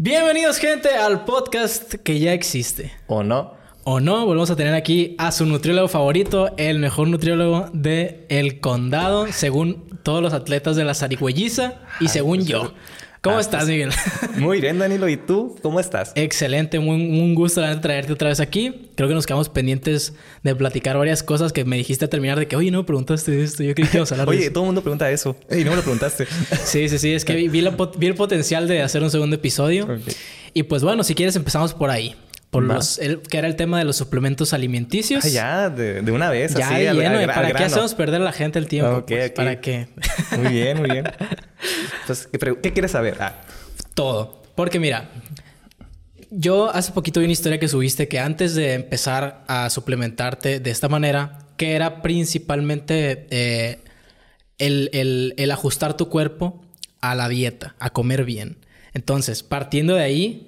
Bienvenidos, gente, al podcast que ya existe. ¿O no? O no, volvemos a tener aquí a su nutriólogo favorito, el mejor nutriólogo de el condado, según todos los atletas de la zarigüeyiza y según pues, yo. ¿Cómo ah, estás, pues, Miguel? Muy bien, Danilo. ¿Y tú? ¿Cómo estás? Excelente, muy, un gusto traerte otra vez aquí. Creo que nos quedamos pendientes de platicar varias cosas que me dijiste a terminar de que, oye, no me preguntaste esto, yo creí que íbamos a hablar de Oye, eso. todo el mundo pregunta eso. Y no me lo preguntaste. Sí, sí, sí, es que vi, vi la vi el potencial de hacer un segundo episodio. Y pues bueno, si quieres empezamos por ahí. Por los, el- que era el tema de los suplementos alimenticios. Ah, ya, de, de una vez, Ya así, al- lleno, al ¿y gra- ¿para al qué grano. hacemos perder a la gente el tiempo? Ok, pues? ¿Para qué? Muy bien, muy bien. Entonces, ¿qué, pre- qué quieres saber? Ah, Todo. Porque mira, yo hace poquito vi una historia que subiste que antes de empezar a suplementarte de esta manera, que era principalmente eh, el, el- el ajustar tu cuerpo a la dieta, a comer bien. Entonces, partiendo de ahí,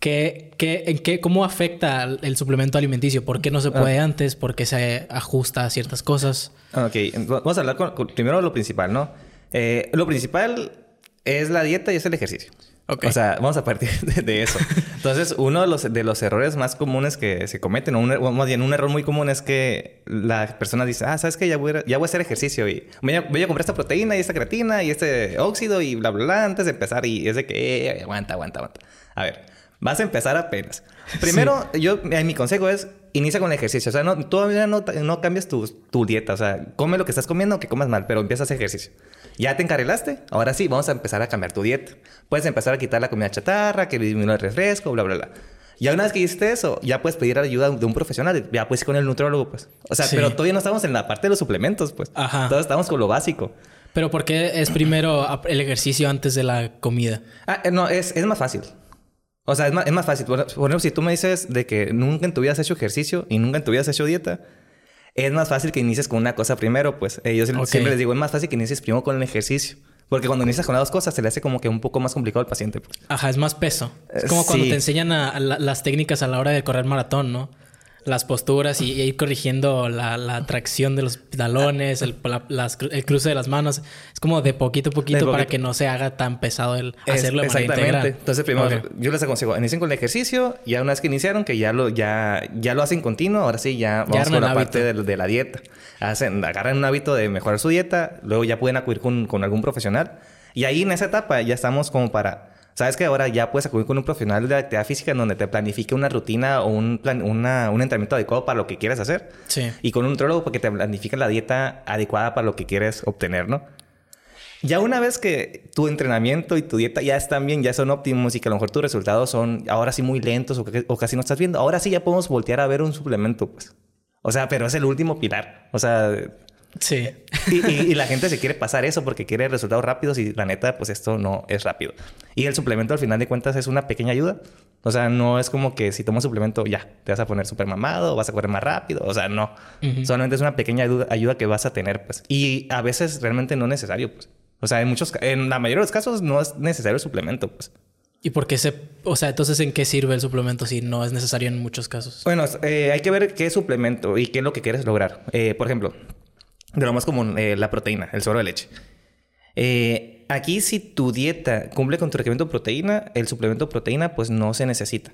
¿qué, qué, en qué, ¿cómo afecta el, suplemento alimenticio? ¿Por qué no se puede antes? ¿Por qué se ajusta a ciertas cosas? ok, entonces, vamos a hablar con, con- primero lo principal, ¿no? Eh, lo principal es la dieta y es el ejercicio. Ok. O sea, vamos a partir de, de eso. Entonces, uno de los, de los errores más comunes que se cometen, o un, er- o más bien un error muy común es que la persona dice, ah, ¿sabes qué? Ya voy, a, ya voy a hacer ejercicio y voy a, voy a comprar esta proteína y esta creatina y este óxido y bla, bla, bla, antes de empezar. Y es de que, eh, aguanta, aguanta, aguanta. A ver, vas a empezar apenas. Primero, yo, eh, mi consejo es, inicia con el ejercicio. O sea, no, todavía no, no cambias tu, tu dieta. O sea, come lo que estás comiendo, que comas mal, pero empieza a hacer ejercicio. Ya te encarrilaste, ahora sí, vamos a empezar a cambiar tu dieta. Puedes empezar a quitar la comida chatarra, que disminuye el refresco, bla, bla, bla. Ya una vez que hiciste eso, ya puedes pedir ayuda de un profesional, ya puedes ir con el nutriólogo, pues. O sea, Sí. pero todavía no estamos en la parte de los suplementos, pues. Ajá. Todos estamos con lo básico. Pero ¿por qué es primero el ejercicio antes de la comida? Ah, eh, no, es, es más fácil. O sea, es más, es más fácil. Por, ejemplo, si tú me dices de que nunca en tu vida has hecho ejercicio y nunca en tu vida has hecho dieta, es más fácil que inicies con una cosa primero, pues. Eh, yo siempre- les digo, es más fácil que inicies primero con el ejercicio. Porque cuando inicias con las dos cosas, se le hace como que un poco más complicado al paciente. pues. Ajá, es más peso. Es Eh, como cuando te enseñan a- a la- las técnicas a la hora de correr maratón, ¿no? Las posturas y, y ir corrigiendo la, la tracción de los talones, el, la- las el cruce de las manos. Es como de poquito a poquito De para poquito. que no se haga tan pesado el Es- hacerlo de manera exactamente. integral. Entonces, primero, yo les aconsejo, inicien con el ejercicio. Ya una vez que iniciaron, que ya lo, ya, ya lo hacen continuo, ahora sí, ya vamos con la parte de, de la dieta. Hacen, agarran un hábito de mejorar su dieta, luego ya pueden acudir con, con algún profesional. Y ahí en esa etapa ya estamos como para... ¿Sabes que Ahora ya puedes acudir con un profesional de actividad física en donde te planifique una rutina o un, plan, una- un entrenamiento adecuado para lo que quieres hacer. Sí. Y con un nutrólogo para que te planifique la dieta adecuada para lo que quieres obtener, ¿no? Ya una vez que tu entrenamiento y tu dieta ya están bien, ya son óptimos y que a lo mejor tus resultados son ahora sí muy lentos o, que- o casi no estás viendo, ahora sí ya podemos voltear a ver un suplemento, pues. O sea, pero es el último pilar. O sea, Sí. y, y- y la gente se quiere pasar eso porque quiere resultados rápidos y la neta, pues esto no es rápido. Y el suplemento al final de cuentas es una pequeña ayuda. O sea, no es como que si tomas suplemento ya te vas a poner súper mamado vas a correr más rápido. O sea, no. Ujú. Solamente es una pequeña ayuda, ayuda que vas a tener, pues. Y a veces realmente no es necesario, pues. O sea, en muchos, en la mayoría de los casos no es necesario el suplemento, pues. ¿Y por qué se... O sea, entonces ¿en qué sirve el suplemento si no es necesario en muchos casos? Bueno, eh, hay que ver qué suplemento y qué es lo que quieres lograr. Eh, por ejemplo, de lo más común, eh, la proteína, el suero de leche. Eh, aquí, si tu dieta cumple con tu requerimiento de proteína, el suplemento de proteína, pues no se necesita.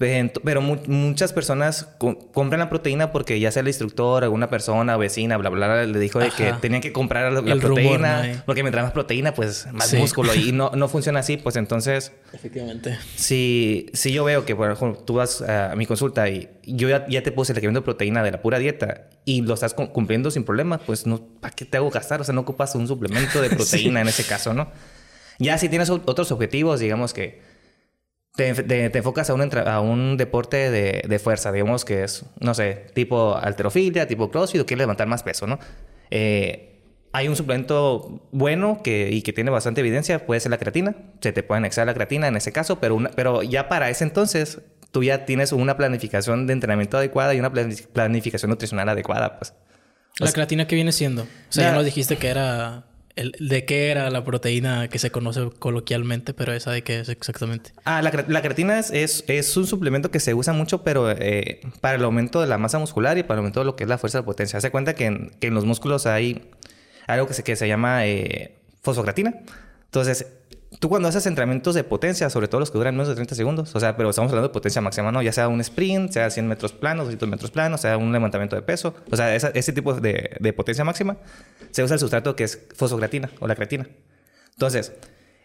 Ent- Pero mu- muchas personas co- compran la proteína porque ya sea el instructor, alguna persona, vecina, bla, bla, bla, le dijo de que tenían que comprar la, la El rumor, proteína. ¿no? Porque mientras más proteína, pues más Sí. músculo. Y no, no funciona así, pues entonces... Efectivamente. Si, si yo veo que, por ejemplo, tú vas a mi consulta y yo ya, ya te puse el requerimiento de proteína de la pura dieta y lo estás cu- cumpliendo sin problema, pues no, ¿para qué te hago gastar? O sea, no ocupas un suplemento de proteína en ese caso, ¿no? Ya si tienes otros objetivos, digamos que te, te- te enfocas a un, a un deporte de, de fuerza, digamos que es, no sé, tipo alterofilia, tipo crossfit, o quieres levantar más peso, ¿no? Eh, hay un suplemento bueno que, y que tiene bastante evidencia, puede ser la creatina. Se te puede anexar la creatina en ese caso, pero, una- pero ya para ese entonces tú ya tienes una planificación de entrenamiento adecuada y una plani- planificación nutricional adecuada, pues. ¿La creatina qué viene siendo? O sea, ya Ya- nos dijiste que era... El, ¿De qué era la proteína que se conoce coloquialmente? Pero esa de qué es exactamente. Ah, la, la creatina es, es, un suplemento que se usa mucho, pero eh, para el aumento de la masa muscular y para el aumento de lo que es la fuerza de potencia. Hace cuenta que en, que en los músculos hay algo que se, que se llama eh. Entonces, tú cuando haces entrenamientos de potencia, sobre todo los que duran menos de 30 segundos, o sea, pero estamos hablando de potencia máxima, ¿no? Ya sea un sprint, sea 100 metros planos, 200 metros planos, sea un levantamiento de peso, o sea, ese tipo de, de, potencia máxima, se usa el sustrato que es fosfocreatina o la creatina. Entonces,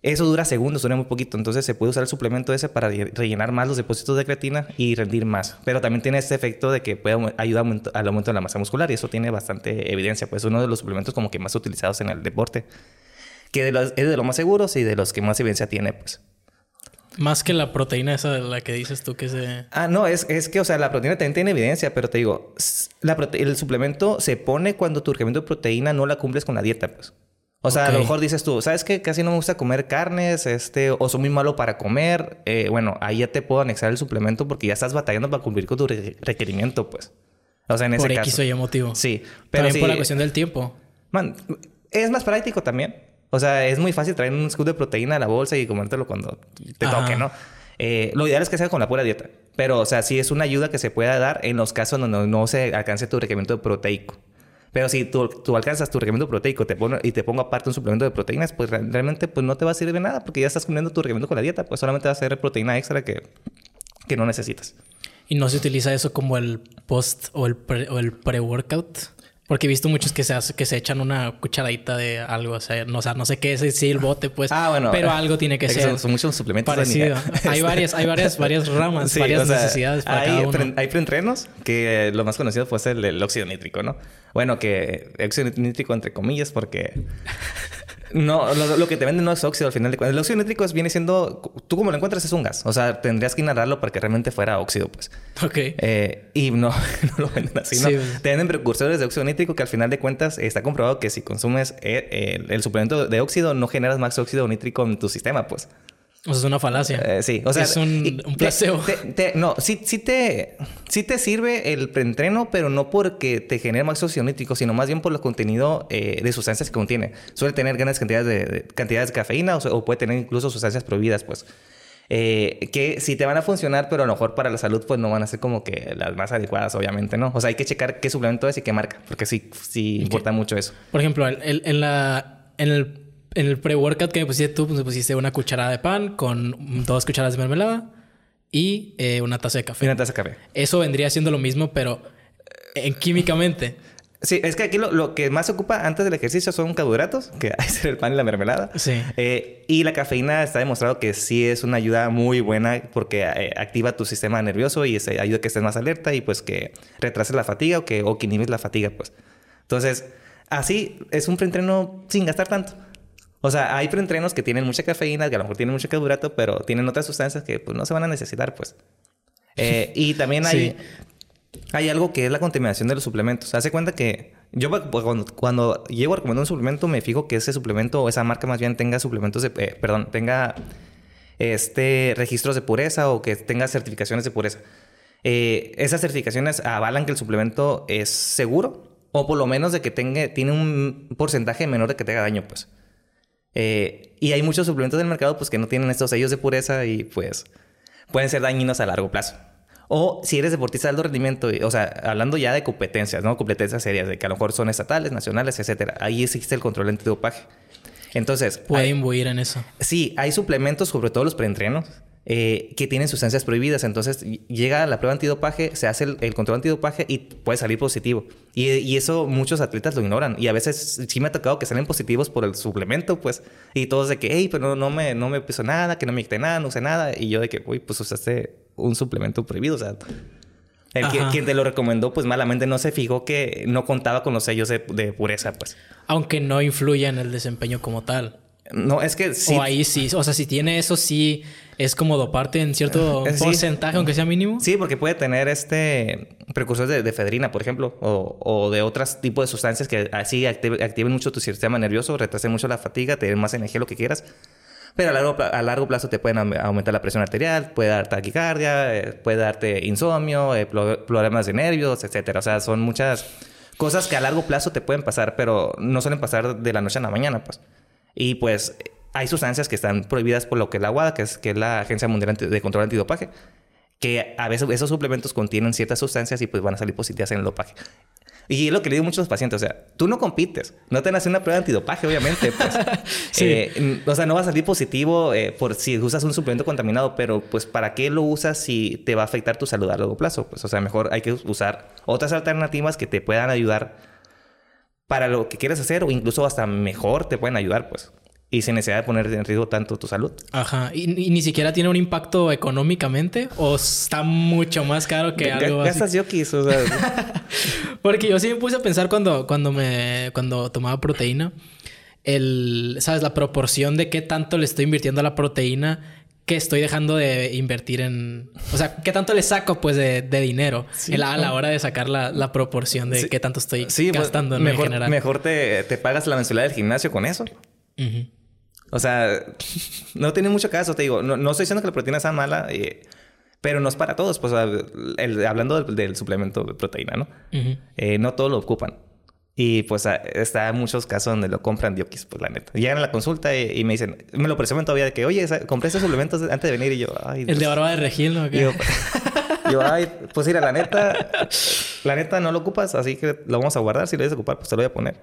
eso dura segundos, dura muy poquito, entonces se puede usar el suplemento ese para rellenar más los depósitos de creatina y rendir más. Pero también tiene este efecto de que puede ayudar al aumento de la masa muscular y eso tiene bastante evidencia, pues es uno de los suplementos como que más utilizados en el deporte que es de los más seguros y de los que más evidencia tiene, pues. Más que la proteína esa de la que dices tú que se... Ah, no, es, es que, o sea, la proteína también tiene evidencia, pero te digo, la el suplemento se pone cuando tu requerimiento de proteína no la cumples con la dieta, pues. O sea, a lo mejor dices tú, ¿sabes qué? Casi no me gusta comer carnes, este, o soy muy malo para comer. Eh, bueno, ahí ya te puedo anexar el suplemento porque ya estás batallando para cumplir con tu requerimiento, pues. O sea, en ese caso. Por X o Y motivo. Sí. Pero también por la cuestión del tiempo. Man, es más práctico también. O sea, es muy fácil traer un scoop de proteína a la bolsa y comértelo cuando te toque, ¿no? Eh, lo ideal es que sea con la pura dieta. Pero, o sea, sí es una ayuda que se pueda dar en los casos donde no, se alcance tu requerimiento proteico. Pero si tú, tú, alcanzas tu requerimiento proteico te y te pongo aparte un suplemento de proteínas, pues realmente pues, no te va a servir de nada porque ya estás cumpliendo tu requerimiento con la dieta. Pues solamente va a ser proteína extra que, que no necesitas. ¿Y no se utiliza eso como el post o el pre-workout? Porque he visto muchos que se, hace, que se echan una cucharadita de algo. O sea, no, no sé qué es sí, el bote, pues. Ah, bueno. Pero algo tiene que ser. Son, muchos suplementos. Parecido. hay varias, hay varias, varias ramas, varias necesidades para hay, cada uno. Hay preentrenos que lo más conocido fue el, el óxido nítrico, ¿no? Bueno, que óxido nítrico entre comillas porque no, lo, que te venden no es óxido al final de cuentas. El óxido nítrico viene siendo, tú como lo encuentras es un gas. O sea, tendrías que inhalarlo para que realmente fuera óxido, pues. Ok. Eh, y no, no lo venden así, ¿no? Te venden precursores de óxido nítrico que al final de cuentas está comprobado que si consumes el suplemento de óxido no generas más óxido nítrico en tu sistema, pues. O sea, es una falacia. Eh, sí, o sea, es un, un placebo. no, sí, sí, te, sí te sirve el preentreno, pero no porque te genere más óxido nítrico, sino más bien por el contenido eh, de sustancias que contiene. Suele tener grandes cantidades de, cantidades de cafeína o, puede tener incluso sustancias prohibidas, pues. Eh, que sí te van a funcionar, pero a lo mejor para la salud, pues no van a ser como que las más adecuadas, obviamente, ¿no? O sea, hay que checar qué suplemento es y qué marca, porque sí, sí importa mucho eso. Por ejemplo, en, la, en el en el pre-workout que me pusiste tú, pues me pusiste una cucharada de pan con dos cucharadas de mermelada y eh, una taza de café. una taza de café. Eso vendría siendo lo mismo, pero eh, en químicamente. Sí, es que aquí lo, que más se ocupa antes del ejercicio son carbohidratos, que es el pan y la mermelada. Sí. Eh, y la cafeína está demostrado que sí es una ayuda muy buena porque activa tu sistema nervioso y ayuda a que estés más alerta y pues que retrases la fatiga o que, o que inhibes la fatiga, pues. Entonces, así es un preentreno sin gastar tanto. O sea, hay preentrenos que tienen mucha cafeína, que a lo mejor tienen mucho carbohidrato, pero tienen otras sustancias que pues, no se van a necesitar, pues. Eh, y también hay, hay algo que es la contaminación de los suplementos. Hace cuenta que yo pues, cuando, cuando, llego a recomendar un suplemento, me fijo que ese suplemento o esa marca más bien tenga suplementos de, eh, perdón, tenga este registros de pureza o que tenga certificaciones de pureza. Eh, esas certificaciones avalan que el suplemento es seguro o por lo menos de que tenga, tiene un porcentaje menor de que te haga daño, pues. Eh, y hay muchos suplementos del mercado pues, que no tienen estos sellos de pureza y pues pueden ser dañinos a largo plazo. O si eres deportista de alto rendimiento, o sea, hablando ya de competencias, ¿no? Competencias serias, de que a lo mejor son estatales, nacionales, etcétera. Ahí existe el control antidopaje. Entonces. Puede imbuir en eso. Sí, hay suplementos, sobre todo los preentrenos, eh, que tienen sustancias prohibidas. Entonces llega la prueba antidopaje, se hace el, control antidopaje y puede salir positivo. Y, eso muchos atletas lo ignoran. Y a veces sí me ha tocado que salen positivos por el suplemento, pues. Y todos de que, hey, pero no, me, no me puso nada, que no me quité nada, no usé nada. Y yo de que, uy, pues usaste un suplemento prohibido. O sea, el quien te lo recomendó, pues malamente no se fijó que no contaba con los sellos de, de pureza, pues. Aunque no influya en el desempeño como tal. No, es que sí. O ahí sí. O sea, si tiene eso, sí es como doparte en cierto eh, porcentaje, aunque sea mínimo. Sí, porque puede tener este precursores de, de efedrina, por ejemplo, o, de otros tipos de sustancias que así activen mucho tu sistema nervioso, retrasen mucho la fatiga, te den más energía, lo que quieras. Pero a largo, a largo plazo te pueden aumentar la presión arterial, puede dar taquicardia, eh, puede darte insomnio, eh, problemas de nervios, etcétera. O sea, son muchas cosas que a largo plazo te pueden pasar, pero no suelen pasar de la noche a la mañana, pues. Y pues hay sustancias que están prohibidas por lo que es la WADA, que es, que es la Agencia Mundial de Control Antidopaje, que a veces esos suplementos contienen ciertas sustancias y pues van a salir positivas en el dopaje. Y es lo que le digo a muchos pacientes, o sea, tú no compites, no te hacer una prueba de antidopaje, obviamente, pues. sí. Eh, o sea, no va a salir positivo eh, por si usas un suplemento contaminado, pero pues ¿para qué lo usas si te va a afectar tu salud a largo plazo? Pues, o sea, mejor hay que usar otras alternativas que te puedan ayudar para lo que quieres hacer o incluso hasta mejor te pueden ayudar, pues y sin necesidad de poner en riesgo tanto tu salud. Ajá. ¿Y, ni siquiera tiene un impacto económicamente? ¿O está mucho más caro que algo así? Gastas yokis, o sea... Porque yo sí me puse a pensar cuando, cuando, me, cuando tomaba proteína. El, ¿Sabes? La proporción de qué tanto le estoy invirtiendo a la proteína que estoy dejando de invertir en... O sea, ¿qué tanto le saco pues de, dinero a la hora de sacar la, proporción de qué tanto estoy pues, gastando en mejor, general? Mejor te, te pagas la mensualidad del gimnasio con eso. O sea, no tiene mucho caso, te digo. No, estoy diciendo que la proteína sea mala, eh, pero no es para todos. Pues, hablando del, suplemento de proteína, ¿no? Eh, no todos lo ocupan. Y pues está en muchos casos donde lo compran diokis, pues la neta. Llegan a la consulta y, me dicen, me lo presumen todavía de que, oye, compré estos suplementos antes de venir y yo, ay. El de pues". barba de regil, ¿no? Yo, yo, ay, pues mira, la neta, la neta no lo ocupas, así que lo vamos a guardar. Si lo quieres ocupar, pues te lo voy a poner.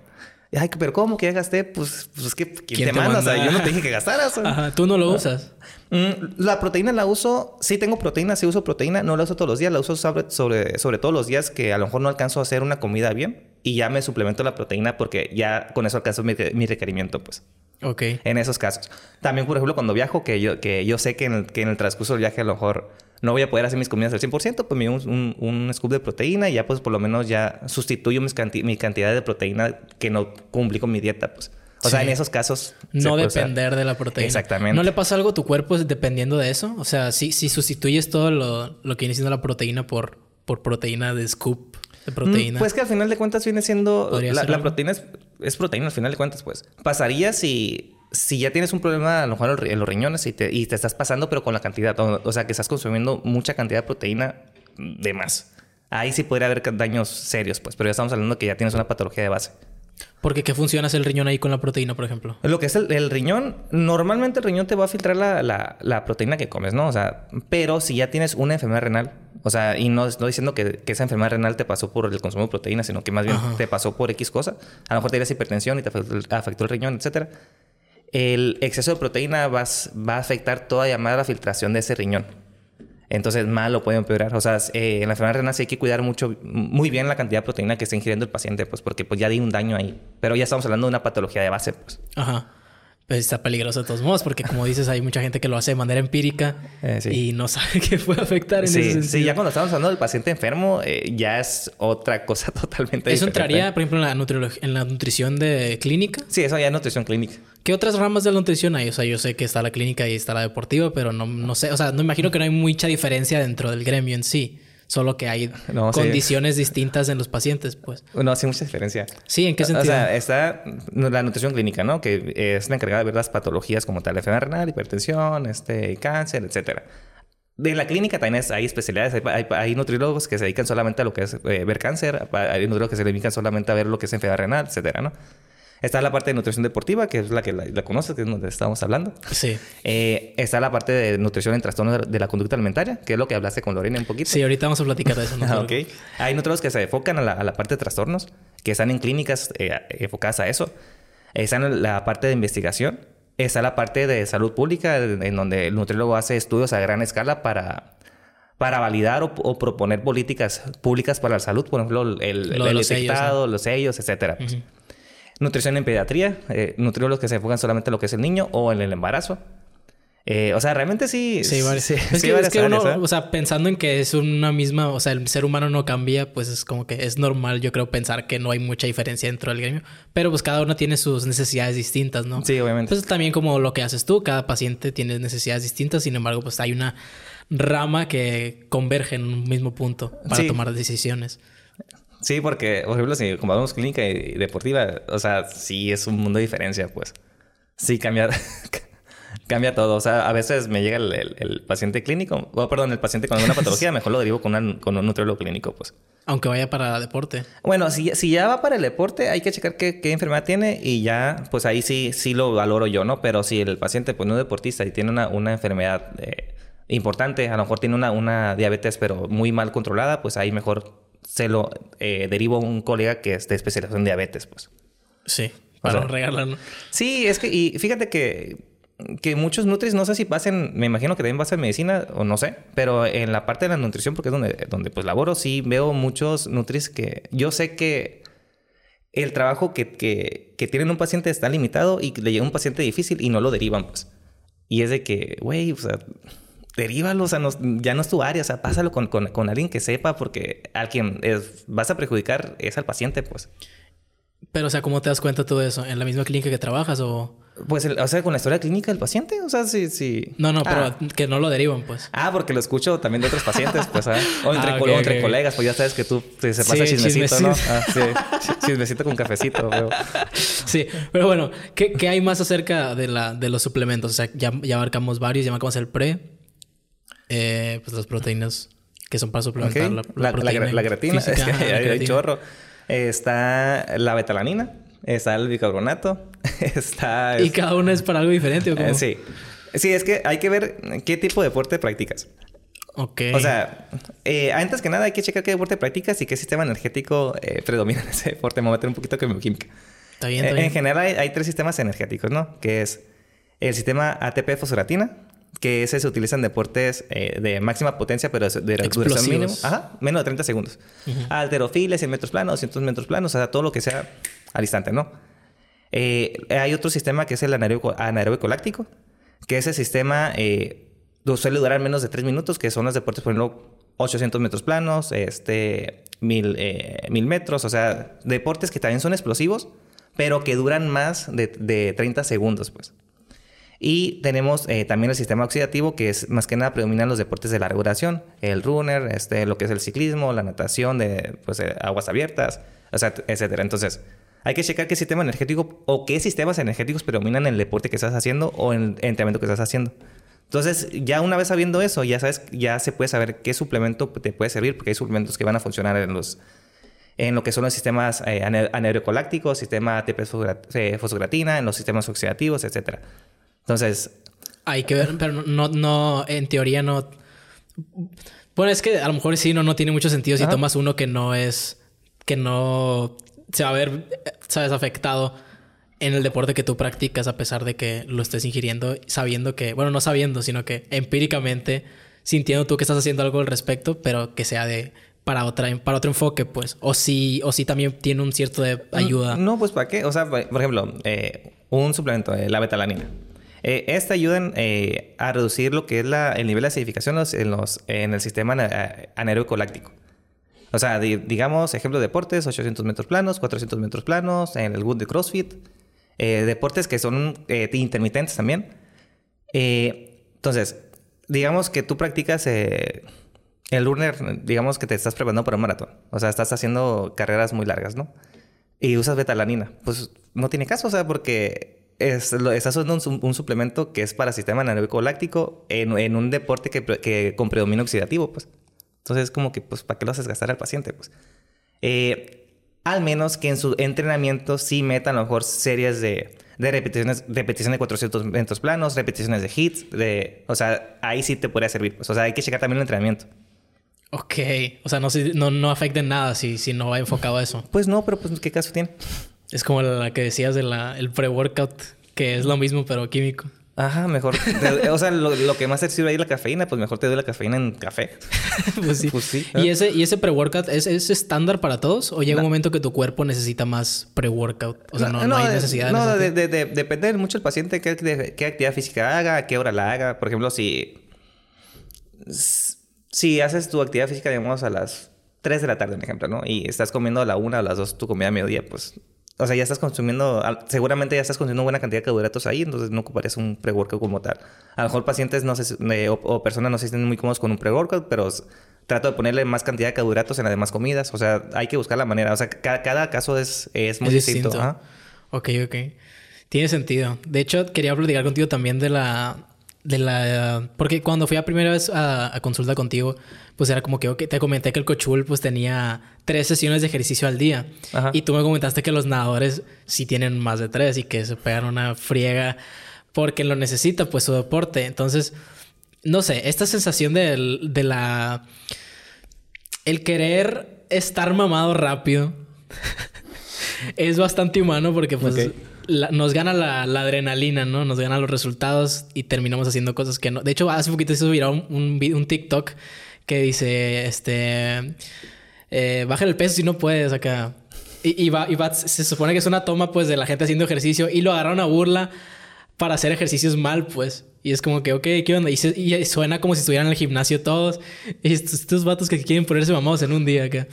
Ay, pero ¿cómo que ya gasté? Pues, pues es que ¿quién, te, manda? O sea, yo no te dije que gastaras. Ajá, tú no lo usas. Mm, la proteína la uso, sí tengo proteína, sí uso proteína, no la uso todos los días, la uso sobre, sobre, sobre todos los días que a lo mejor no alcanzo a hacer una comida bien y ya me suplemento la proteína porque ya con eso alcanzo mi, mi requerimiento, pues. Ok. En esos casos. También, por ejemplo, cuando viajo, que yo, que yo sé que en, el, que en el transcurso del viaje a lo mejor no voy a poder hacer mis comidas al 100%, pues me doy un, un, scoop de proteína y ya pues por lo menos ya sustituyo mis mi cantidad de proteína que no cumplí con mi dieta, pues. O sea, en esos casos... No depender de la proteína. Exactamente. ¿No le pasa algo a tu cuerpo dependiendo de eso? O sea, si, si sustituyes todo lo, lo que viene siendo la proteína por, por proteína de scoop de proteína. Pues que al final de cuentas viene siendo... La, la proteína es, es, proteína al final de cuentas, pues. Pasaría si si ya tienes un problema a lo mejor en los riñones y te, y te estás pasando, pero con la cantidad, o, sea, que estás consumiendo mucha cantidad de proteína de más. Ahí sí podría haber daños serios, pues, pero ya estamos hablando que ya tienes una patología de base. Porque ¿qué funciona el riñón ahí con la proteína, por ejemplo? Lo que es el, riñón, normalmente el riñón te va a filtrar la, la, proteína que comes, ¿no? O sea, pero si ya tienes una enfermedad renal, o sea, y no estoy diciendo que, esa enfermedad renal te pasó por el consumo de proteína, sino que más bien te pasó por X cosa, a lo mejor te tienes hipertensión y te afectó el riñón, etcétera el exceso de proteína va, va a afectar toda llamada la filtración de ese riñón. Entonces, mal lo puede empeorar. O sea, eh, en la enfermedad renal sí hay que cuidar mucho, muy bien la cantidad de proteína que está ingiriendo el paciente, pues, porque pues ya di un daño ahí. Pero ya estamos hablando de una patología de base, pues. Ajá pues está peligroso de todos modos, porque como dices, hay mucha gente que lo hace de manera empírica eh, y no sabe qué puede afectar en sí, ese sentido. Sí, ya cuando estamos hablando del paciente enfermo, eh, ya es otra cosa totalmente ¿Eso entraría, por ejemplo, en la, en la nutrición de clínica? Sí, eso ya es nutrición clínica. ¿Qué otras ramas de la nutrición hay? O sea, yo sé que está la clínica y está la deportiva, pero no, no sé, o sea, no imagino que no hay mucha diferencia dentro del gremio en sí. Solo que hay condiciones distintas en los pacientes, pues. No, sí, mucha diferencia. Sí, ¿en qué sentido? O sea, está la nutrición clínica, ¿no? Que es la encargada de ver las patologías como tal, enfermedad renal, hipertensión, este, cáncer, etcétera. De la clínica también hay especialidades. Hay, nutriólogos que se dedican solamente a lo que es eh, ver cáncer. Hay nutriólogos que se dedican solamente a ver lo que es enfermedad renal, etcétera, ¿no? Está la parte de nutrición deportiva, que es la que la, conoces, que es donde estamos hablando. Sí. Eh, está la parte de nutrición en trastornos de la conducta alimentaria, que es lo que hablaste con Lorena un poquito. Sí, ahorita vamos a platicar de eso. ¿no? ok. Hay nutriólogos que se enfocan a la, parte de trastornos, que están en clínicas eh, enfocadas a eso. Están en la parte de investigación. Está la parte de salud pública, en donde el nutriólogo hace estudios a gran escala para para validar o, proponer políticas públicas para la salud, por ejemplo, el, el, los sellos, los sellos, etcétera. Nutrición en pediatría, eh, nutriólogos que se enfocan solamente en lo que es el niño o en el embarazo. Eh, o sea, realmente sí. Sí, sí, es que, es que uno, ¿eh? o sea, pensando en que es una misma, o sea, el ser humano no cambia, pues es como que es normal, yo creo, pensar que no hay mucha diferencia dentro del gremio. Pero pues cada uno tiene sus necesidades distintas, ¿no? Sí, obviamente. Pues también como lo que haces tú, cada paciente tiene necesidades distintas, sin embargo, pues hay una rama que converge en un mismo punto para tomar decisiones. Sí, porque, por ejemplo, si comparamos clínica y deportiva, o sea, sí es un mundo de diferencia, pues. Sí, cambia, cambia todo. O sea, a veces me llega el, paciente clínico, o perdón, el paciente con alguna patología, mejor lo derivo con, un nutriólogo clínico, pues. Aunque vaya para deporte. Bueno, si, si ya va para el deporte, hay que checar qué, enfermedad tiene y ya, pues ahí sí, sí lo valoro yo, ¿no? Pero si el paciente, pues no es deportista y tiene una, una enfermedad eh, importante, a lo mejor tiene una, una diabetes, pero muy mal controlada, pues ahí mejor se lo eh, derivo a un colega que es de especialización en diabetes, pues. Sí, para sea, regalarlo. Sí, es que, y fíjate que, que muchos nutris, no sé si pasen, me imagino que también pasa en medicina, o no sé, pero en la parte de la nutrición, porque es donde, donde pues laboro, sí veo muchos nutris que yo sé que el trabajo que, que, que tienen un paciente está limitado y le llega un paciente difícil y no lo derivan, pues. Y es de que, güey, o sea, derívalo, o sea, no- ya no es tu área, o sea, pásalo con, con, con alguien que sepa, porque al quien es- vas a perjudicar es al paciente, pues. Pero, o sea, ¿cómo te das cuenta de eso? ¿En la misma clínica que trabajas o...? Pues, el- o sea, con la historia clínica del paciente, o sea, sí, sí. No, no, Ah. pero que no lo derivan, pues. Ah, porque lo escucho también de otros pacientes, pues, ¿ah? O entre, Ah, o entre colegas, pues ya sabes que tú te se Sí, pasa chismecito, ¿no? Ah, sí, Ch- chismecito con cafecito, veo. Sí, pero bueno, ¿qué, qué hay más acerca de, la, de los suplementos? O sea, ya, ya abarcamos varios, ya abarcamos el pre, eh, pues las proteínas que son para suplementar la, La, la, proteína la creatina, física, es que hay, chorro. Está la betalanina, está el bicarbonato, está... Y cada uno es para algo diferente, ¿o cómo? eh, sí. Sí, es que hay que ver qué tipo de deporte practicas. Ok. O sea, eh, antes que nada hay que checar qué deporte practicas y qué sistema energético eh, predomina en ese deporte. Me voy a meter un poquito de bioquímica. Está bien, Eh, está En general hay, hay tres sistemas energéticos, ¿no? Que es el sistema ATP fosforatina, que ese se utiliza en deportes eh, de máxima potencia, pero de duración mínima. Ajá, menos de 30 segundos. Alterofilia, 100 metros planos, 200 metros planos, o sea, todo lo que sea al instante, ¿no? Eh, hay otro sistema que es el anaeróbico, anaeróbico láctico, que ese sistema eh, suele durar menos de 3 minutos, que son los deportes, por ejemplo, 800 metros planos, este, 1000, eh, 1000 metros, o sea, deportes que también son explosivos, pero que duran más de, de 30 segundos, pues. Y tenemos eh, también el sistema oxidativo, que es más que nada predominan los deportes de larga duración. El runner, este, lo que es el ciclismo, la natación de pues, eh, aguas abiertas, etcétera. Entonces, hay que checar qué sistema energético o qué sistemas energéticos predominan en el deporte que estás haciendo o en el entrenamiento que estás haciendo. Entonces, ya una vez sabiendo eso, ya sabes, ya se puede saber qué suplemento te puede servir, porque hay suplementos que van a funcionar en los en lo que son los sistemas eh, anaerocolácticos, sistema ATP fosfogra- eh, en los sistemas oxidativos, etcétera. Entonces, Hay que ver, pero no, no, en teoría no. Bueno, es que a lo mejor sí, no, no tiene mucho sentido si tomas uno que no es. que no se va a ver, sabes, afectado en el deporte que tú practicas, a pesar de que lo estés ingiriendo, sabiendo que, bueno, no sabiendo, sino que empíricamente sintiendo tú que estás haciendo algo al respecto, pero que sea de para otra, para otro enfoque, pues. O si, o si también tiene un cierto de ayuda. No, pues ¿para qué? O sea, por por ejemplo, eh, un suplemento, eh, la betalanina. Eh, esta ayuda en, eh, a reducir lo que es el nivel de acidificación en, los- en, el sistema ana- anaeróbico láctico. O sea, di- digamos, ejemplo de deportes, 800 metros planos, 400 metros planos, en el Good de CrossFit. eh, deportes que son eh, intermitentes también. Eh, entonces, digamos que tú practicas eh, el runner, digamos que te estás preparando para un maratón. O sea, estás haciendo carreras muy largas, ¿no? Y usas betalanina. Pues no tiene caso, o sea, porque es, estás usando un, un suplemento que es para sistema anaeróbico láctico en, en un deporte que, que con predominio oxidativo, pues. Entonces, es como que, pues, ¿para qué lo haces gastar al paciente, pues? Eh, al menos que en su entrenamiento sí meta a lo mejor series de, de repeticiones, repetición de 400 metros planos, repeticiones de hits, de, o sea, ahí sí te podría servir. Pues, o sea, hay que checar también el entrenamiento. Ok. O sea, no, no, no afecta en nada si, si no va enfocado a eso. Pues no, pero pues ¿qué caso tiene? Es como la que decías de la, el pre-workout, que es lo mismo pero químico. Ajá, mejor. o sea, lo, lo que más te sirve ahí la cafeína, pues mejor te doy la cafeína en café. pues sí. Pues sí. ¿Y ese, y ese pre-workout ¿es, es estándar para todos? ¿O llega un momento que tu cuerpo necesita más pre-workout? O sea, no, no, hay de- necesidad No, de, de- de- depende mucho del paciente qué, de- qué actividad física haga, a qué hora la haga. Por ejemplo, si... Si haces tu actividad física, digamos, a las 3 de la tarde, por ejemplo, ¿no? Y estás comiendo a la 1 o a las 2 tu comida a mediodía, pues... O sea, ya estás consumiendo... Seguramente ya estás consumiendo buena cantidad de carbohidratos ahí, entonces no ocuparías un pre-workout como tal. A lo mejor pacientes no se, eh, o, o personas no se sienten muy cómodos con un pre-workout, pero trato de ponerle más cantidad de carbohidratos en las demás comidas. O sea, hay que buscar la manera. O sea, cada, cada caso es, es muy Es distinto. distinto. Ajá. Ok, ok. Tiene sentido. De hecho, quería platicar contigo también de la... De la... Porque cuando fui a primera vez a, a consulta contigo, pues era como que te comenté que el cochul pues tenía tres sesiones de ejercicio al día. Ajá. Y tú me comentaste que los nadadores sí tienen más de tres y que se pegan una friega porque lo necesita pues su deporte. Entonces, no sé, esta sensación del- de la... El querer estar mamado rápido es bastante humano porque pues. Nos gana la, adrenalina, ¿no? Nos ganan los resultados y terminamos haciendo cosas que no. De hecho, hace poquito se subirá un, un, un TikTok que dice, este, eh, baja el peso si no puedes acá. Y, va, y se supone que es una toma pues de la gente haciendo ejercicio y lo agarraron a burla para hacer ejercicios mal, pues. Y es como que, ok, ¿qué onda? Y, y suena como si estuvieran en el gimnasio todos. Y estos, estos vatos que quieren ponerse mamados en un día acá.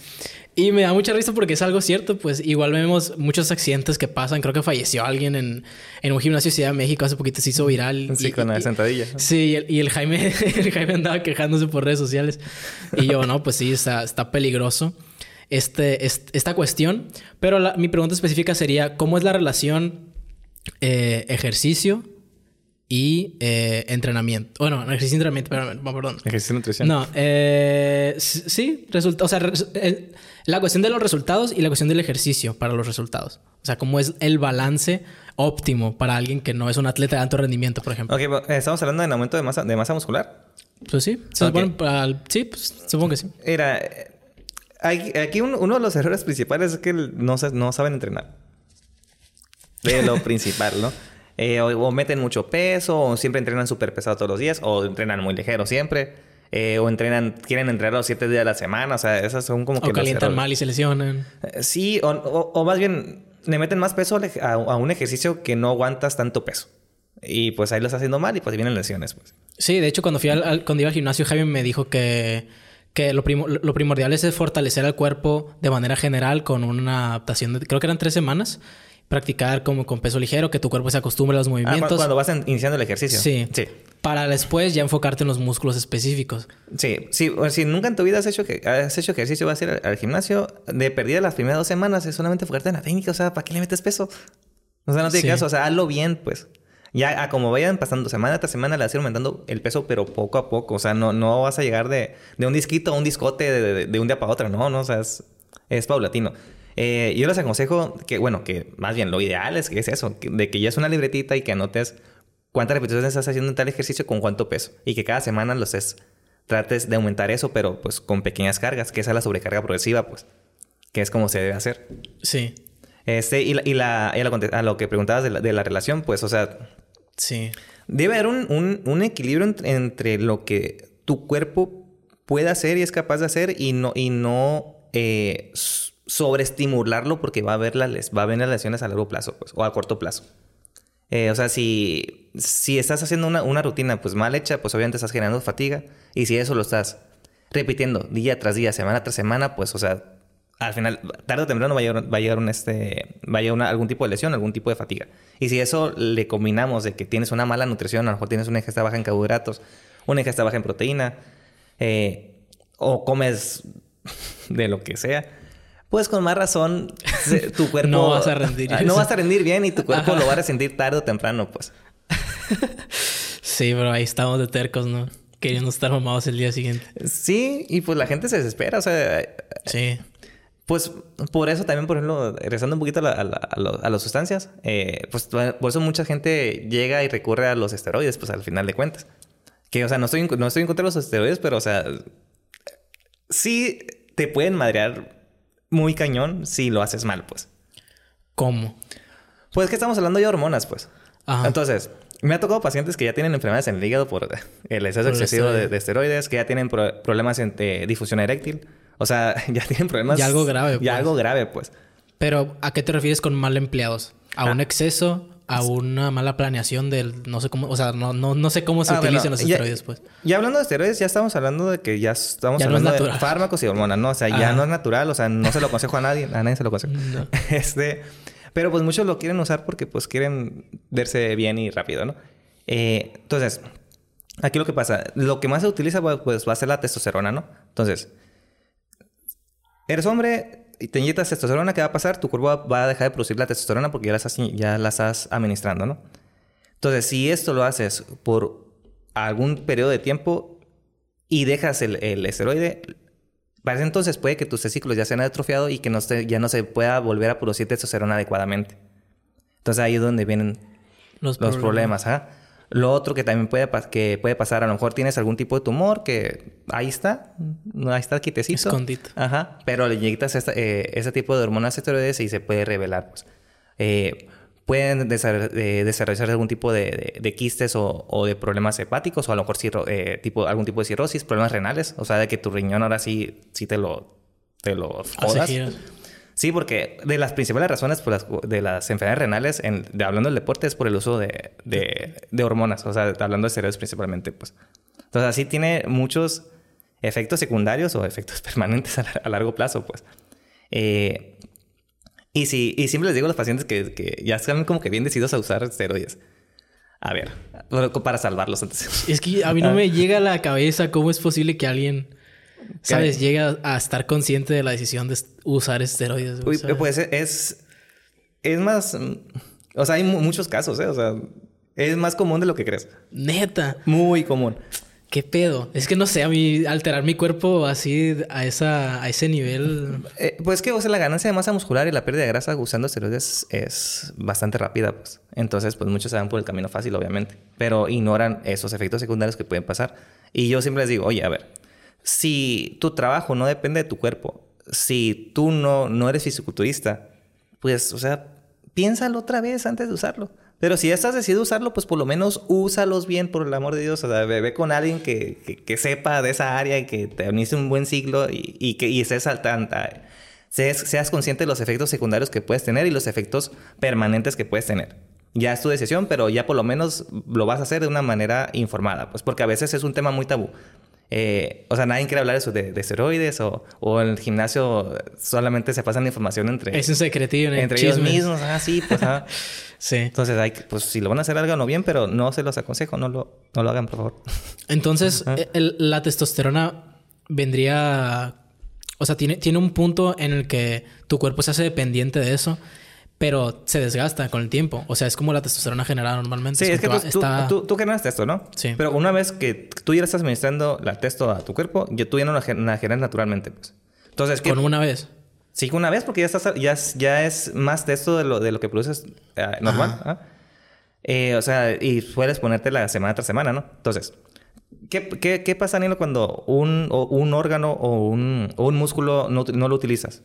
Y me da mucha risa porque es algo cierto, pues igual vemos muchos accidentes que pasan. Creo que falleció alguien en, en un gimnasio de Ciudad de México. Hace poquito se hizo viral. Sí, Y- con la y- sentadilla. Sí, y el, y el Jaime, el Jaime andaba quejándose por redes sociales. Y yo, no, pues sí, está, está peligroso este, est- esta cuestión. Pero la- mi pregunta específica sería, ¿cómo es la relación eh, ejercicio y eh, entrenamiento? Bueno, ejercicio y entrenamiento, perdón, no, perdón. Ejercicio de nutrición. No, eh, sí, resulta, o sea, res- el- la cuestión de los resultados y la cuestión del ejercicio para los resultados. O sea, cómo es el balance óptimo para alguien que no es un atleta de alto rendimiento, por ejemplo. Ok, bueno, estamos hablando del aumento de masa, de masa muscular. Pues sí, se Ok. supone para el- sí, pues supongo que sí. Era. eh, hay- Aquí un- uno de los errores principales es que no, se- no saben entrenar. De lo principal, ¿no? Eh, o, o meten mucho peso, o siempre entrenan súper pesado todos los días, o entrenan muy ligero siempre, eh, o entrenan, quieren entrenar los siete días de la semana, o sea, esas son como que O calientan mal y se lesionan. Eh, Sí, o, o- o más bien le meten más peso a, a un ejercicio que no aguantas tanto peso. Y pues ahí lo está haciendo mal y pues vienen lesiones, pues. Sí, de hecho, cuando fui al, al- cuando iba al gimnasio, Jaime me dijo que, que lo, lo primordial es fortalecer al cuerpo de manera general con una adaptación de, creo que eran tres semanas. Practicar como con peso ligero, que tu cuerpo se acostumbre a los Ah, movimientos. cuando vas iniciando el ejercicio. Sí. Sí. Para después ya enfocarte en los músculos específicos. Sí, sí, o si nunca en tu vida has hecho, que, has hecho ejercicio, vas a ir al, al gimnasio, de perdida las primeras dos semanas es solamente enfocarte en la técnica, o sea, ¿para qué le metes peso? O sea, no tiene Sí. caso, o sea, hazlo bien, pues. Ya, a como vayan pasando semana tras semana, le vas a ir aumentando el peso, pero poco a poco, o sea, no, no vas a llegar de, de un disquito a un discote de, de- de un día para otro, no, no, o sea, es, es paulatino. Eh, yo les aconsejo que, bueno, que más bien lo ideal es que es eso, que- de que ya es una libretita y que anotes cuántas repeticiones estás haciendo en tal ejercicio con cuánto peso. Y que cada semana los es, trates de aumentar eso, pero pues con pequeñas cargas, que esa es la sobrecarga progresiva, pues, que es como se debe hacer. Sí, Este, y, la, y, la- y a, lo, conte- a lo que preguntabas de la, de la relación, pues, o sea, sí. debe haber un, un- un equilibrio ent- entre lo que tu cuerpo puede hacer y es capaz de hacer y no, y no eh, sobreestimularlo porque va a haber las, va a haber las lesiones a largo plazo, pues, o a corto plazo. Eh, o sea, si, si estás haciendo una, una rutina pues mal hecha, pues obviamente estás generando fatiga. Y si eso lo estás repitiendo día tras día, semana tras semana, pues, o sea, al final, tarde o temprano va a llegar, va a un este, va a algún tipo de lesión, algún tipo de fatiga. Y si eso le combinamos de que tienes una mala nutrición, a lo mejor tienes una ingesta baja en carbohidratos, una ingesta baja en proteína, eh, o comes de lo que sea, pues con más razón se- tu cuerpo No vas a rendir Ah, no vas a rendir bien y tu cuerpo Ajá. lo va a resentir tarde o temprano, pues. Sí, pero ahí estamos de tercos, ¿no? Queriendo estar mamados el día siguiente. Sí, y pues la gente se desespera, o sea, Sí. Pues por eso también, por ejemplo, regresando un poquito a, la- a la- a lo- a las sustancias, eh, pues por eso mucha gente llega y recurre a los esteroides, pues al final de cuentas. Que, o sea, no estoy, no estoy en contra de los esteroides, pero, o sea, sí te pueden madrear muy cañón si lo haces mal, pues. ¿Cómo? Pues es que estamos hablando de hormonas, pues. Ajá. Entonces, me ha tocado pacientes que ya tienen enfermedades en el hígado por el exceso Por excesivo de, esteroide. de esteroides, que ya tienen pro- problemas en eh, difusión eréctil. O sea, ya tienen problemas. Ya algo grave, Ya pues. algo grave, pues. Pero, ¿a qué te refieres con mal empleados? ¿A un Ah. exceso? ¿A una mala planeación del... No sé cómo... O sea, no, no, no sé cómo se Ah, bueno, utilizan los ya- esteroides, pues. Y hablando de esteroides, ya estamos hablando de que ya estamos Ya no es hablando de fármacos y hormonas, ¿no? O sea, ya no es natural, o sea, no se lo aconsejo a nadie, a nadie se lo aconsejo. No. Este, pero pues muchos lo quieren usar porque pues quieren verse bien y rápido, ¿no? Eh, entonces, aquí lo que pasa, lo que más se utiliza pues, pues, va a ser la testosterona, ¿no? Entonces, eres hombre y te inyectas testosterona, ¿qué va a pasar? Tu cuerpo va- a dejar de producir la testosterona porque ya la estás, ya la estás administrando, ¿no? Entonces, si esto lo haces por algún periodo de tiempo y dejas el, el esteroide, para ese entonces puede que tus testículos ya se hayan atrofiado y que no se- ya no se pueda volver a producir testosterona adecuadamente. Entonces ahí es donde vienen los problemas. ¿ah? Lo otro que también puede, que puede pasar, a lo mejor tienes algún tipo de tumor que ahí está, ahí está quitecito. Escondito. Ajá, pero le inyectas eh, ese tipo de hormonas esteroides y se puede revelar. Pues. Eh, pueden eh, desarrollar algún tipo de, quistes o, de problemas hepáticos o a lo mejor tipo, algún tipo de cirrosis, problemas renales, o sea, de que tu riñón ahora sí, sí te lo, te lo jodas. Sí, porque de las principales razones por las, de las enfermedades renales, en, de, hablando del deporte, es por el uso de, de, hormonas, o sea, hablando de esteroides principalmente, pues. Entonces, así tiene muchos efectos secundarios o efectos permanentes a, largo plazo, pues. Eh, y, si, y siempre les digo a los pacientes que, que ya están como que bien decididos a usar esteroides. A ver, para salvarlos antes. Es que a mí no me llega a la cabeza cómo es posible que alguien ¿Sabes? Llega a estar consciente de la decisión de usar esteroides. pues es. Es más. O sea, hay muchos casos, ¿eh? O sea, es más común de lo que crees. Neta. Muy común. ¿Qué pedo? Es que no sé, a mí alterar mi cuerpo así a, esa, a ese nivel. Eh, pues que, o sea, la ganancia de masa muscular y la pérdida de grasa usando esteroides es bastante rápida, pues. Entonces, pues muchos se van por el camino fácil, obviamente. Pero ignoran esos efectos secundarios que pueden pasar. Y yo siempre les digo, oye, a ver, si tu trabajo no depende de tu cuerpo, si tú no, no eres fisiculturista, pues, o sea, piénsalo otra vez antes de usarlo. Pero si ya estás decidido usarlo, pues por lo menos úsalos bien, por el amor de Dios. O sea, ve, con alguien que, que, sepa de esa área y que te uniste un buen siglo y, y que y estés al tanto. Seas, seas consciente de los efectos secundarios que puedes tener y los efectos permanentes que puedes tener. Ya es tu decisión, pero ya por lo menos lo vas a hacer de una manera informada, pues porque a veces es un tema muy tabú. Eh, o sea, nadie quiere hablar de eso, de, esteroides o, o, en el gimnasio solamente se pasan información entre... Es un secretillo, Entre ellos mismos, ah, sí, pues, ah. sí. Entonces, hay, pues si lo van a hacer, háganlo bien, pero no se los aconsejo, no lo, no lo hagan, por favor. Entonces, eh, la testosterona vendría... O sea, tiene, tiene un punto en el que tu cuerpo se hace dependiente de eso pero se desgasta con el tiempo. O sea, es como la testosterona generada normalmente. Sí, es, que, tú, tú, tú, generas testo, ¿no? Sí. Pero una vez que tú ya estás administrando la testo a tu cuerpo, tú ya no la, generas naturalmente, pues. Entonces, ¿Con una vez? Sí, con una vez, porque ya, estás, ya, ya es más testo de lo, de lo que produces eh, normal. ¿ah? Eh, o sea, y sueles ponértela semana tras semana, ¿no? Entonces, ¿qué, qué, qué pasa, Nilo, cuando un, un órgano o un, o un músculo no, no lo utilizas?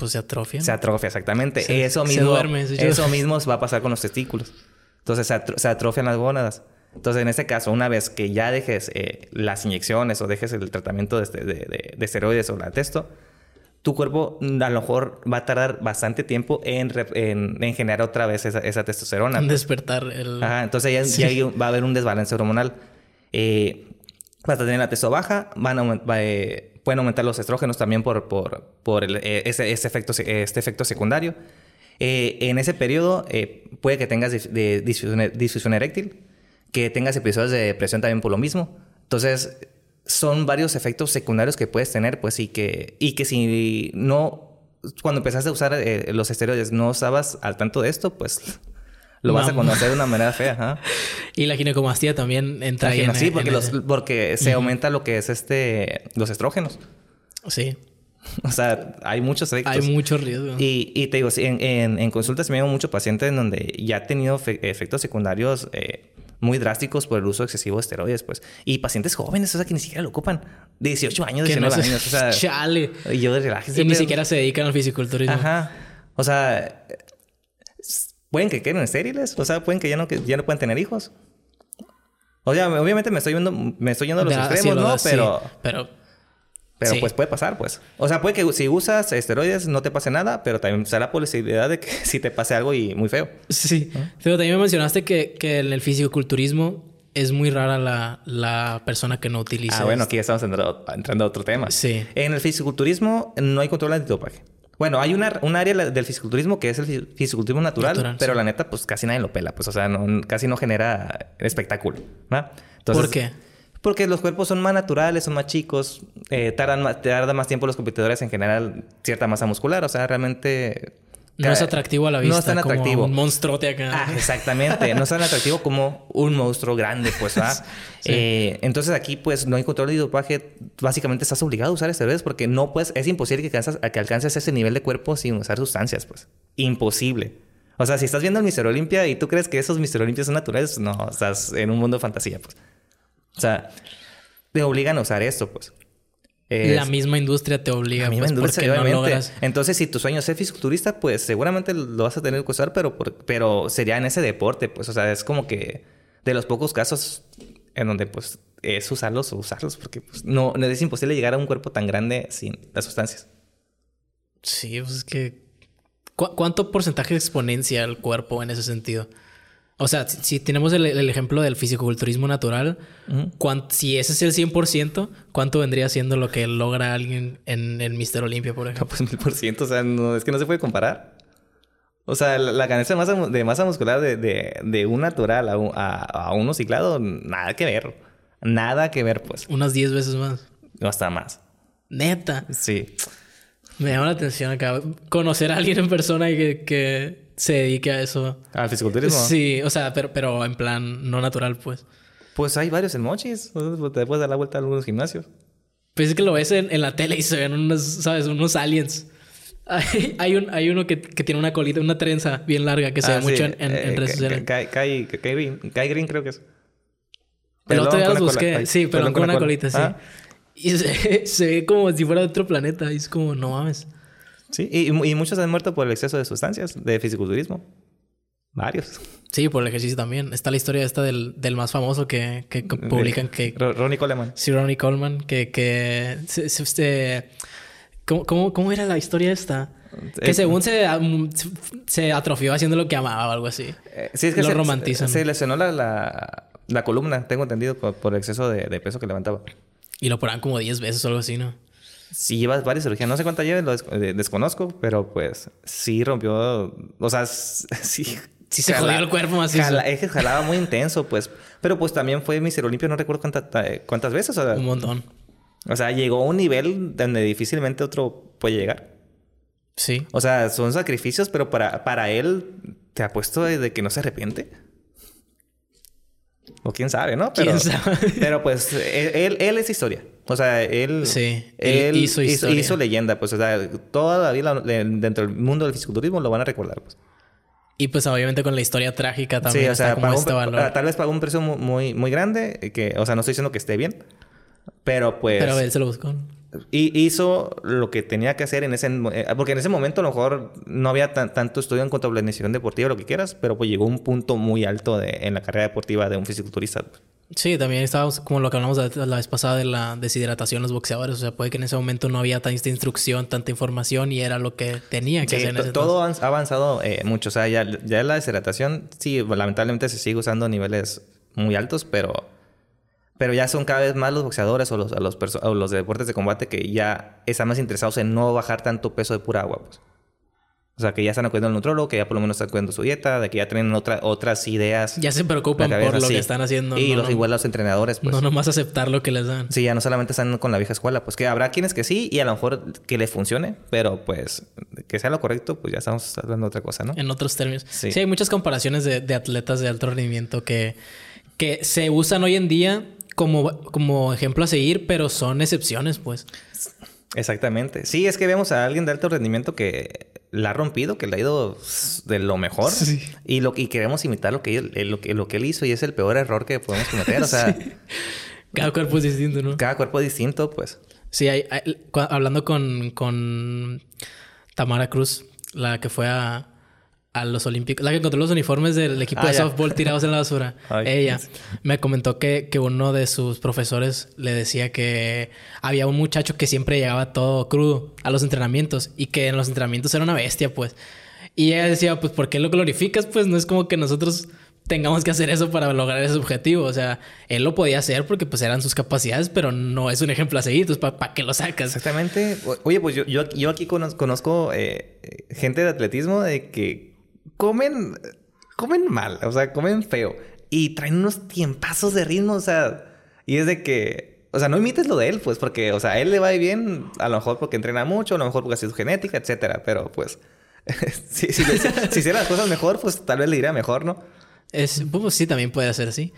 Pues se atrofia. Se atrofia, exactamente. eso mismo, eso mismo va a pasar con los testículos. Entonces se, atrofian las gónadas. Entonces, en este caso, una vez que ya dejes eh, las inyecciones o dejes el tratamiento de, este, de, de, esteroides o la testo, tu cuerpo a lo mejor va a tardar bastante tiempo en, en, generar otra vez esa, esa testosterona. En despertar el... Ajá, entonces ya, va a haber un desbalance hormonal. Eh, vas a tener la testo baja, van a, eh, pueden aumentar los estrógenos también por, por, por eh, ese, efecto, este efecto secundario. Eh, en ese periodo eh, puede que tengas de, disfunción, eréctil, que tengas episodios de depresión también por lo mismo. Entonces, son varios efectos secundarios que puedes tener, pues, y que, y que si no, cuando empezaste a usar los esteroides, no estabas al tanto de esto, pues lo vas a conocer de una manera fea. Y la ginecomastia también entra ahí. sí, porque, porque se aumenta lo que es este los estrógenos. Sí. O sea, hay muchos efectos. Hay mucho riesgo. Y, y te digo, en, en, en consultas me llevo mucho pacientes en donde ya ha tenido efectos secundarios eh, muy drásticos por el uso excesivo de esteroides, pues. Y pacientes jóvenes, o sea, que ni siquiera lo ocupan. De 18 años, 19 años. O sea, chale. Y yo de Y ni siquiera se dedican al fisiculturismo. Ajá. O sea, pueden que queden estériles, o sea, pueden que ya no, que ya no puedan tener hijos. O sea, obviamente me estoy yendo, me estoy yendo a los extremos, ¿no? pero, pero pero pues puede pasar, pues. O sea, puede que si usas esteroides no te pase nada, pero también será la posibilidad de que si te pase algo y muy feo. Sí. Pero también me mencionaste que, que en el fisicoculturismo es muy rara la, la, persona que no utiliza. Ah, bueno, aquí ya estamos entrando, entrando, a otro tema. Sí. En el fisiculturismo no hay control antidopaje. Bueno, hay una, un área del fisiculturismo que es el fisiculturismo natural, pero la neta, pues casi nadie lo pela, pues, o sea, no, casi no genera espectáculo, ¿no? ¿Por qué? Porque los cuerpos son más naturales, son más chicos, eh, tardan, más, tarda más tiempo los competidores en generar cierta masa muscular, o sea, realmente no es atractivo a la vista. No es tan atractivo. un monstruote acá. Ah, exactamente. No es tan atractivo como un monstruo grande, pues, ¿ah? entonces aquí, pues, no hay control de dopaje. Básicamente estás obligado a usar esteroides porque no puedes... Es imposible que, alcances, que alcances ese nivel de cuerpo sin usar sustancias, pues. Imposible. O sea, si estás viendo el Mister Olimpia y tú crees que esos Mister Olimpias son naturales, no, estás en un mundo de fantasía, pues. O sea, te obligan a usar esto, pues. La misma industria te obliga, la misma pues, industria, no Entonces, si tu sueño es ser fisiculturista, pues seguramente lo vas a tener que usar, pero, pero sería en ese deporte, pues. O sea, es como que de los pocos casos en donde, pues, es usarlos o usarlos, porque pues, no, no es imposible llegar a un cuerpo tan grande sin las sustancias. Sí, pues es que ¿Cuánto porcentaje exponencia el cuerpo en ese sentido? O sea, si, tenemos el, ejemplo del fisicoculturismo natural, si ese es el 100%, ¿cuánto vendría siendo lo que logra alguien en el Mister Olimpia, por ejemplo? pues mil por ciento, o sea, no, es que no se puede comparar. O sea, la, ganancia de masa, de masa muscular de, un natural a, a, uno ciclado, nada que ver. Nada que ver, pues. Unas 10 veces más. No, hasta más. Neta. Sí. Me llama la atención acá. Conocer a alguien en persona y que, se dedique a eso. ¿Al fisiculturismo? Sí, o sea, pero, pero en plan no natural, pues. Pues hay varios en Mochis. Te puedes dar la vuelta a algunos gimnasios. Pues es que lo ves en, la tele y se ven unos, ¿sabes? Unos aliens. Hay, hay, un, hay uno que, que, tiene una colita, una trenza bien larga que se ve ah, mucho en, en, en redes sociales. Kai, Green, creo que es. El otro día los busqué. Sí, pero con, una colita, sí. Ah. Y se, ve como si fuera de otro planeta. Y es como, no mames. Sí, y, y, muchos han muerto por el exceso de sustancias, de fisiculturismo. Varios. Sí, por el ejercicio también. Está la historia esta del, del más famoso que, que, publican que... Ronnie Coleman. Sí, Ronnie Coleman. Que... que se, ¿cómo, ¿cómo, era la historia esta? Que según se, se atrofió haciendo lo que amaba o algo así. Eh, sí, es que lo se, romantizan. Se, lesionó la, la, la, columna, tengo entendido, por, por el exceso de, de peso que levantaba. Y lo ponían como 10 veces o algo así, ¿no? Sí, lleva varias cirugías. No sé cuántas lleva, lo eh, desconozco, pero pues sí rompió. O sea, sí. Sí se jodió el cuerpo más jala, Es que jalaba muy intenso, pues. Pero pues también fue Mister Olimpio, no recuerdo cuántas, cuántas veces. O sea, un montón. O sea, llegó a un nivel donde difícilmente otro puede llegar. Sí. O sea, son sacrificios, pero para, para él, te apuesto de que no se arrepiente. O quién sabe, ¿no? Pero, ¿Quién sabe? pero pues él, él es historia. O sea, él, sí, él, hizo, hizo, leyenda. Pues, o sea, toda la vida dentro del mundo del fisiculturismo lo van a recordar, pues. Y pues obviamente con la historia trágica también. Sí, o sea, este tal vez pagó un precio muy, muy grande, que, o sea, no estoy diciendo que esté bien, pero pues... Pero él se lo buscó. Y hizo lo que tenía que hacer en ese... Eh, porque en ese momento a lo mejor no había tanto estudio en cuanto a planificación deportiva, lo que quieras, pero pues llegó un punto muy alto de, en la carrera deportiva de un fisiculturista. Sí, también estábamos como lo que hablamos la, vez pasada de la deshidratación de los boxeadores. O sea, puede que en ese momento no había tanta instrucción, tanta información y era lo que tenía que hacer. En todo ha avanzado eh, mucho. O sea, ya, ya la deshidratación, sí, lamentablemente se sigue usando a niveles muy altos, pero pero ya son cada vez más los boxeadores o los, los, los de deportes de combate que ya están más interesados en no bajar tanto peso de pura agua. Pues. O sea, que ya están acudiendo al nutrólogo, que ya por lo menos están cuidando su dieta, de que ya tienen otra, otras ideas. Ya se preocupan por lo que están haciendo. Y los, igual los entrenadores, pues. No nomás aceptar lo que les dan. Sí, ya no solamente están con la vieja escuela. Pues que habrá quienes que sí y a lo mejor que les funcione, pero pues que sea lo correcto, pues ya estamos hablando de otra cosa, ¿no? En otros términos. Sí, hay muchas comparaciones de, de atletas de alto rendimiento que, que se usan hoy en día como, como ejemplo a seguir, pero son excepciones, pues. Exactamente. Sí, es que vemos a alguien de alto rendimiento que la ha rompido, que le ha ido de lo mejor. Y, lo, y queremos imitar lo que, él, lo, que, lo que él hizo y es el peor error que podemos cometer. O sea... Cada cuerpo es distinto, ¿no? Cada cuerpo es distinto, pues. Sí, hay, hablando con, con Tamara Cruz, la que fue a, a los Olímpicos, la que encontró los uniformes del equipo de ah, softball tirados en la basura. Ella me comentó que, que, uno de sus profesores le decía que había un muchacho que siempre llegaba todo crudo a los entrenamientos y que en los entrenamientos era una bestia, pues. Y ella decía, pues, ¿por qué lo glorificas? Pues no es como que nosotros tengamos que hacer eso para lograr ese objetivo. O sea, él lo podía hacer porque pues eran sus capacidades, pero no es un ejemplo a seguir. Entonces, ¿para qué lo sacas? Exactamente. Oye, pues yo, yo, yo aquí conozco, eh, gente de atletismo de que comen, comen mal, o sea, comen feo. Y traen unos tiempazos de ritmo, o sea, y es de que, o sea, no imites lo de él, pues, porque, o sea, él le va bien, a lo mejor porque entrena mucho, a lo mejor porque hace su genética, etcétera, pero pues, si, si, hiciera las cosas mejor, pues tal vez le iría mejor, ¿no? Es, pues sí, también puede ser así.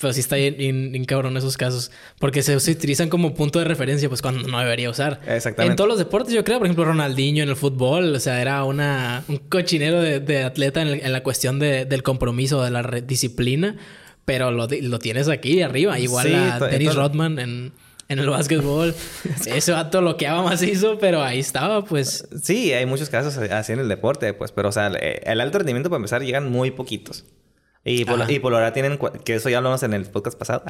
Pero sí está bien, cabrón esos casos. Porque se, utilizan como punto de referencia, pues cuando no debería usar. Exactamente. En todos los deportes, yo creo, por ejemplo, Ronaldinho en el fútbol, o sea, era una, un cochinero de, atleta en, la cuestión del compromiso, de la disciplina. Pero lo, lo, tienes aquí arriba. Igual a Dennis Rodman en, en el básquetbol. Ese vato loqueaba macizo, pero ahí estaba, pues. Sí, hay muchos casos así en el deporte, pues. Pero, o sea, el alto rendimiento, para empezar, llegan muy poquitos. Y por, y por ahora tienen, que eso ya hablamos en el podcast pasado,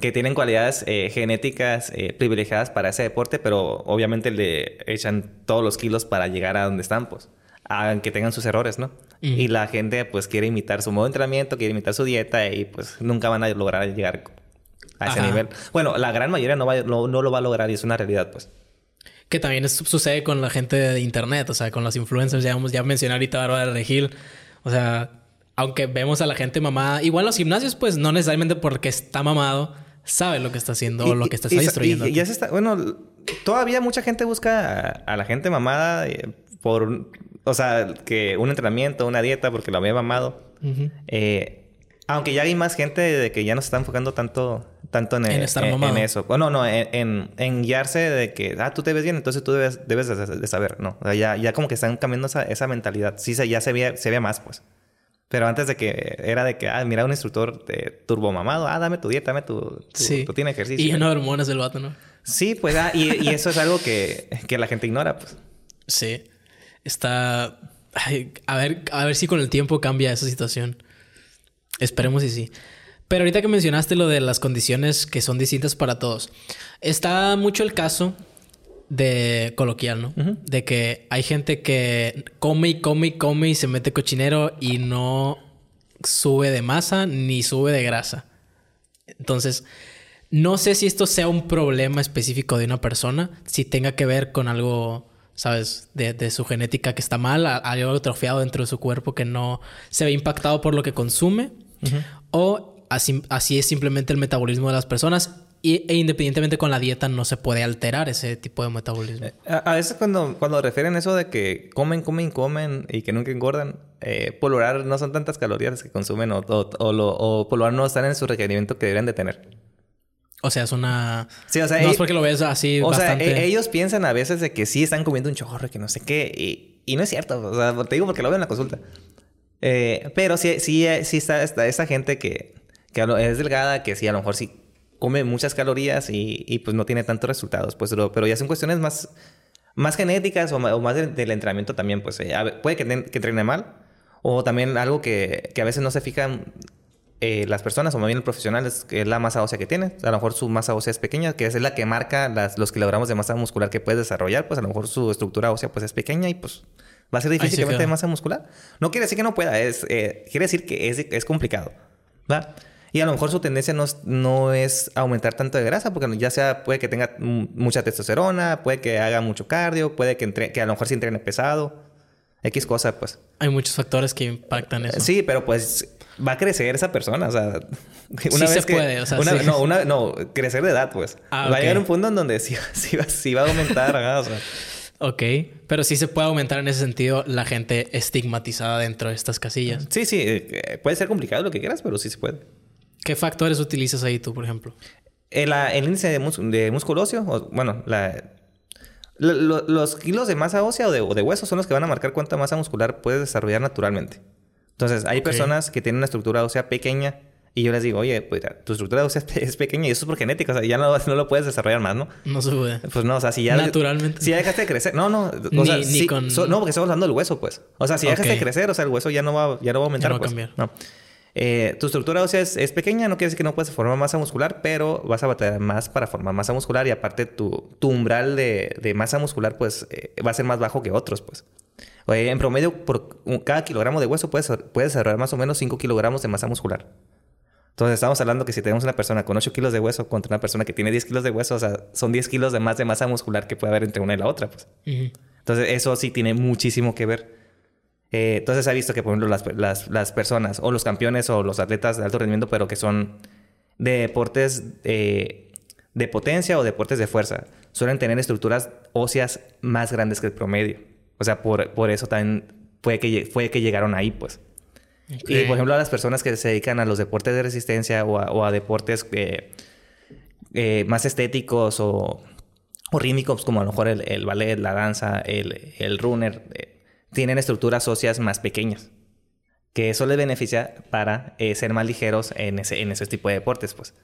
que tienen cualidades eh, genéticas eh, privilegiadas para ese deporte, pero obviamente le echan todos los kilos para llegar a donde están, pues, aunque tengan sus errores, ¿no? Y la gente, pues, quiere imitar su modo de entrenamiento, quiere imitar su dieta y, pues, nunca van a lograr llegar a ese nivel. Bueno, la gran mayoría no, va, no, lo va a lograr y es una realidad, pues. Que también sucede con la gente de internet, o sea, con los influencers, ya, vamos, ya mencioné ahorita a Bárbara Regil, o sea aunque vemos a la gente mamada, igual los gimnasios, pues no necesariamente porque está mamado, sabe lo que está haciendo o lo que está, destruyendo. Y, ya se está, bueno, todavía mucha gente busca a, la gente mamada eh, por, o sea, que un entrenamiento, una dieta, porque lo había mamado. Eh, aunque ya hay más gente de que ya no se está enfocando tanto, tanto en, en, estar en, eso. Bueno, no, en, en, guiarse de que, ah, tú te ves bien, entonces tú debes, debes de, saber. No, o sea, ya, ya como que están cambiando esa, esa mentalidad. Sí, ya se ve, se ve más, pues. Pero antes de que era de que, ah, mira, un instructor de turbo mamado, ah, dame tu dieta, dame tu, tu, sí. tu ejercicio. Y no hormonas del vato, ¿no? Sí, pues, ah, y, y, eso es algo que, que, la gente ignora, pues. Sí. Está. a ver, a ver si con el tiempo cambia esa situación. Esperemos y sí. Pero ahorita que mencionaste lo de las condiciones que son distintas para todos, está mucho el caso de coloquial, ¿no? De que hay gente que come y come y come y se mete cochinero y no sube de masa ni sube de grasa. Entonces, no sé si esto sea un problema específico de una persona, si tenga que ver con algo, ¿sabes? De, su genética que está mal, algo atrofiado dentro de su cuerpo que no se ve impactado por lo que consume, o así, así es simplemente el metabolismo de las personas y, e independientemente con la dieta no se puede alterar ese tipo de metabolismo. Eh, a, veces cuando, cuando refieren eso de que comen, comen, comen y que nunca engordan, eh, no son tantas calorías que consumen o, o, lo, o polular no están en su requerimiento que deberían de tener. O sea, es una... Sí, o sea... No es porque lo ves así O sea, e, ellos piensan a veces de que sí están comiendo un chorro, que no sé qué. Y, y no es cierto. O sea, te digo porque lo veo en la consulta. Eh, pero sí, sí, sí está, está esa gente que, que es delgada, que sí, a lo mejor sí come muchas calorías y, pues no tiene tantos resultados. Pues, pero, ya son cuestiones más, más genéticas o más, del, entrenamiento también. Pues eh, puede que, que, entrene mal o también algo que, a veces no se fijan eh, las personas o más bien el profesional es, que es la masa ósea que tiene. A lo mejor su masa ósea es pequeña, que es la que marca las, los kilogramos de masa muscular que puedes desarrollar. Pues a lo mejor su estructura ósea pues es pequeña y pues va a ser difícil que meta masa muscular. No quiere decir que no pueda, es, eh, quiere decir que es, es complicado. ¿va? Y a lo mejor su tendencia no, no es aumentar tanto de grasa, porque ya sea puede que tenga mucha testosterona, puede que haga mucho cardio, puede que, entre, que a lo mejor se entrene pesado. X cosa, pues. Hay muchos factores que impactan eso. Sí, pero pues va a crecer esa persona. O sea, una sí vez se puede, o sea, no, una, no, crecer de edad, pues. Ah, va a llegar un punto en donde sí, sí, va, a aumentar. o sea. Ok, pero sí se puede aumentar en ese sentido la gente estigmatizada dentro de estas casillas. Sí, sí, eh, puede ser complicado lo que quieras, pero sí se puede. ¿Qué factores utilizas ahí tú, por ejemplo? El, el índice de, de músculo óseo, o, bueno, la, los kilos de masa ósea o de, o de, hueso son los que van a marcar cuánta masa muscular puedes desarrollar naturalmente. Entonces, hay personas que tienen una estructura ósea pequeña y yo les digo, oye, pues tu estructura ósea es pequeña y eso es por genética, o sea, ya no, no lo puedes desarrollar más, ¿no? No se puede. Pues no, o sea, si ya. Naturalmente. Si ya dejaste de crecer. No, no. O ni, sea, con... no, porque estamos hablando del hueso, pues. O sea, si ya dejaste de crecer, o sea, el hueso ya no va, ya no va a aumentar, ya no va a pues. cambiar. No. Eh, tu estructura ósea es, pequeña, no quiere decir que no puedes formar masa muscular, pero vas a batallar más para formar masa muscular y aparte tu, tu umbral de, masa muscular pues eh, va a ser más bajo que otros, pues. en promedio, por cada kilogramo de hueso puedes, puedes desarrollar más o menos 5 kilogramos de masa muscular. Entonces estamos hablando que si tenemos una persona con 8 kilos de hueso contra una persona que tiene 10 kilos de hueso, o sea, son 10 kilos de más de masa muscular que puede haber entre una y la otra, pues. Entonces eso sí tiene muchísimo que ver. Eh, entonces ha visto que, por ejemplo, las, las, personas o los campeones o los atletas de alto rendimiento, pero que son de deportes eh, de potencia o deportes de fuerza, suelen tener estructuras óseas más grandes que el promedio. O sea, por, por eso también fue que, fue que llegaron ahí, pues. Y por ejemplo, a las personas que se dedican a los deportes de resistencia o a, deportes eh, eh, más estéticos o, o, rítmicos, como a lo mejor el, ballet, la danza, el, el runner, eh, tienen estructuras óseas más pequeñas. Que eso les beneficia para ser más ligeros en ese, en ese tipo de deportes, pues.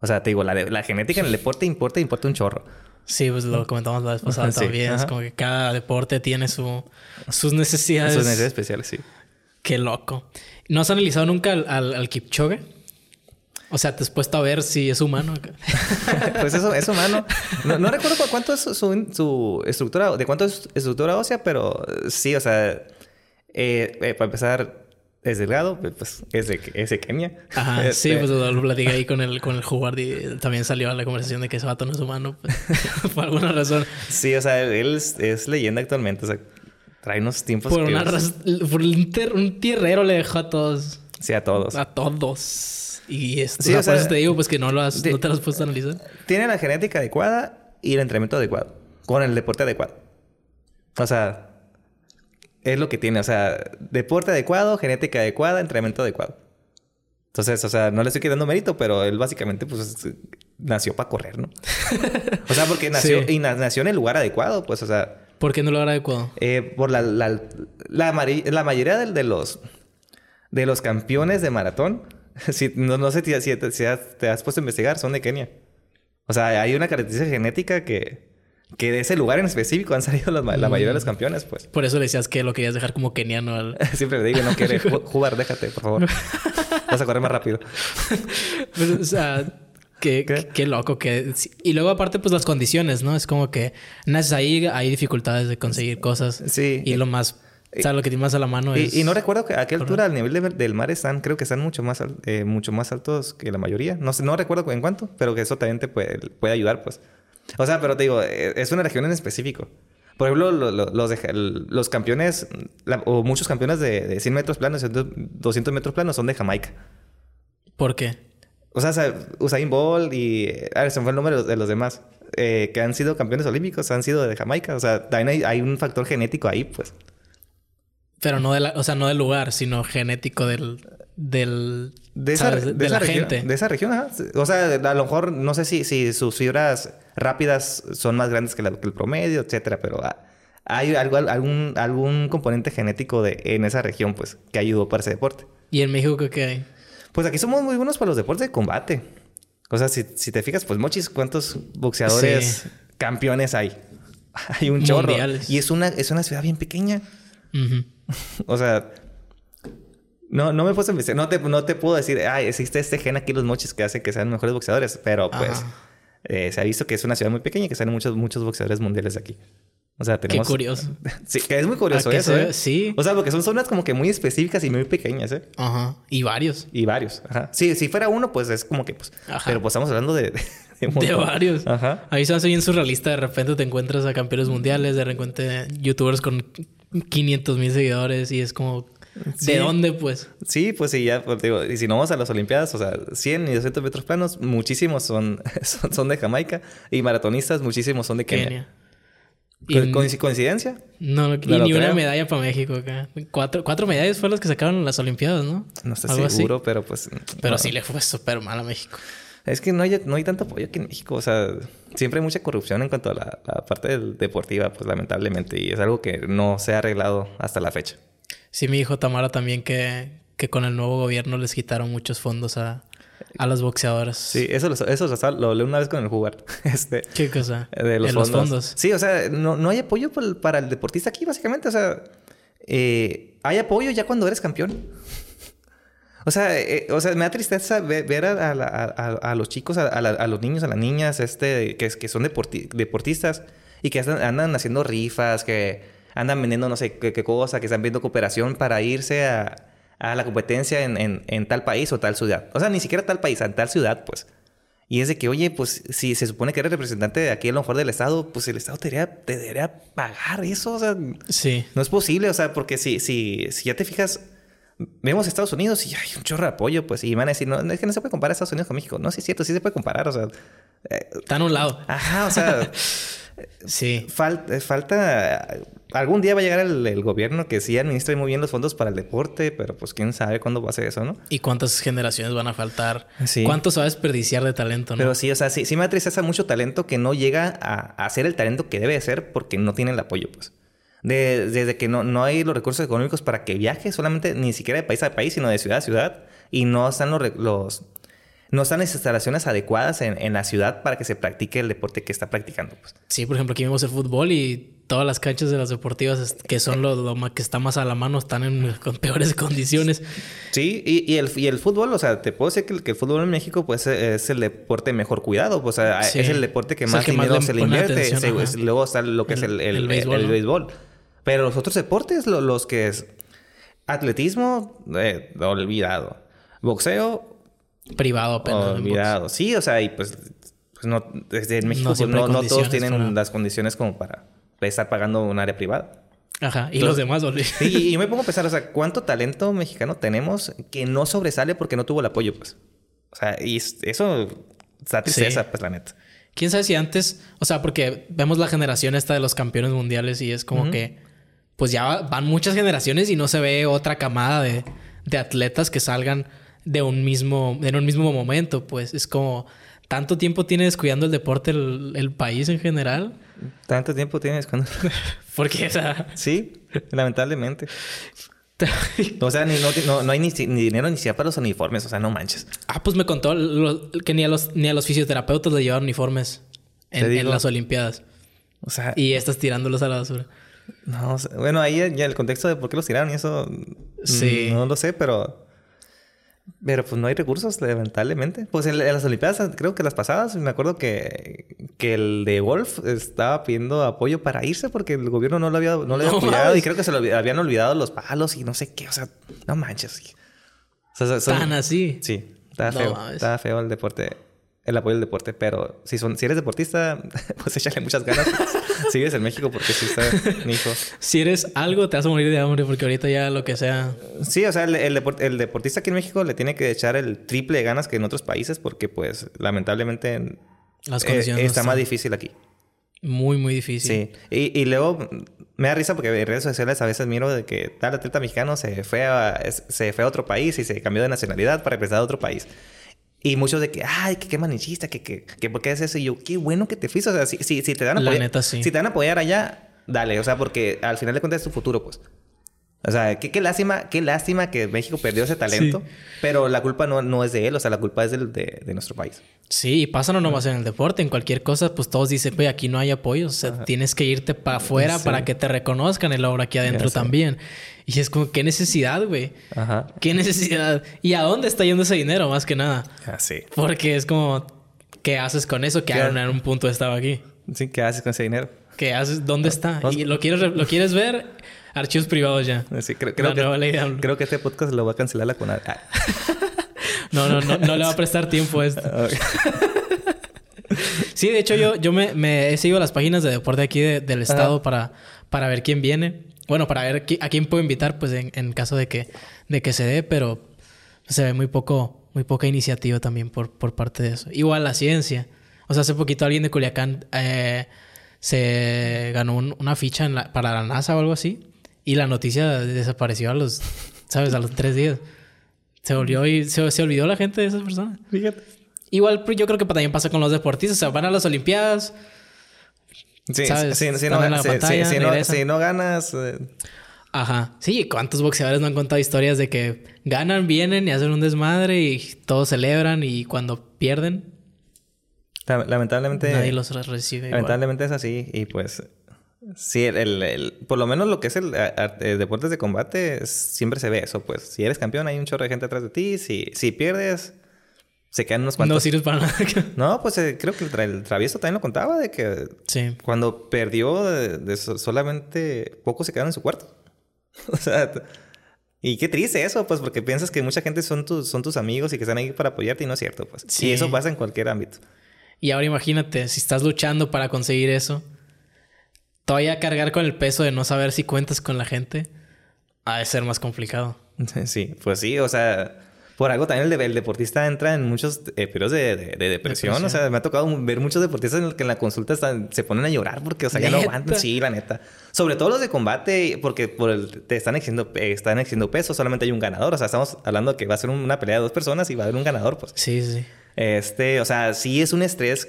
O sea, te digo, la, la genética en el deporte importa, importa un chorro. Sí, pues lo comentamos la vez pasada también. Es como que cada deporte tiene su, sus necesidades. Sus necesidades especiales, sí. Qué loco. ¿No has analizado nunca al, al, Kipchoge? O sea, te has puesto a ver si es humano. pues eso es humano. No, recuerdo cuánto es su, estructura, de cuánto es estructura ósea, pero sí, o sea, eh, eh, para empezar, es delgado, pues es de, es de Kenia. Ajá, sí, este, pues lo platicé ahí con el, con el jugador y también salió la conversación de que ese vato no es humano, pues, por alguna razón. Sí, o sea, él es leyenda actualmente, o sea, Trae unos tiempos por, una por un, tierrero le dejó a todos. Sí, a todos. A todos. Y esto, sí, o sea, por eso te digo, pues que no, lo has, no te lo has puesto a analizar. Tiene la genética adecuada y el entrenamiento adecuado. Con el deporte adecuado. O sea, es lo que tiene. O sea, deporte adecuado, genética adecuada, entrenamiento adecuado. Entonces, o sea, no le estoy quitando mérito, pero él básicamente, pues, nació para correr, ¿no? o sea, porque nació, y nació en el lugar adecuado, pues, o sea, ¿Por qué no lo adecuado? Eh, por la, la, la, mayoría de, los, de los campeones de maratón, si, no, sé si, te has puesto a investigar, son de Kenia. O sea, hay una característica genética que, que de ese lugar en específico han salido la, mayoría de los mm. campeones, pues. Por eso le decías que lo querías dejar como keniano al... Siempre le digo, no quiere. Jugar, déjate, por favor. Vas a correr más rápido. Pues, o sea Qué, ¿Qué? loco que... Y luego aparte, pues las condiciones, ¿no? Es como que naces ahí, hay dificultades de conseguir cosas. Sí. Y lo más... O sea, lo que tienes más a la mano es... Y, no recuerdo que a qué altura al nivel del mar están. Creo que están mucho más, eh, mucho más altos que la mayoría. No sé, no recuerdo en cuánto, pero que eso también te puede, puede ayudar, pues. O sea, pero te digo, eh, es una región en específico. Por ejemplo, los, los campeones, o muchos campeones de, de 100 metros planos, 200 metros planos son de Jamaica. ¿Por qué? O sea, Usain Bolt y... A ver, se fue el número de los demás. Eh, que han sido campeones olímpicos, han sido de Jamaica. O sea, también hay, un factor genético ahí, pues. Pero no de la... O sea, no del lugar, sino genético del... Del... De esa, de, la gente. De esa región, ajá. O sea, a lo mejor no sé si, si sus fibras rápidas son más grandes que, el promedio, etcétera, pero hay algo, algún, algún componente genético de, en esa región, pues, que ayudó para ese deporte. ¿Y en México qué hay? Pues aquí somos muy buenos para los deportes de combate. O sea, si, te fijas, pues mochis, ¿cuántos boxeadores campeones hay? hay un chorro. Y es una, es una ciudad bien pequeña. o sea, no, no me puedo no te, no te puedo decir, ay, existe este gen aquí los mochis que hacen que sean mejores boxeadores, pero pues eh, se ha visto que es una ciudad muy pequeña y que salen muchos, muchos boxeadores mundiales de aquí. O sea, tenemos... Qué curioso. Sí, que es muy curioso eso, ¿eh? Sí. O sea, porque son zonas como que muy específicas y muy pequeñas, ¿eh? Ajá. Y varios. Y varios, ajá. Sí, si fuera uno, pues es como que, pues... Ajá. Pero pues estamos hablando de... De, varios. Ajá. Ahí se hace bien surrealista. De repente te encuentras a campeones mundiales, de repente youtubers con 500 mil seguidores y es como... ¿De dónde, pues? Sí, pues sí, ya, pues, digo, y si no vamos a las Olimpiadas, o sea, 100 y 200 metros planos, muchísimos son, son, de Jamaica y maratonistas, muchísimos son de Kenia. ¿Coincidencia? No, y ni una medalla para México acá. Cuatro, cuatro medallas fueron las que sacaron en las Olimpiadas, ¿no? No estoy seguro, pero pues. Pero sí le fue súper mal a México. Es que no hay, no hay tanto apoyo aquí en México. O sea, siempre hay mucha corrupción en cuanto a la, parte deportiva, pues lamentablemente. Y es algo que no se ha arreglado hasta la fecha. Sí, mi hijo Tamara también que, que con el nuevo gobierno les quitaron muchos fondos a, a las boxeadoras. Sí, eso, eso lo, leí una vez con el jugar. Este, ¿Qué cosa? De los, fondos. Sí, o sea, no, no hay apoyo para el, deportista aquí, básicamente. O sea, eh, hay apoyo ya cuando eres campeón. O sea, eh, o sea, me da tristeza ver, a, a, los chicos, a, los niños, a las niñas, este, que, que son deportistas y que andan, haciendo rifas, que andan vendiendo no sé qué, qué cosa, que están viendo cooperación para irse a, a la competencia en, en, tal país o tal ciudad. O sea, ni siquiera tal país, en tal ciudad, pues. Y es de que, oye, pues si se supone que eres representante de aquí a lo mejor del Estado, pues el Estado te debería, te debería pagar eso. O sea, sí. no es posible. O sea, porque si, si, si ya te fijas, vemos Estados Unidos y hay un chorro de apoyo, pues, y van a decir, no, es que no se puede comparar Estados Unidos con México. No, sí es cierto, sí se puede comparar. O sea, eh, está en un lado. Ajá, o sea. Sí. Falta, falta, algún día va a llegar el, el, gobierno que sí administre muy bien los fondos para el deporte, pero pues quién sabe cuándo va a ser eso, ¿no? Y cuántas generaciones van a faltar. Sí. ¿Cuánto se va a desperdiciar de talento, no? Pero sí, o sea, sí, sí me tristeza mucho talento que no llega a, a ser el talento que debe ser porque no tiene el apoyo, pues. De, desde que no, no hay los recursos económicos para que viaje, solamente ni siquiera de país a país, sino de ciudad a ciudad, y no están los, los no están las instalaciones adecuadas en, en, la ciudad para que se practique el deporte que está practicando. Pues. Sí, por ejemplo, aquí vemos el fútbol y todas las canchas de las deportivas que son lo, lo que está más a la mano están en con peores condiciones. Sí, y, y, el, y el fútbol, o sea, te puedo decir que el, que el fútbol en México pues es el deporte mejor cuidado, pues, o sea, sí. es el deporte que más que dinero más se le invierte. Se, luego está lo que el, es el, béisbol, el, béisbol. Pero los otros deportes, los, los que es atletismo, eh, olvidado. Boxeo, Privado apenas. Olvidado. Sí, o sea, y pues, pues no, desde México no, pues no, no todos tienen para... las condiciones como para estar pagando un área privada. Ajá, y Entonces, los demás, olvidé. Sí, y yo me pongo a pensar, o sea, ¿cuánto talento mexicano tenemos que no sobresale porque no tuvo el apoyo, pues? O sea, y eso da tristeza, sí. pues, la neta. ¿Quién sabe si antes, o sea, porque vemos la generación esta de los campeones mundiales y es como uh -huh. que, pues ya van muchas generaciones y no se ve otra camada de, de atletas que salgan de un mismo, en un mismo momento, pues es como tanto tiempo tiene descuidando el deporte el, el país en general. Tanto tiempo tiene descuidando. Porque, o sea... Sí, lamentablemente. o sea, ni, no, no, no, hay ni, ni, dinero ni siquiera para los uniformes, o sea, no manches. Ah, pues me contó lo, que ni a los, ni a los fisioterapeutas le llevaron uniformes en, en las Olimpiadas. O sea... Y estás tirándolos a la basura. No, o sea, bueno, ahí ya el contexto de por qué los tiraron y eso... Sí. No lo sé, pero... Pero pues no hay recursos, lamentablemente. Pues en, en, las Olimpiadas, creo que las pasadas, me acuerdo que, que el de golf estaba pidiendo apoyo para irse porque el gobierno no lo había, no le había no, apoyado y creo que se lo habían olvidado los palos y no sé qué. O sea, no manches. O sea, son, ¿Tan así? Sí, está no, feo. Feo el deporte el apoyo al deporte. Pero si, son, si eres deportista, pues échale muchas ganas. Sigues en México porque sí está mi hijo. Si eres algo, te vas a morir de hambre porque ahorita ya lo que sea. Sí, o sea, el, el, deport, el deportista aquí en México le tiene que echar el triple de ganas que en otros países porque, pues, lamentablemente Las condiciones eh, está más difícil aquí. Muy, muy difícil. Sí. Y, y, luego me da risa porque en redes sociales a veces miro de que tal atleta mexicano se fue a, se fue a otro país y se cambió de nacionalidad para representar a otro país. Y muchos de que, ay, que qué manichista, que, que, que por qué es eso. Y yo, qué bueno que te fuiste. O sea, si, si, si te dan a apoyar, neta, sí. si te dan a apoyar allá, dale. O sea, porque al final de cuentas es tu futuro, pues. O sea, qué, qué lástima, qué lástima que México perdió ese talento. Sí. Pero la culpa no, no es de él, o sea, la culpa es del, de, de, nuestro país. Sí, y pasa no nomás en el deporte, en cualquier cosa, pues todos dicen, pues aquí no hay apoyo. O sea, Ajá. tienes que irte para afuera sí. para que te reconozcan el obra aquí adentro también. Y es como, qué necesidad, güey. Ajá. Qué necesidad. ¿Y a dónde está yendo ese dinero, más que nada? Ah, sí. Porque es como, ¿qué haces con eso? Que en un punto estaba aquí. Sí, ¿qué haces con ese dinero? ¿Qué haces? ¿Dónde está? ¿Y lo quieres, lo quieres ver? Archivos privados ya. Sí, creo, creo, que, creo que este podcast lo va a cancelar la CONAD. Ah. no, no, no, no le va a prestar tiempo a esto. Okay. sí, de hecho yo, yo me, me, he seguido las páginas de deporte aquí de, del estado para, para ver quién viene. Bueno, para ver a quién puedo invitar, pues en, en caso de que, de que se dé, pero se ve muy poco, muy poca iniciativa también por, por parte de eso. Igual la ciencia. O sea, hace poquito alguien de Culiacán eh, se ganó un, una ficha la, para la NASA o algo así. Y la noticia desapareció a los, ¿sabes? A los tres días. Se volvió y se, se olvidó la gente de esas personas. Fíjate. Igual pues, yo creo que también pasa con los deportistas. O sea, van a las Olimpiadas. Sí, ¿sabes? No, no, si no ganas... Eh... Ajá. Sí, ¿cuántos boxeadores no han contado historias de que ganan, vienen y hacen un desmadre y todos celebran y cuando pierden... Lamentablemente... Nadie los recibe Lamentablemente igual. es así y pues... Sí, el, el, el, por lo menos lo que es el, el, deportes de combate, siempre se ve eso, pues. Si eres campeón, hay un chorro de gente atrás de ti. Si, si pierdes, se quedan unos cuantos. No sirves para nada. no, pues eh, creo que el, el, travieso también lo contaba de que sí. cuando perdió, de, de solamente pocos se quedaron en su cuarto. o sea, y qué triste eso, pues, porque piensas que mucha gente son tus, son tus amigos y que están ahí para apoyarte y no es cierto, pues. Sí. Y eso pasa en cualquier ámbito. Y ahora imagínate, si estás luchando para conseguir eso todavía cargar con el peso de no saber si cuentas con la gente ha de ser más complicado. Sí, pues sí, o sea, Por algo también el, deportista entra en muchos eh, periodos de, depresión. O sea, me ha tocado ver muchos deportistas en los que en la consulta se ponen a llorar porque, o sea, ya no aguantan. Sí, la neta. Sobre todo los de combate, porque por el, te están exigiendo, eh, están exigiendo peso, solamente hay un ganador. O sea, estamos hablando que va a ser una pelea de dos personas y va a haber un ganador, pues. Sí, sí. Este, o sea, sí es un estrés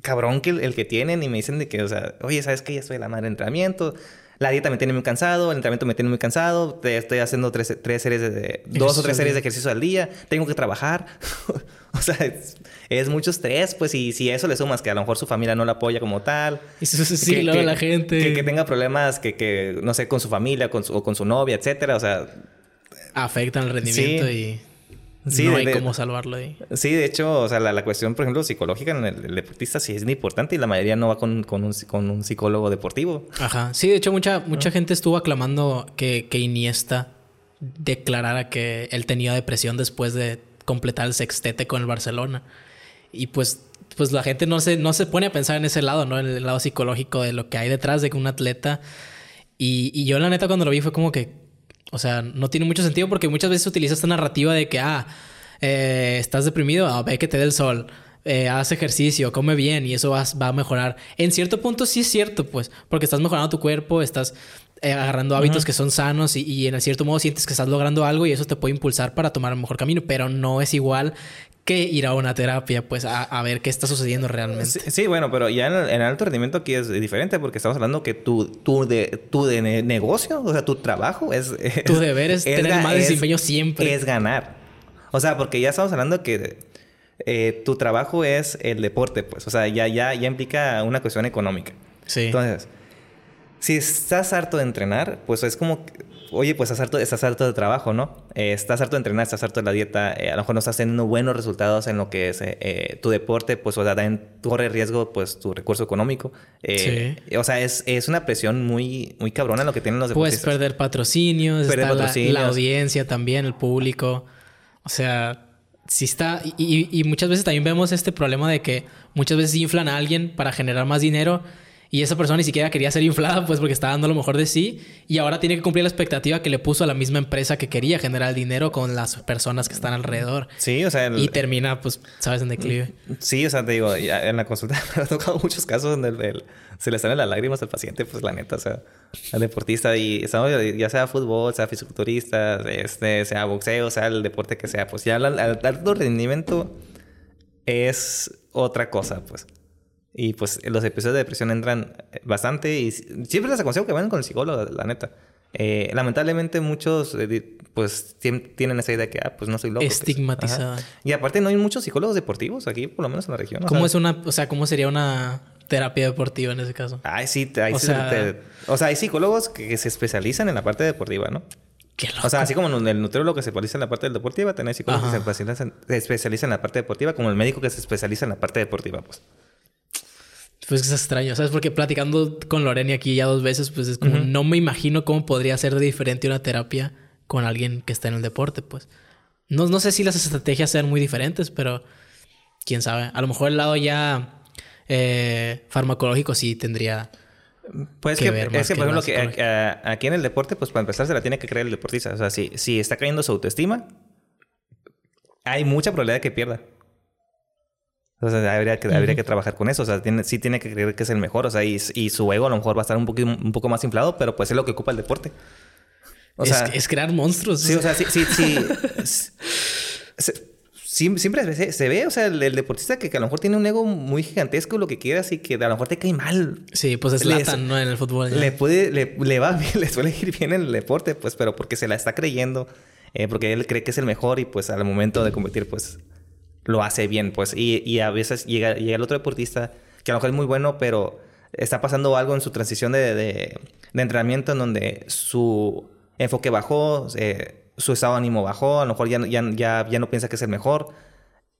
cabrón que el, que tienen y me dicen de que, o sea, oye, ¿sabes qué? Ya estoy de la madre de entrenamiento la dieta me tiene muy cansado, el entrenamiento me tiene muy cansado, estoy haciendo tres, series de, dos o tres series de ejercicio al día, tengo que trabajar. o sea, es, mucho estrés, pues, y si eso le sumas que a lo mejor su familia no la apoya como tal. Y sí, que, la gente. Que, tenga problemas, que, no sé, con su familia con o con su novia, etcétera, o sea. Afectan el rendimiento y. Sí, no hay cómo salvarlo ahí. Sí, de hecho, o sea, la, cuestión, por ejemplo, psicológica en el, deportista sí es importante y la mayoría no va con, con, un, con un, psicólogo deportivo. Ajá. Sí, de hecho, mucha, mucha gente estuvo aclamando que, que Iniesta declarara que él tenía depresión después de completar el sextete con el Barcelona. Y pues, pues la gente no se, no se pone a pensar en ese lado, ¿no? En el lado psicológico de lo que hay detrás de un atleta. Y, y yo, la neta, cuando lo vi fue como que, o sea, no tiene mucho sentido porque muchas veces utiliza esta narrativa de que, ah, eh, estás deprimido, ah, ve que te dé el sol. Eh, haz ejercicio, come bien y eso va, a mejorar. En cierto punto sí es cierto, pues, porque estás mejorando tu cuerpo, estás eh, agarrando hábitos que son sanos y, y, en cierto modo sientes que estás logrando algo y eso te puede impulsar para tomar el mejor camino, pero no es igual que ir a una terapia, pues a, ver qué está sucediendo realmente. Sí, bueno, pero ya en el, alto rendimiento aquí es diferente porque estamos hablando que tu, tu, de, tu de negocio, o sea, tu trabajo es... tu deber es, tener más desempeño siempre. Es ganar. O sea, porque ya estamos hablando que eh, tu trabajo es el deporte, pues. O sea, ya, ya, ya implica una cuestión económica. Sí. Entonces, si estás harto de entrenar, pues es como oye, pues estás harto, estás harto de trabajo, ¿no? Eh, estás harto de entrenar, estás harto de la dieta, eh, a lo mejor no estás teniendo buenos resultados en lo que es eh, tu deporte, pues, o sea, también corre riesgo, pues, tu recurso económico. sí. O sea, es, es, una presión muy, muy cabrona lo que tienen los deportistas. Puedes perder patrocinios, perder patrocinios. La, audiencia también, el público. O sea, si está... Y, y muchas veces también vemos este problema de que muchas veces inflan a alguien para generar más dinero y esa persona ni siquiera quería ser inflada, pues porque estaba dando lo mejor de sí. Y ahora tiene que cumplir la expectativa que le puso a la misma empresa que quería generar dinero con las personas que están alrededor. Sí, o sea. Y termina, pues, sabes, en declive. Sí, o sea, te digo, en la consulta me ha tocado muchos casos donde se le salen las lágrimas al paciente, pues la neta, o sea, al deportista. Y ya sea fútbol, sea fisiculturista, este, sea boxeo, sea el deporte que sea, pues ya el alto rendimiento es otra cosa, pues. Y pues los episodios de depresión entran bastante y siempre les aconsejo que vayan con el psicólogo, la neta. Eh, lamentablemente muchos eh, pues tienen esa idea de que ah, pues no soy loco. Estigmatizada. Y aparte no hay muchos psicólogos deportivos aquí, por lo menos en la región. ¿Cómo es una, o sea, cómo sería una terapia deportiva en ese caso? Ay, sí, o, sea... o sea, hay psicólogos que, se especializan en la parte deportiva, ¿no? Qué loco. O sea, así como el nutriólogo que se especializa en la parte deportiva, tenés psicólogos que se se especializan, en la parte deportiva, como el médico que se especializa en la parte deportiva, pues. Pues es extraño, ¿sabes? Porque platicando con Loreni aquí ya dos veces, pues es como no me imagino cómo podría ser diferente una terapia con alguien que está en el deporte, pues. No, no sé si las estrategias sean muy diferentes, pero quién sabe. A lo mejor el lado ya eh, farmacológico sí tendría. Pues que, ver es que, por ejemplo, que, aquí en el deporte, pues para empezar se la tiene que creer el deportista. O sea, si, si está cayendo su autoestima, hay mucha probabilidad de que pierda. Entonces habría que, habría que trabajar con eso. O sea, tiene, sí tiene que creer que es el mejor. O sea, y, y, su ego a lo mejor va a estar un, poquito, un poco más inflado, pero pues es lo que ocupa el deporte. O sea, es, crear monstruos. Sí, o sea, sí, sí, sí. siempre se, ve, o sea, el, deportista que, a lo mejor tiene un ego muy gigantesco, lo que quieras, y que a lo mejor te cae mal. Sí, pues es latan, ¿no? En el fútbol. Le puede, le, le, va bien, le suele ir bien en el deporte, pues, pero porque se la está creyendo, eh, porque él cree que es el mejor y pues al momento de competir, pues lo hace bien, pues. Y, y a veces llega, llega, el otro deportista que a lo mejor es muy bueno, pero está pasando algo en su transición de, de, entrenamiento en donde su enfoque bajó, eh, su estado de ánimo bajó, a lo mejor ya, ya, ya, ya no piensa que es el mejor.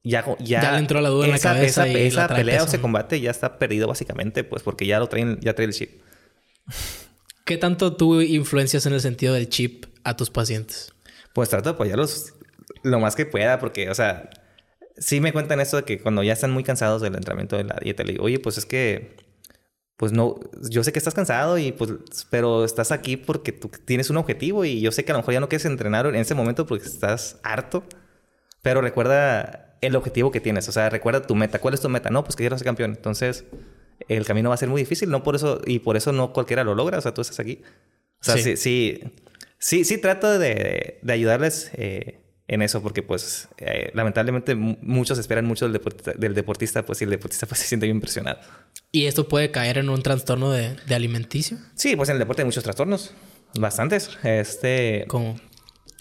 Ya, ya, ya le entró la duda en la cabeza. Esa, esa pelea o ese combate ya está perdido básicamente, pues porque ya lo traen, ya trae el chip. ¿Qué tanto tú influencias en el sentido del chip a tus pacientes? Pues trato de apoyarlos lo más que pueda, porque, o sea, sí me cuentan esto de que cuando ya están muy cansados del entrenamiento de la dieta, le digo, oye, pues es que, pues no, yo sé que estás cansado y pues, pero estás aquí porque tú tienes un objetivo y yo sé que a lo mejor ya no quieres entrenar en ese momento porque estás harto. Pero recuerda el objetivo que tienes. O sea, recuerda tu meta. ¿Cuál es tu meta? No, pues que quiero ser campeón. Entonces, el camino va a ser muy difícil. No por eso... Y por eso no cualquiera lo logra. O sea, tú estás aquí. O sea, sí, sí, sí, sí, trato de, de ayudarles... Eh, en eso porque pues eh, lamentablemente muchos esperan mucho del, del, deportista pues y el deportista pues se siente bien impresionado. ¿Y esto puede caer en un trastorno de, de alimenticio? Sí, pues en el deporte hay muchos trastornos, bastantes. Este... ¿Cómo?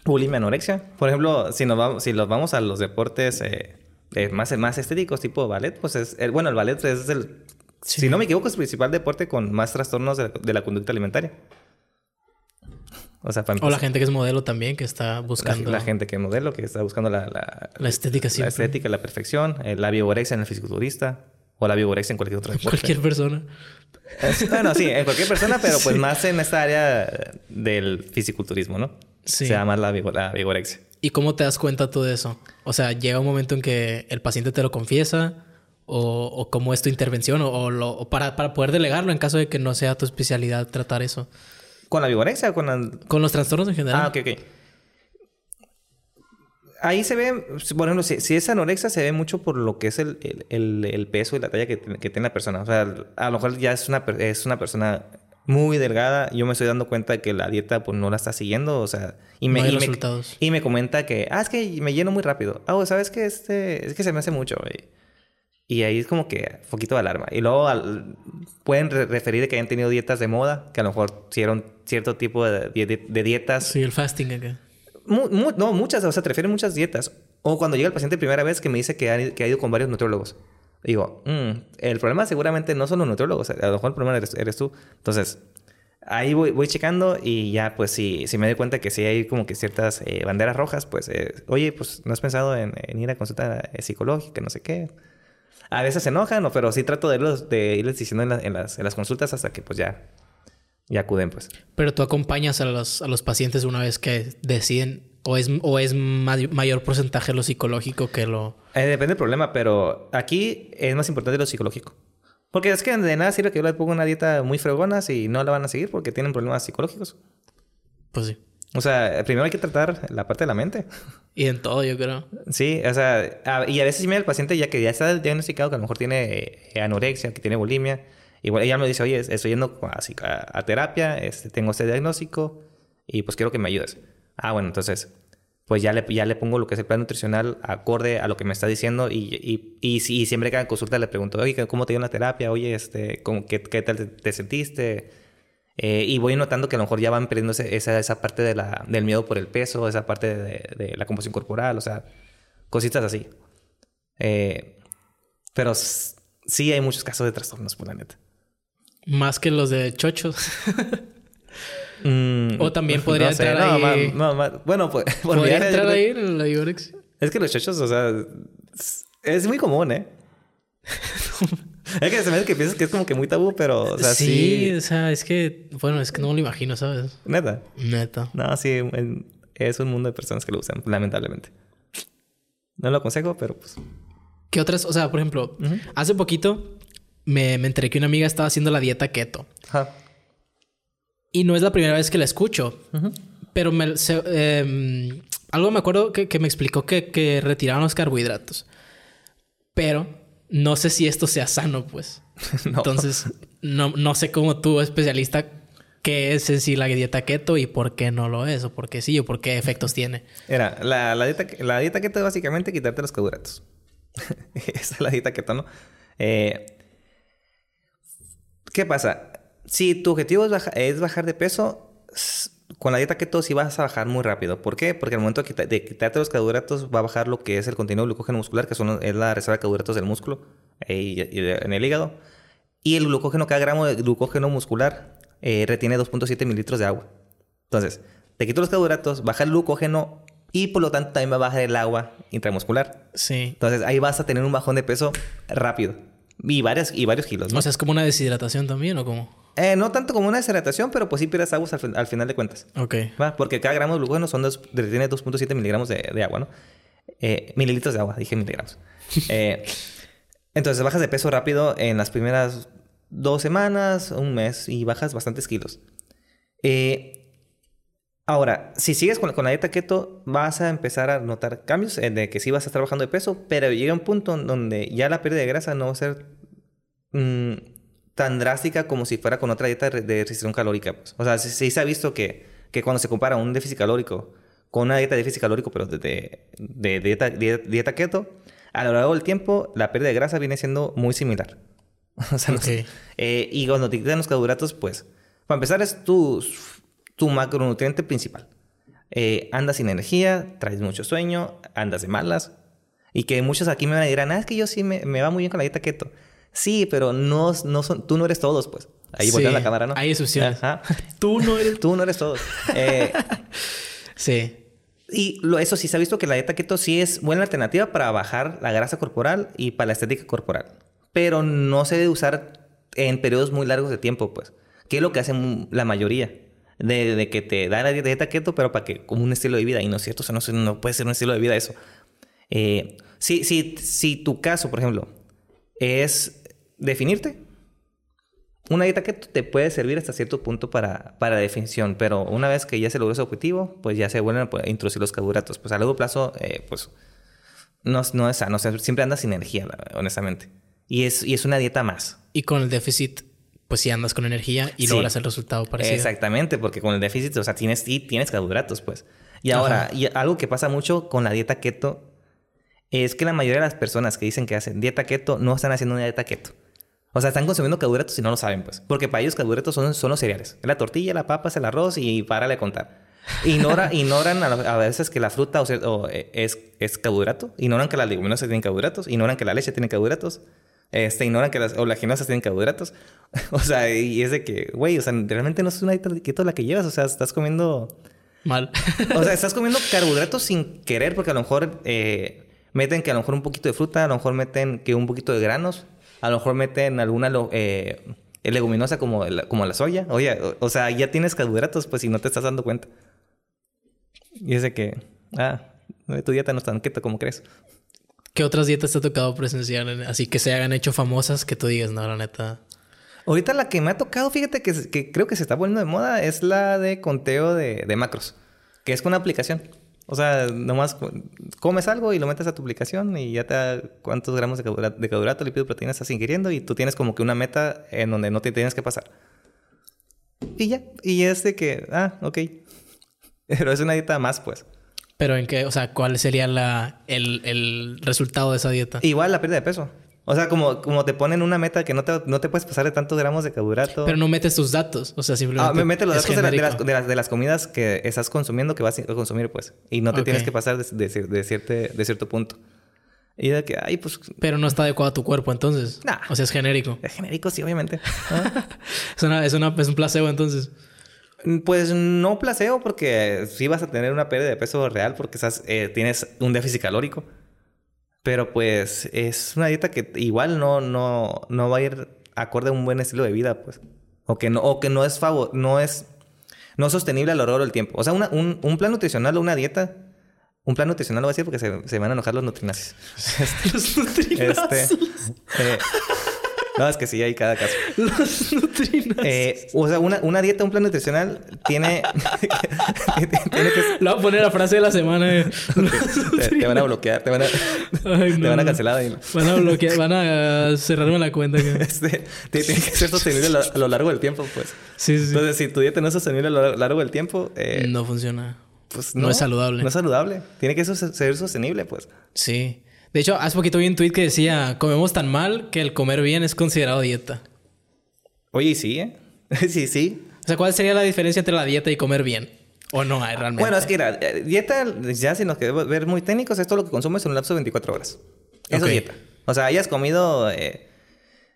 Bulimia, anorexia. Por ejemplo, si nos vamos, si los vamos a los deportes eh, eh, más, más estéticos, tipo ballet, pues es... El, bueno, el ballet es el... Si no me equivoco, es el principal deporte con más trastornos de la conducta alimentaria. O, sea, o la gente que es modelo también, que está buscando... La, gente que es modelo, que está buscando la... La, estética siempre. La estética, la perfección. La biogorexia en el fisiculturista. O la biogorexia en cualquier otro deporte. Cualquier persona. bueno, sí, en cualquier persona, pero pues más en esta área del fisiculturismo, ¿no? Sí. Se llama la, la vigorexia. ¿Y cómo te das cuenta tú de eso? O sea, llega un momento en que el paciente te lo confiesa... O, o cómo es tu intervención, o, lo, o para, para poder delegarlo en caso de que no sea tu especialidad tratar eso. ¿Con la vigorexia o con Con los trastornos en general. Ah, ok, ok. Ahí se ve, por ejemplo, si, es anorexia, se ve mucho por lo que es el, peso y la talla que, tiene la persona. O sea, a lo mejor ya es una, es una persona muy delgada. Yo me estoy dando cuenta de que la dieta pues no la está siguiendo. O sea, y me, y, resultados. Me, y me comenta que, ah, es que me lleno muy rápido. Ah, ¿sabes que Este, es que se me hace mucho. güey. Y ahí es como que poquito de alarma. Y luego pueden referir que hayan tenido dietas de moda, que a lo mejor hicieron cierto tipo de, de, dietas. Sí, el fasting acá. no, muchas, o sea, te refieren muchas dietas. O cuando llega el paciente primera vez que me dice que ha, que ha ido con varios nutriólogos. Digo, mm, el problema seguramente no son los nutriólogos, a lo mejor el problema eres, tú. Entonces, ahí voy, voy, checando y ya, pues, si, si me doy cuenta que sí hay como que ciertas eh, banderas rojas, pues, eh, oye, pues, ¿no has pensado en, en ir a consulta eh, psicológica, no sé qué? A veces se enojan, pero sí trato de, irlos, de irles diciendo en, las, en las consultas hasta que pues ya, ya acuden, pues. Pero tú acompañas a los, a los pacientes una vez que deciden ¿O es, o es mayor porcentaje lo psicológico que lo...? Eh, depende del problema, pero aquí es más importante lo psicológico. Porque es que de nada sirve que yo les ponga una dieta muy fregona si no la van a seguir porque tienen problemas psicológicos. Pues sí. O sea, primero hay que tratar la parte de la mente. Y en todo, yo creo. Sí, o sea, y a veces mira el paciente ya que ya está diagnosticado que a lo mejor tiene eh, anorexia, que tiene bulimia. Igual ella me dice, oye, estoy yendo a, a, terapia, este, tengo este diagnóstico y pues quiero que me ayudes. Ah, bueno, entonces, pues ya le, ya le pongo lo que es el plan nutricional acorde a lo que me está diciendo y, y, y, siempre que haga consulta le pregunto, oye, ¿cómo te dio la terapia? Oye, este, qué, qué, tal te sentiste? Eh, y voy notando que a lo mejor ya van perdiendo esa, esa parte de la, del miedo por el peso, esa parte de, la composición corporal, o sea, cositas así. Eh, pero sí hay muchos casos de trastornos, por la neta. Más que los de chochos. Mm, o también podría entrar ahí. bueno, pues. ¿Podría entrar ahí en la Es que los chochos, o sea, es muy común, ¿eh? Es que se me hace que piensas que es como que muy tabú, pero, o sea, sí. o sea, es que, bueno, es que no lo imagino, ¿sabes? Neta. Neta. No, sí, es un mundo de personas que lo usan, lamentablemente. No lo aconsejo, pero pues. ¿Qué otras? O sea, por ejemplo, hace poquito me, me, enteré que una amiga estaba haciendo la dieta keto. Ajá. Y no es la primera vez que la escucho. Pero me, em, algo me acuerdo que, que me explicó que, que retiraban los carbohidratos. Pero no sé si esto sea sano, pues. Entonces, no, no sé cómo tú, especialista, qué es en sí la dieta keto y por qué no lo es, o por qué sí, o por qué efectos tiene. Era, la, la, dieta, la dieta keto es básicamente quitarte los carbohidratos. Esa es la dieta keto, ¿no? Eh, ¿Qué pasa? Si tu objetivo es, es bajar de peso, con la dieta keto sí vas a bajar muy rápido. ¿Por qué? Porque al momento de, quitarte los carbohidratos va a bajar lo que es el contenido de glucógeno muscular, que son, es la reserva de carbohidratos del músculo eh, y, en el hígado. Y el glucógeno, cada gramo de glucógeno muscular eh, retiene 2.7 mililitros de agua. Entonces, te quito los carbohidratos, baja el glucógeno y por lo tanto también va a bajar el agua intramuscular. Sí. Entonces ahí vas a tener un bajón de peso rápido. Y, varias, y varios kilos. ¿no? O sea, es como una deshidratación también, ¿o cómo? Eh, no tanto como una deshidratación, pero pues sí pierdes agua al, final de cuentas. Ok. ¿Va? Porque cada gramo de glucógeno son dos, tiene 2.7 miligramos de, de, agua, ¿no? Eh, mililitros de agua, dije miligramos. eh, entonces bajas de peso rápido en las primeras dos semanas, un mes, y bajas bastantes kilos. Eh, Ahora, si sigues con, con la dieta keto, vas a empezar a notar cambios de que sí vas a estar bajando de peso, pero llega un punto donde ya la pérdida de grasa no va a ser mm, tan drástica como si fuera con otra dieta de, restricción calórica. pues. O sea, sí, sí se ha visto que, que cuando se compara un déficit calórico con una dieta de déficit calórico, pero de, de- de dieta, dieta, dieta keto, a lo largo del tiempo la pérdida de grasa viene siendo muy similar. o sea, no. Eh, y cuando te quitan los carbohidratos, pues, para empezar es tu, tu macronutriente principal. Eh, andas sin energía, traes mucho sueño, andas de malas. Y que muchos aquí me van a decir, ah, es que yo sí me, me va muy bien con la dieta keto. Sí, pero no, no son, tú no eres todos, pues. Ahí Sí, voltea la cámara, ¿no? hay excepciones. Ajá. Tú no eres... Tú no eres todos. Eh, Sí. y lo, eso sí se ha visto que la dieta keto sí es buena alternativa para bajar la grasa corporal y para la estética corporal. Pero no se debe usar en periodos muy largos de tiempo, pues. Que es lo que hacen la mayoría. De, de que te da la dieta keto, pero para que, como un estilo de vida. Y no es cierto, o sea, no, no puede ser un estilo de vida eso. Eh, si, si, tu caso, por ejemplo, es definirte, una dieta keto te puede servir hasta cierto punto para, para definición, pero una vez que ya se logró ese objetivo, pues ya se vuelven a introducir los carbohidratos. Pues a largo plazo, eh, pues no, no es sano. O siempre andas sin energía, honestamente. Y es, y es una dieta más. Y con el déficit, pues sí andas con energía y Sí. logras el resultado parecido. Exactamente, porque con el déficit, o sea, tienes, y tienes carbohidratos, pues. Y ahora, Ajá. y algo que pasa mucho con la dieta keto es que la mayoría de las personas que dicen que hacen dieta keto no están haciendo una dieta keto. O sea, están consumiendo carbohidratos y no lo saben, pues. Porque para ellos carbohidratos son, son los cereales. Es la tortilla, la papa, el arroz y párale a contar. Ignora, ignoran a, a veces que la fruta o sea, o, eh, es, es carbohidrato. Ignoran que las leguminosas tienen carbohidratos. Ignoran que la leche tiene carbohidratos. Este, ignoran que las oleaginosas tienen carbohidratos. o sea, y es de que, güey, o sea, realmente no es una dieta keto la que llevas. O sea, estás comiendo... Mal. O sea, estás comiendo carbohidratos sin querer porque a lo mejor eh, meten que a lo mejor un poquito de fruta, a lo mejor meten que un poquito de granos, a lo mejor meten alguna eh, leguminosa como, la- como la soya. Oye, o, o sea, ya tienes carbohidratos pues si no te estás dando cuenta. Y es de que, ah, tu dieta no es tan keto como crees. ¿Qué otras dietas te ha tocado presenciar? en- Así que se hagan hecho famosas que tú digas, no, la neta. Ahorita la que me ha tocado, fíjate que, creo que se está poniendo de moda, es la de conteo de, macros, que es con una aplicación. O sea, nomás co- comes algo y lo metes a tu aplicación y ya te da cuántos gramos de carbohidrato, de carbohidrato lípido, proteína estás ingiriendo y tú tienes como que una meta en donde no te tienes que pasar. Y ya, y es de que, ah, ok. Pero es una dieta más, pues. Pero en qué, o sea, ¿cuál sería la, el, el resultado de esa dieta? Igual la pérdida de peso. O sea, como, como te ponen una meta que no te, no te puedes pasar de tantos gramos de carbohidrato. Pero no metes tus datos, o sea, simplemente. Ah, me mete los datos de, la- de las, de, las, de las comidas que estás consumiendo, que vas a consumir, pues. Y no te tienes que pasar de, de, de cierte- de cierto punto. Y de que, ay, pues, Pero no está adecuado a tu cuerpo, entonces. Nah. O sea, es genérico. es genérico, sí, obviamente. Ah. Es, una, es, una, es un placebo, entonces. Pues no placebo, porque sí vas a tener una pérdida de peso real porque estás, eh, tienes un déficit calórico. Pero pues es una dieta que igual no, no, no va a ir acorde a un buen estilo de vida, pues. O que no, o que no es favor, no es no es sostenible a lo largo del tiempo. O sea, una- un, un plan nutricional o una dieta. Un plan nutricional lo voy a decir porque se, se van a enojar los nutrinazis. Los nutrinazos. Este, eh, no, es que sí, hay cada caso. Los nutrinazos. Eh, o sea, una, una dieta, un plan nutricional tiene, tiene que Le voy a poner la frase de la semana. eh. te, te van a bloquear, te van a, Ay, te no, van a no. cancelar. ahí. Van a bloquear, van a cerrarme la cuenta. Este, tiene que ser sostenible a lo, a lo largo del tiempo, pues. Sí, sí. Entonces, si tu dieta no es sostenible a lo largo del tiempo, eh, no funciona. pues no es saludable. No es saludable. Tiene que ser sostenible, pues. Sí. De hecho, hace poquito vi un tweet que decía: comemos tan mal que el comer bien es considerado dieta. Oye, sí, ¿eh? sí, sí. O sea, ¿cuál sería la diferencia entre la dieta y comer bien? ¿O no hay realmente? Bueno, es que mira, eh, dieta, ya si nos queremos ver muy técnicos, es todo lo que consumes en un lapso de 24 horas. Eso es dieta. O sea, hayas comido eh,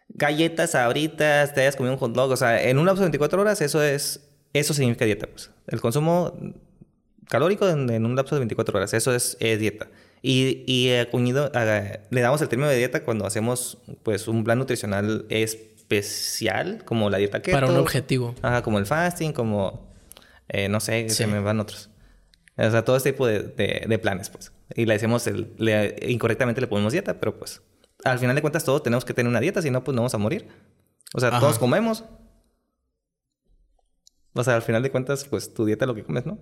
galletas, sabritas, te hayas comido un hot dog. O sea, en un lapso de 24 horas, eso es... Eso significa dieta, pues. El consumo calórico en, en un lapso de 24 horas. Eso es, es dieta. Y, y acuñido- eh, le damos el término de dieta cuando hacemos, pues, un plan nutricional especial, como la dieta keto. Para un objetivo. Ajá, como el fasting, como... eh, no sé, Sí. se me van otros. O sea, todo este tipo de, de- de planes, pues. Y le decimos, el, le- incorrectamente le ponemos dieta, pero pues... Al final de cuentas todos tenemos que tener una dieta, si no, pues no vamos a morir. O sea, Ajá. todos comemos. O sea, al final de cuentas, pues tu dieta es lo que comes, ¿no?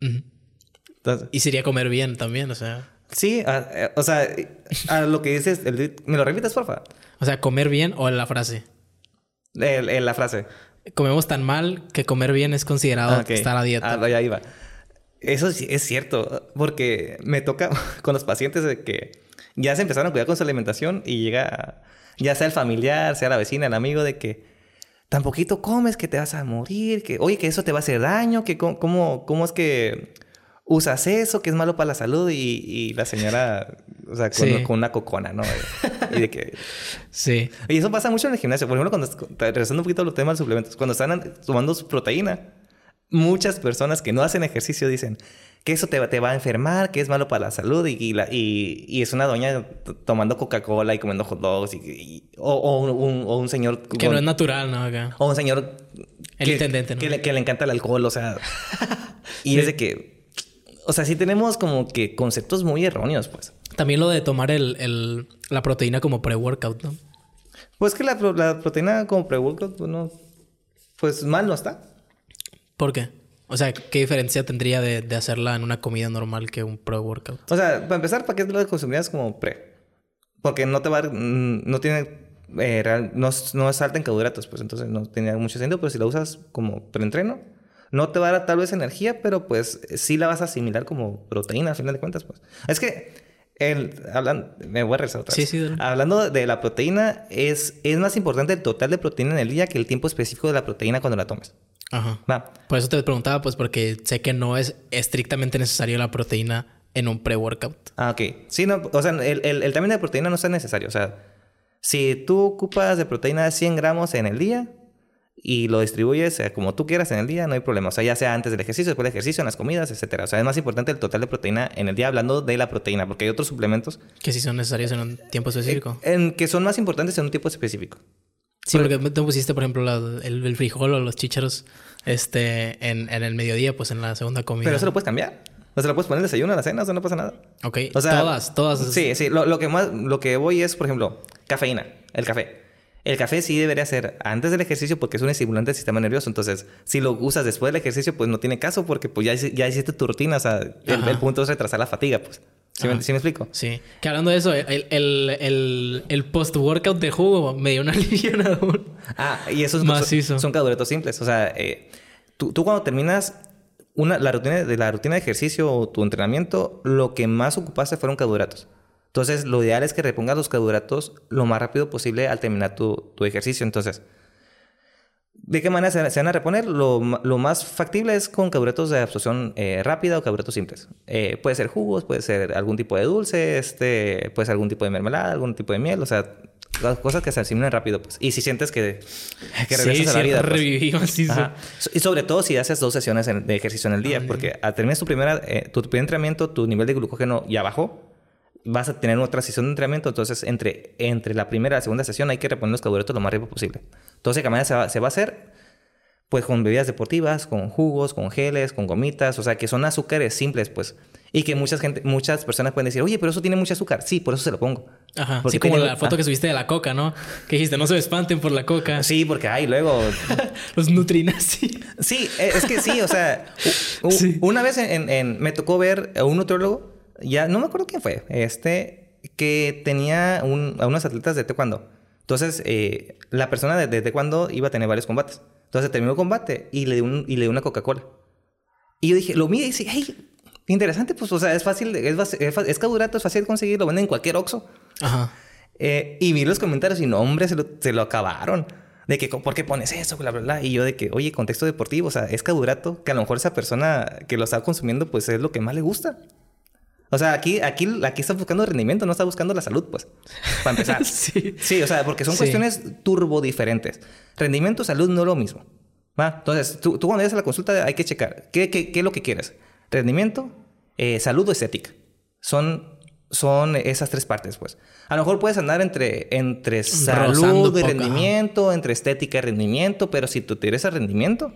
Entonces, Y sería comer bien también, o sea. Sí, a- eh, o sea, a lo que dices, el- ¿me lo repites, porfa? O sea, comer bien o la frase. El- el- la frase. Comemos tan mal que comer bien es considerado Ah, estar a dieta. Ah, ya iba. Eso sí es cierto, porque me toca con los pacientes de que ya se empezaron a cuidar con su alimentación y llega, ya sea el familiar, sea la vecina, el amigo, de que tan poquito comes que te vas a morir, que oye, que eso te va a hacer daño, que cómo, cómo es que usas eso, que es malo para la salud y, y la señora, o sea, con, Sí. con una cocona, ¿no? Y de que Sí. y eso pasa mucho en el gimnasio. Por ejemplo, cuando, regresando un poquito al tema de los suplementos, cuando están tomando su proteína, muchas personas que no hacen ejercicio dicen que eso te, va- te va a enfermar, que es malo para la salud y, y la- y- y es una doña tomando Coca-Cola y comiendo hot dogs y, o, o un, o un señor Que con- no es natural, ¿no? Acá. o un señor El que, intendente, ¿no? que, le, que le encanta el alcohol, o sea, y es de que, o sea, sí tenemos como que conceptos muy erróneos, pues. También lo de tomar el, el- la proteína como pre-workout, ¿no? Pues que la, pro- la proteína como pre-workout, pues no, pues mal no está. ¿Por qué? O sea, ¿qué diferencia tendría de, de hacerla en una comida normal que un pre-workout? O sea, para empezar, ¿para qué lo consumirías como pre? Porque no te va a... mm, No tiene... eh, real- no, es- no es alta en carbohidratos, pues entonces no tiene mucho sentido. Pero si la usas como preentreno, no te va a dar tal vez energía, pero pues sí la vas a asimilar como proteína al final de cuentas, pues. Es que... El, hablan, me voy a regresar otra Sí, vez. sí, dale. Hablando de la proteína, es, es más importante el total de proteína en el día que el tiempo específico de la proteína cuando la tomes. Ajá. Va. Por eso te preguntaba, pues porque sé que no es estrictamente necesario la proteína en un pre-workout. Ah, ok. Sí, no, o sea, el, el, el tamaño de proteína no es necesario. O sea, si tú ocupas de proteína 100 gramos en el día y lo distribuyes eh, como tú quieras en el día, no hay problema. O sea, ya sea antes del ejercicio, después del ejercicio, en las comidas, etcétera. O sea, es más importante el total de proteína en el día hablando de la proteína, porque hay otros suplementos Que sí son necesarios en un tiempo específico. en que son más importantes en un tipo específico. Sí, porque tú pusiste, por ejemplo, la- el, el frijol o los chícharos este, en, en el mediodía, pues en la segunda comida. Pero eso lo puedes cambiar. O sea, lo puedes poner en el desayuno, a la cena, o sea, no pasa nada. Ok, O sea, todas, todas. Sí, sí. Lo, lo que más, lo que voy es, por ejemplo, cafeína, el café. El café sí debería ser antes del ejercicio porque es un estimulante del sistema nervioso. Entonces, si lo usas después del ejercicio, pues no tiene caso porque pues ya, ya hiciste tu rutina. O sea, el, punto es retrasar la fatiga, pues. ¿Sí, me, Ajá. sí me explico? Sí. Que hablando de eso, el, el, el, el post-workout de jugo me dio un alivianador. Ah, y esos Macizo. son, son carbohidratos simples. O sea, eh, tú, tú cuando terminas una, la rutina de la rutina de ejercicio o tu entrenamiento, lo que más ocupaste fueron carbohidratos. Entonces, lo ideal es que repongas los carbohidratos lo más rápido posible al terminar tu, tu ejercicio. Entonces, ¿de qué manera se, se van a reponer? Lo, lo más factible es con carbohidratos de absorción eh, rápida o carbohidratos simples. Eh, puede ser jugos, puede ser algún tipo de dulce, este, puede ser algún tipo de mermelada, algún tipo de miel, o sea, las cosas que se asimilen rápido, pues. Y si sientes que, que regresas a la sí, vida, pues. reviví. Ajá. So- Y sobre todo si haces dos sesiones de ejercicio en el día, porque al terminar tu, primera, eh, tu primer entrenamiento, tu nivel de glucógeno ya bajó, vas a tener otra sesión de entrenamiento, entonces entre, entre la primera y la segunda sesión hay que reponer los carbohidratos lo más rápido posible. Entonces, ¿qué manera se va, se va a hacer? Pues con bebidas deportivas, con jugos, con geles, con gomitas, o sea, que son azúcares simples, pues. Y que muchas, gente, muchas personas pueden decir, oye, pero eso tiene mucho azúcar. Sí, por eso se lo pongo. Ajá. Porque Sí, como tiene- la foto ah. que subiste de la coca, ¿no? Que dijiste, no se espanten por la coca. Sí, porque hay luego Los nutrinazi. Sí, eh, es que sí, o sea, Sí. una vez en, en- me tocó ver a un nutriólogo, ya no me acuerdo quién fue, este, que tenía un- a unos atletas de taekwondo. Entonces, eh, la persona de, de taekwondo iba a tener varios combates. Entonces terminó el combate y le dio, un- y le dio una Coca-Cola. Y yo dije, lo mira y dice, hey, interesante, pues, o sea, es fácil, es, es, es carbohidrato, es fácil conseguir, lo venden en cualquier Oxxo. Ajá. Eh, y vi los comentarios y no, hombre, se lo, se lo acabaron. De que, ¿por qué pones eso? Bla, bla, bla. Y yo de que, oye, contexto deportivo, o sea, es carbohidrato, que a lo mejor esa persona que lo está consumiendo, pues es lo que más le gusta. O sea, aquí, aquí, aquí está buscando rendimiento, no está buscando la salud, pues. Para empezar. Sí. Sí, o sea, porque son Sí. cuestiones turbo diferentes. Rendimiento, salud no es lo mismo. ¿va? Entonces, tú, tú cuando llegas a la consulta hay que checar qué, qué, qué es lo que quieres. Rendimiento, eh, salud o estética. Son, son esas tres partes, pues. A lo mejor puedes andar entre, entre Rozando salud y rendimiento, entre estética y rendimiento, pero si tú te interesa rendimiento,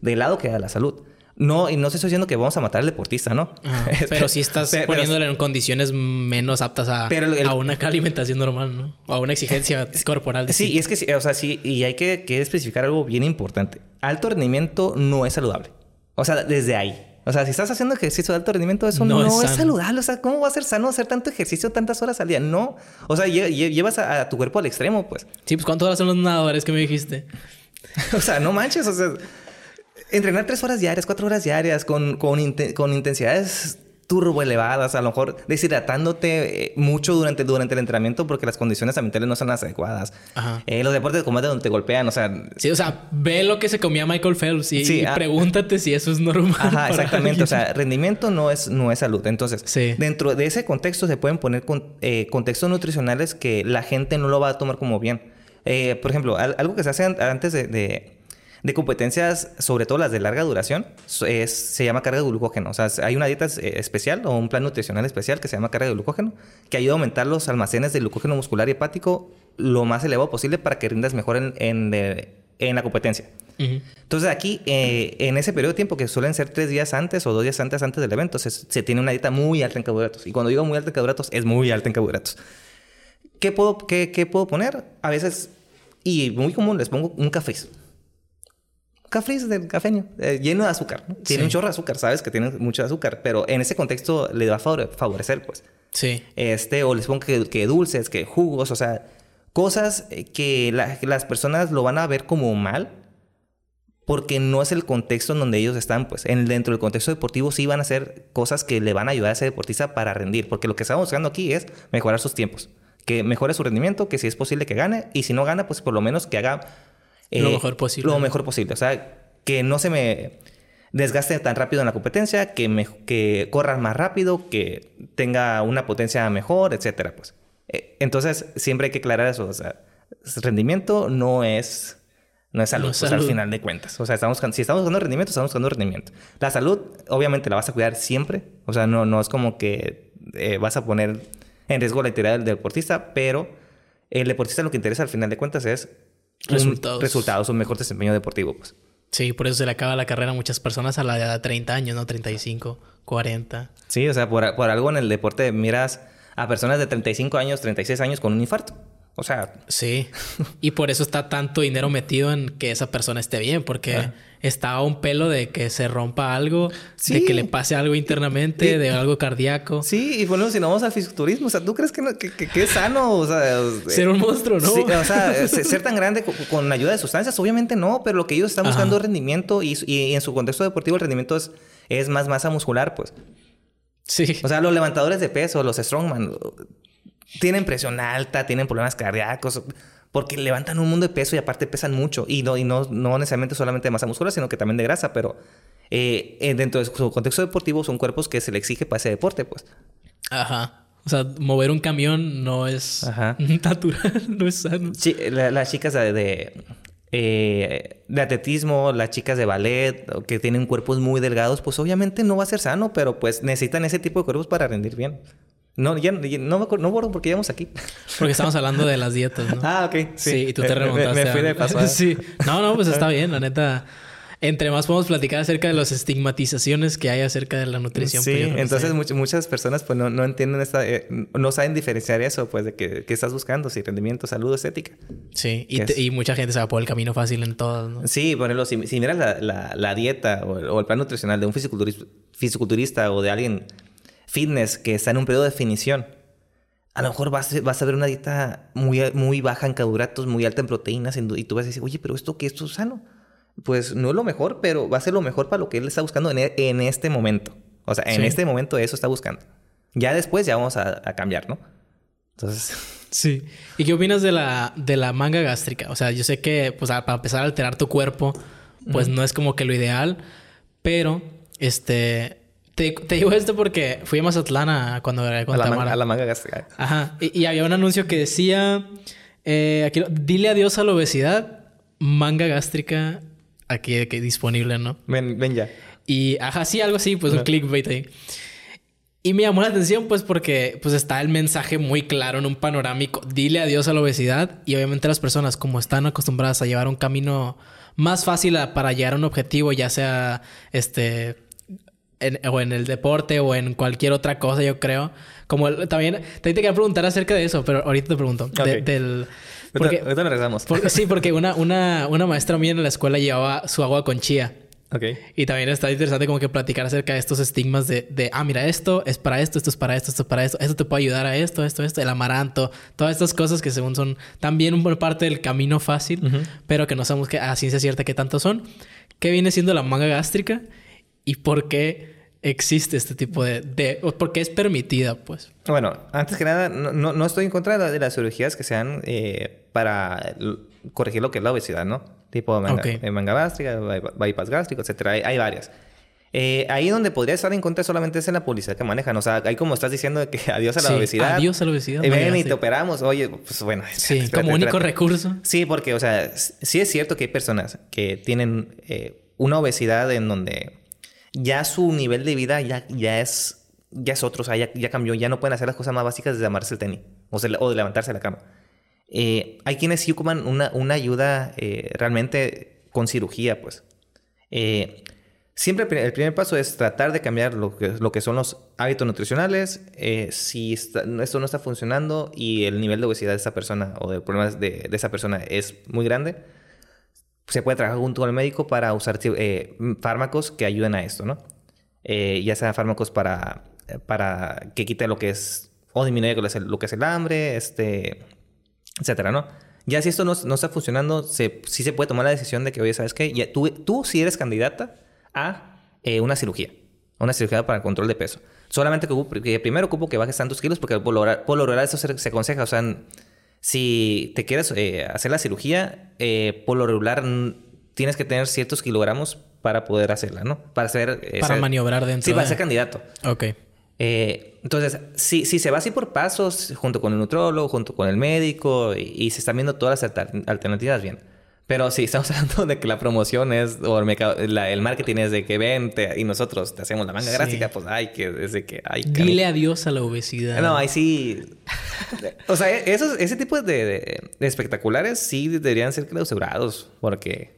de lado queda la salud. No, y no te estoy diciendo que vamos a matar al deportista, ¿no? Ajá. Pero sí estás Pero- poniéndole en condiciones menos aptas a, Pero el- a una alimentación normal, ¿no? O a una exigencia corporal. Sí, y es que, sí, o sea, sí, y hay que, que especificar algo bien importante. Alto rendimiento no es saludable. O sea, desde ahí. O sea, si estás haciendo ejercicio de alto rendimiento, eso no, es, saludable. O sea, ¿cómo va a ser sano hacer tanto ejercicio tantas horas al día? No. O sea, llevas a, tu cuerpo al extremo, pues. Sí, pues ¿cuántas horas son los nadadores que me dijiste? o sea, no manches. O sea, entrenar tres horas diarias, cuatro horas diarias con, con, con intensidades turbo elevadas, a lo mejor deshidratándote eh, mucho durante, durante el entrenamiento porque las condiciones ambientales no son las adecuadas. Eh, los deportes de combate donde te golpean, o sea... Sí, o sea, ve lo que se comía Michael Phelps y, ah. pregúntate si eso es normal. Ajá, exactamente. O sea, rendimiento no es, no es salud. Entonces, dentro de ese contexto se pueden poner eh, contextos nutricionales que la gente no lo va a tomar como bien. por ejemplo, algo que se hace antes de de competencias, sobre todo las de larga duración, se llama carga de glucógeno. O sea, hay una dieta eh, especial o un plan nutricional especial que se llama carga de glucógeno, que ayuda a aumentar los almacenes de glucógeno muscular y hepático lo más elevado posible para que rindas mejor en, en, la competencia. Entonces aquí, eh, en ese periodo de tiempo, que suelen ser tres días antes o dos días antes antes del evento, se, se, tiene una dieta muy alta en carbohidratos. Y cuando digo muy alta en carbohidratos, es muy alta en carbohidratos. ¿Qué puedo, qué, qué puedo poner? A veces, y muy común, les pongo un café café del cafeño, eh, lleno de azúcar. Tiene un chorro de azúcar, sabes que tiene mucho azúcar, pero en ese contexto le va a favorecer, pues. Sí. Este, o les pongo que, dulces, que jugos, o sea, cosas eh, que, las personas lo van a ver como mal porque no es el contexto en donde ellos están, pues. En, dentro del contexto deportivo sí van a hacer cosas que le van a ayudar a ese deportista para rendir, porque lo que estamos buscando aquí es mejorar sus tiempos. Que mejore su rendimiento, que si es posible que gane, y si no gana, pues por lo menos que haga lo eh, mejor posible. Lo mejor posible. O sea, que no se me desgaste tan rápido en la competencia, que, me, que corra más rápido, que tenga una potencia mejor, etcétera, pues. Eh, entonces, siempre hay que aclarar eso. O sea, rendimiento no es... No es salud, pues, al final de cuentas. O sea, estamos, si estamos buscando rendimiento, estamos buscando rendimiento. La salud, obviamente, la vas a cuidar siempre. O sea, no, no es como que eh, vas a poner en riesgo la integridad del deportista, pero el deportista lo que interesa al final de cuentas es resultados. resultados, un mejor desempeño deportivo, pues. Sí, por eso se le acaba la carrera a muchas personas a la edad de 30 años, ¿no? 35, 40. Sí, o sea, por, por algo en el deporte miras a personas de 35 años, 36 años con un infarto. O sea. Sí. y por eso está tanto dinero metido en que esa persona esté bien, porque ah. Está a un pelo de que se rompa algo, de que le pase algo internamente, de algo cardíaco. Sí, y bueno, si no vamos al fisiculturismo, o sea, ¿tú crees que, que, es sano? O sea, ser un monstruo, ¿no? Sí, o sea, ser tan grande con, ayuda de sustancias, obviamente no, pero lo que ellos están buscando es rendimiento y, y, en su contexto deportivo el rendimiento es, es más masa muscular, pues. Sí. O sea, los levantadores de peso, los strongman, tienen presión alta, tienen problemas cardíacos, porque levantan un mundo de peso y aparte pesan mucho. Y no, y no, no necesariamente solamente de masa muscular, sino que también de grasa, pero eh, eh, dentro de su contexto deportivo son cuerpos que se le exige para ese deporte, pues. Ajá. O sea, mover un camión no es natural, no es sano. Sí, las chicas de, eh, de, atletismo, las chicas de ballet, que tienen cuerpos muy delgados, pues obviamente no va a ser sano, pero pues necesitan ese tipo de cuerpos para rendir bien. No, ya, no, me acuerdo, no acuerdo por qué íbamos aquí. Porque estamos hablando de las dietas, ¿no? Ah, ok. Sí, y tú te remontaste. Me, fui de pasada. sí. No, no, pues está bien, la neta. Entre más podemos platicar acerca de las estigmatizaciones que hay acerca de la nutrición. Sí, entonces muchas personas pues no, no entienden esta, eh, no saben diferenciar eso, pues de que, estás buscando, si rendimiento, salud, estética. Sí, y, y, mucha gente se va por el camino fácil en todo, ¿no? Sí, por ejemplo, si, miras la, la, la dieta o el, o el, plan nutricional de un fisiculturista o de alguien fitness que está en un periodo de definición, a lo mejor vas, vas a ver una dieta muy, muy baja en carbohidratos, muy alta en proteínas, y tú vas a decir, oye, pero esto qué esto es sano. Pues no es lo mejor, pero va a ser lo mejor para lo que él está buscando en, en este momento. O sea, en este momento eso está buscando. Ya después ya vamos a, cambiar, ¿no? Entonces. Sí. ¿Y qué opinas de la, de la manga gástrica? O sea, yo sé que pues, para empezar a alterar tu cuerpo, pues no es como que lo ideal, pero este te, digo esto porque fui a Mazatlán cuando era con a la, a la manga gástrica. Ajá. Y, había un anuncio que decía... Eh, aquí, dile adiós a la obesidad. Manga gástrica aquí disponible, ¿no? Ven, ven ya. Y, ajá, sí, algo así. Pues un clickbait ahí. Y me llamó la atención, pues, porque pues está el mensaje muy claro en un panorámico. Dile adiós a la obesidad. Y obviamente las personas, como están acostumbradas a llevar un camino más fácil para llegar a un objetivo, ya sea este o en el deporte o en cualquier otra cosa, yo creo. Como también, te quería preguntar acerca de eso, pero ahorita te pregunto. del, porque, ahorita, regresamos. sí, porque una, una, una maestra mía en la escuela llevaba su agua con chía. Ok. Y también está interesante como que platicar acerca de estos estigmas de, de, ah, mira, esto es para esto, esto es para esto, esto es para esto, esto te puede ayudar a esto, esto, esto, el amaranto, todas estas cosas que según son también una parte del camino fácil, pero que no sabemos que a ciencia cierta qué tanto son. ¿Qué viene siendo la manga gástrica? ¿Y por qué existe este tipo de... de o por qué es permitida, pues? Bueno, antes que nada, no, no, no estoy en contra de las cirugías que sean eh, para corregir lo que es la obesidad, ¿no? Tipo manga, Ok. eh, manga gástrica, by- bypass gástrico, etcétera. Hay, hay varias. Eh, ahí donde podría estar en contra solamente es en la publicidad que manejan. O sea, ahí como estás diciendo que adiós a la Sí, obesidad. adiós a la obesidad, manga ven y te operamos. Oye, pues bueno. Sí, espérate, como único espérate. recurso. Sí, porque, o sea, sí es cierto que hay personas que tienen eh, una obesidad en donde ya su nivel de vida ya, ya es ya es otro, o sea, ya, ya cambió, ya no pueden hacer las cosas más básicas de amarse el tenis o, o de levantarse de la cama. Eh, hay quienes sí ocupan una, una ayuda eh, realmente con cirugía, pues. Eh, siempre el primer paso es tratar de cambiar lo que, lo que son los hábitos nutricionales. eh, si está- esto no está funcionando y el nivel de obesidad de esa persona o de problemas de, de esa persona es muy grande, se puede trabajar junto con el médico para usar eh, fármacos que ayuden a esto, ¿no? Eh, ya sean fármacos para, para que quite lo que es o disminuya lo que es el, hambre, este, etcétera, ¿no? Ya si esto no, no está funcionando, se, sí se puede tomar la decisión de que, oye, ¿sabes qué? Ya, tú, tú sí eres candidata a eh, una cirugía. Una cirugía para el control de peso. Solamente que, primero ocupo que bajes tantos kilos porque por lo, por lo eso se, se aconseja. O sea, si te quieres eh, hacer la cirugía, eh, por lo regular tienes que tener ciertos kilogramos para poder hacerla, ¿no? Para ser... eh, Para ser- maniobrar dentro Sí, para ser candidato. Ok. Eh, entonces, si, si se va así por pasos, junto con el nutrólogo, junto con el médico, y, y se están viendo todas las alter- alternativas, bien. Pero si estamos hablando de que la promoción es, o el, mercado- la- el marketing es de que vente y nosotros te hacemos la manga Sí. gráfica, pues ay, que es de que ay, Dile adiós a la obesidad. no, ahí sí. O sea, e-, esos, ese tipo de, de- de espectaculares sí deberían ser clausurados. Porque,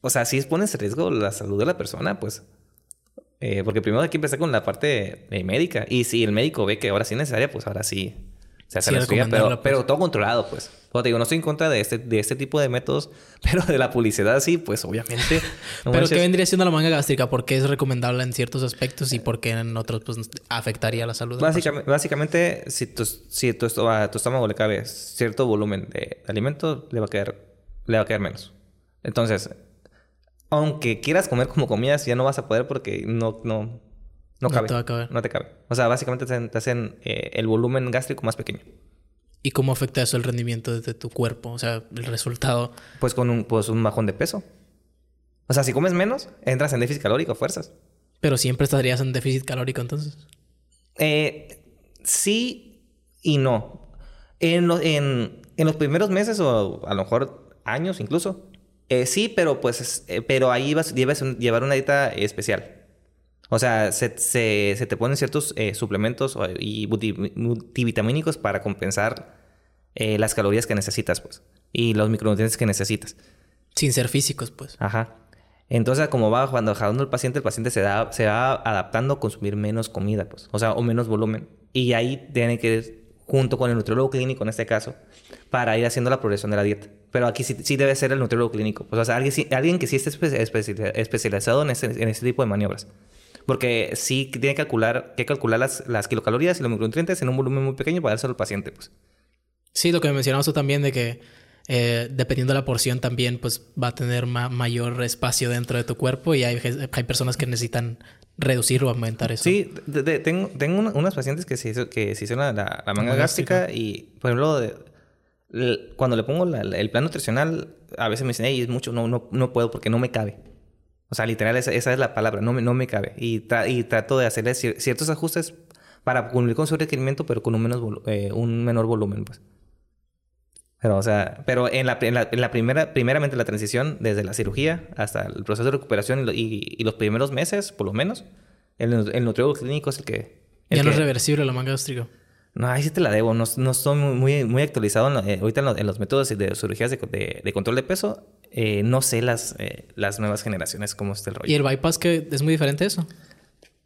o sea, si pones en riesgo la salud de la persona, pues. eh, porque primero hay que empezar con la parte eh, médica. Y si el médico ve que ahora sí es necesaria, pues ahora sí se Sí, cirugía. recomendarla, Pero, pues. pero todo controlado, pues. Como te digo, no estoy en contra de este, de este tipo de métodos, pero de la publicidad sí, pues obviamente. no Pero. ¿qué vendría siendo la manga gástrica? ¿Por qué es recomendable en ciertos aspectos y por qué en otros pues, afectaría la salud? Básicamente, básicamente, si, tu, si tu, a tu estómago le cabe cierto volumen de alimento, le va a caer, le va a caer menos. Entonces, aunque quieras comer como comías, ya no vas a poder porque no, no, no No cabe. te va a caber. No te cabe. O sea, básicamente te hacen, te hacen, eh, el volumen gástrico más pequeño. ¿Y cómo afecta eso el rendimiento de tu cuerpo? O sea, el resultado. Pues con un, pues un bajón de peso. O sea, si comes menos, entras en déficit calórico fuerzas. Pero siempre estarías en déficit calórico entonces. Eh, sí y no. En, lo- en, en los primeros meses o a lo mejor años incluso. eh, sí, pero pues es- eh, pero ahí vas, debes un- llevar una dieta especial. O sea, se, se- se te ponen ciertos eh, suplementos y multi- multivitamínicos para compensar eh, las calorías que necesitas, pues. Y los micronutrientes que necesitas. Sin ser físicos, pues. Ajá. Entonces, como va cuando bajando el paciente, el paciente se, da, se va adaptando a consumir menos comida, pues. O sea, o menos volumen. Y ahí tiene que ir junto con el nutriólogo clínico en este caso, para ir haciendo la progresión de la dieta. Pero aquí sí, sí debe ser el nutriólogo clínico. Pues, o sea, alguien, que sí esté espe- especi- especializado en este, en este tipo de maniobras. Porque sí tiene que calcular, que calcular las, las kilocalorías y los micronutrientes en un volumen muy pequeño para dárselo al paciente, pues. Sí, lo que mencionabas tú también de que eh, dependiendo de la porción también pues va a tener ma- mayor espacio dentro de tu cuerpo y hay, personas que necesitan reducir o aumentar eso. Sí, de- de- tengo, tengo una- unas pacientes que se, hizo, que se hicieron la, la- la manga gástrica y, por ejemplo, de- cuando le pongo la- el plan nutricional, a veces me dicen, hey, es mucho, no, no, no puedo porque no me cabe. O sea, literal, esa, esa es la palabra, no me, no me cabe. Y, tra- y trato de hacerle cier- ciertos ajustes para cumplir con su requerimiento, pero con un, menos eh, un menor volumen, pues. Pero, o sea, pero en la, en la, en la primera, primeramente la transición, desde la cirugía hasta el proceso de recuperación y, y- y los primeros meses, por lo menos, el, el nutriólogo clínico es el que... el ya no que- es reversible la manga gástrica. no, ahí sí te la debo. No, no estoy muy, muy, muy actualizado en lo- eh, ahorita en, lo- en los métodos de cirugías de, de- de control de peso. Eh, no sé las, eh, las nuevas generaciones cómo está el rollo. Y el bypass que es muy diferente eso.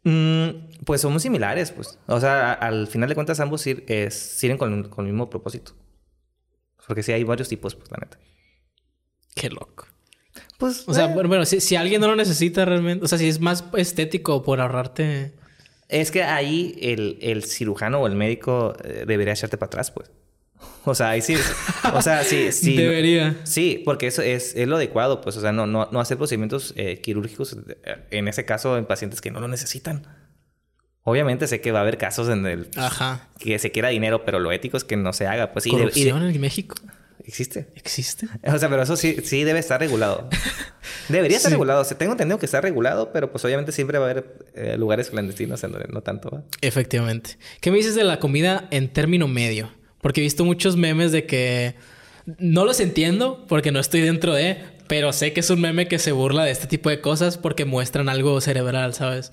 Mm, pues son muy similares, pues. O sea, a- al final de cuentas ambos sir- eh, sirven con, con el mismo propósito. Porque sí hay varios tipos, pues, la neta. Qué loco. Pues. O sea, eh, bueno, bueno, si, si alguien no lo necesita realmente, o sea, si es más estético por ahorrarte. Es que ahí el, el cirujano o el médico debería echarte para atrás, pues. O sea, ahí sí. O sea, sí, sí. Debería. Sí, porque eso es, es lo adecuado, pues. O sea, no, no, no hacer procedimientos eh, quirúrgicos, eh, en ese caso, en pacientes que no lo necesitan. Obviamente sé que va a haber casos en el Ajá. que se quiera dinero, pero lo ético es que no se haga, pues. Y de- y de- Corrupción en México. existe. ¿Existe? O sea, pero eso sí, sí debe estar regulado. Debería estar regulado. O sea, tengo entendido que está regulado, pero pues obviamente siempre va a haber eh, lugares clandestinos en donde no tanto va. Efectivamente. ¿Qué me dices de la comida en término medio? Porque he visto muchos memes de que no los entiendo porque no estoy dentro de, pero sé que es un meme que se burla de este tipo de cosas porque muestran algo cerebral, ¿sabes?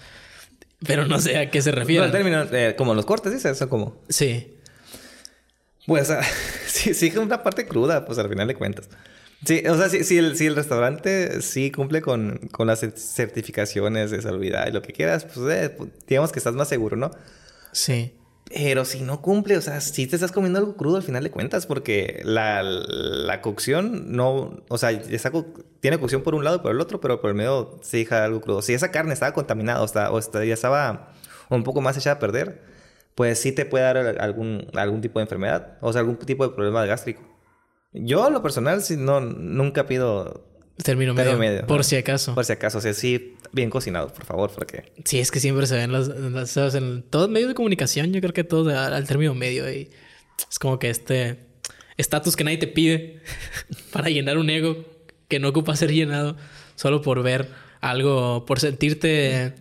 Pero no sé a qué se No, refiere. el término, eh, como los cortes, dices, eso como. Sí. Pues ah, sí, sí, es una parte cruda, pues al final de cuentas. Sí, o sea, si, si, el, si el restaurante sí cumple con, con las certificaciones de salubridad y lo que quieras, pues eh, pues, digamos que estás más seguro, ¿no? Sí. Pero si no cumple, o sea, si te estás comiendo algo crudo al final de cuentas, porque la, la cocción no, o sea, tiene cocción por un lado y por el otro, pero por el medio se deja algo crudo. Si esa carne estaba contaminada o, está, o ya estaba un poco más echada a perder, pues sí te puede dar algún, algún tipo de enfermedad, o sea, algún tipo de problema gástrico. Yo, lo personal, sí, no, nunca pido, Término medio. Por si acaso. por si acaso, o sea, sí, bien cocinado, por favor, porque... Sí, es que siempre se ven las, las- en todos medios de comunicación, yo creo que todos al, al término medio y es como que este estatus que nadie te pide para llenar un ego que no ocupa ser llenado solo por ver algo, por sentirte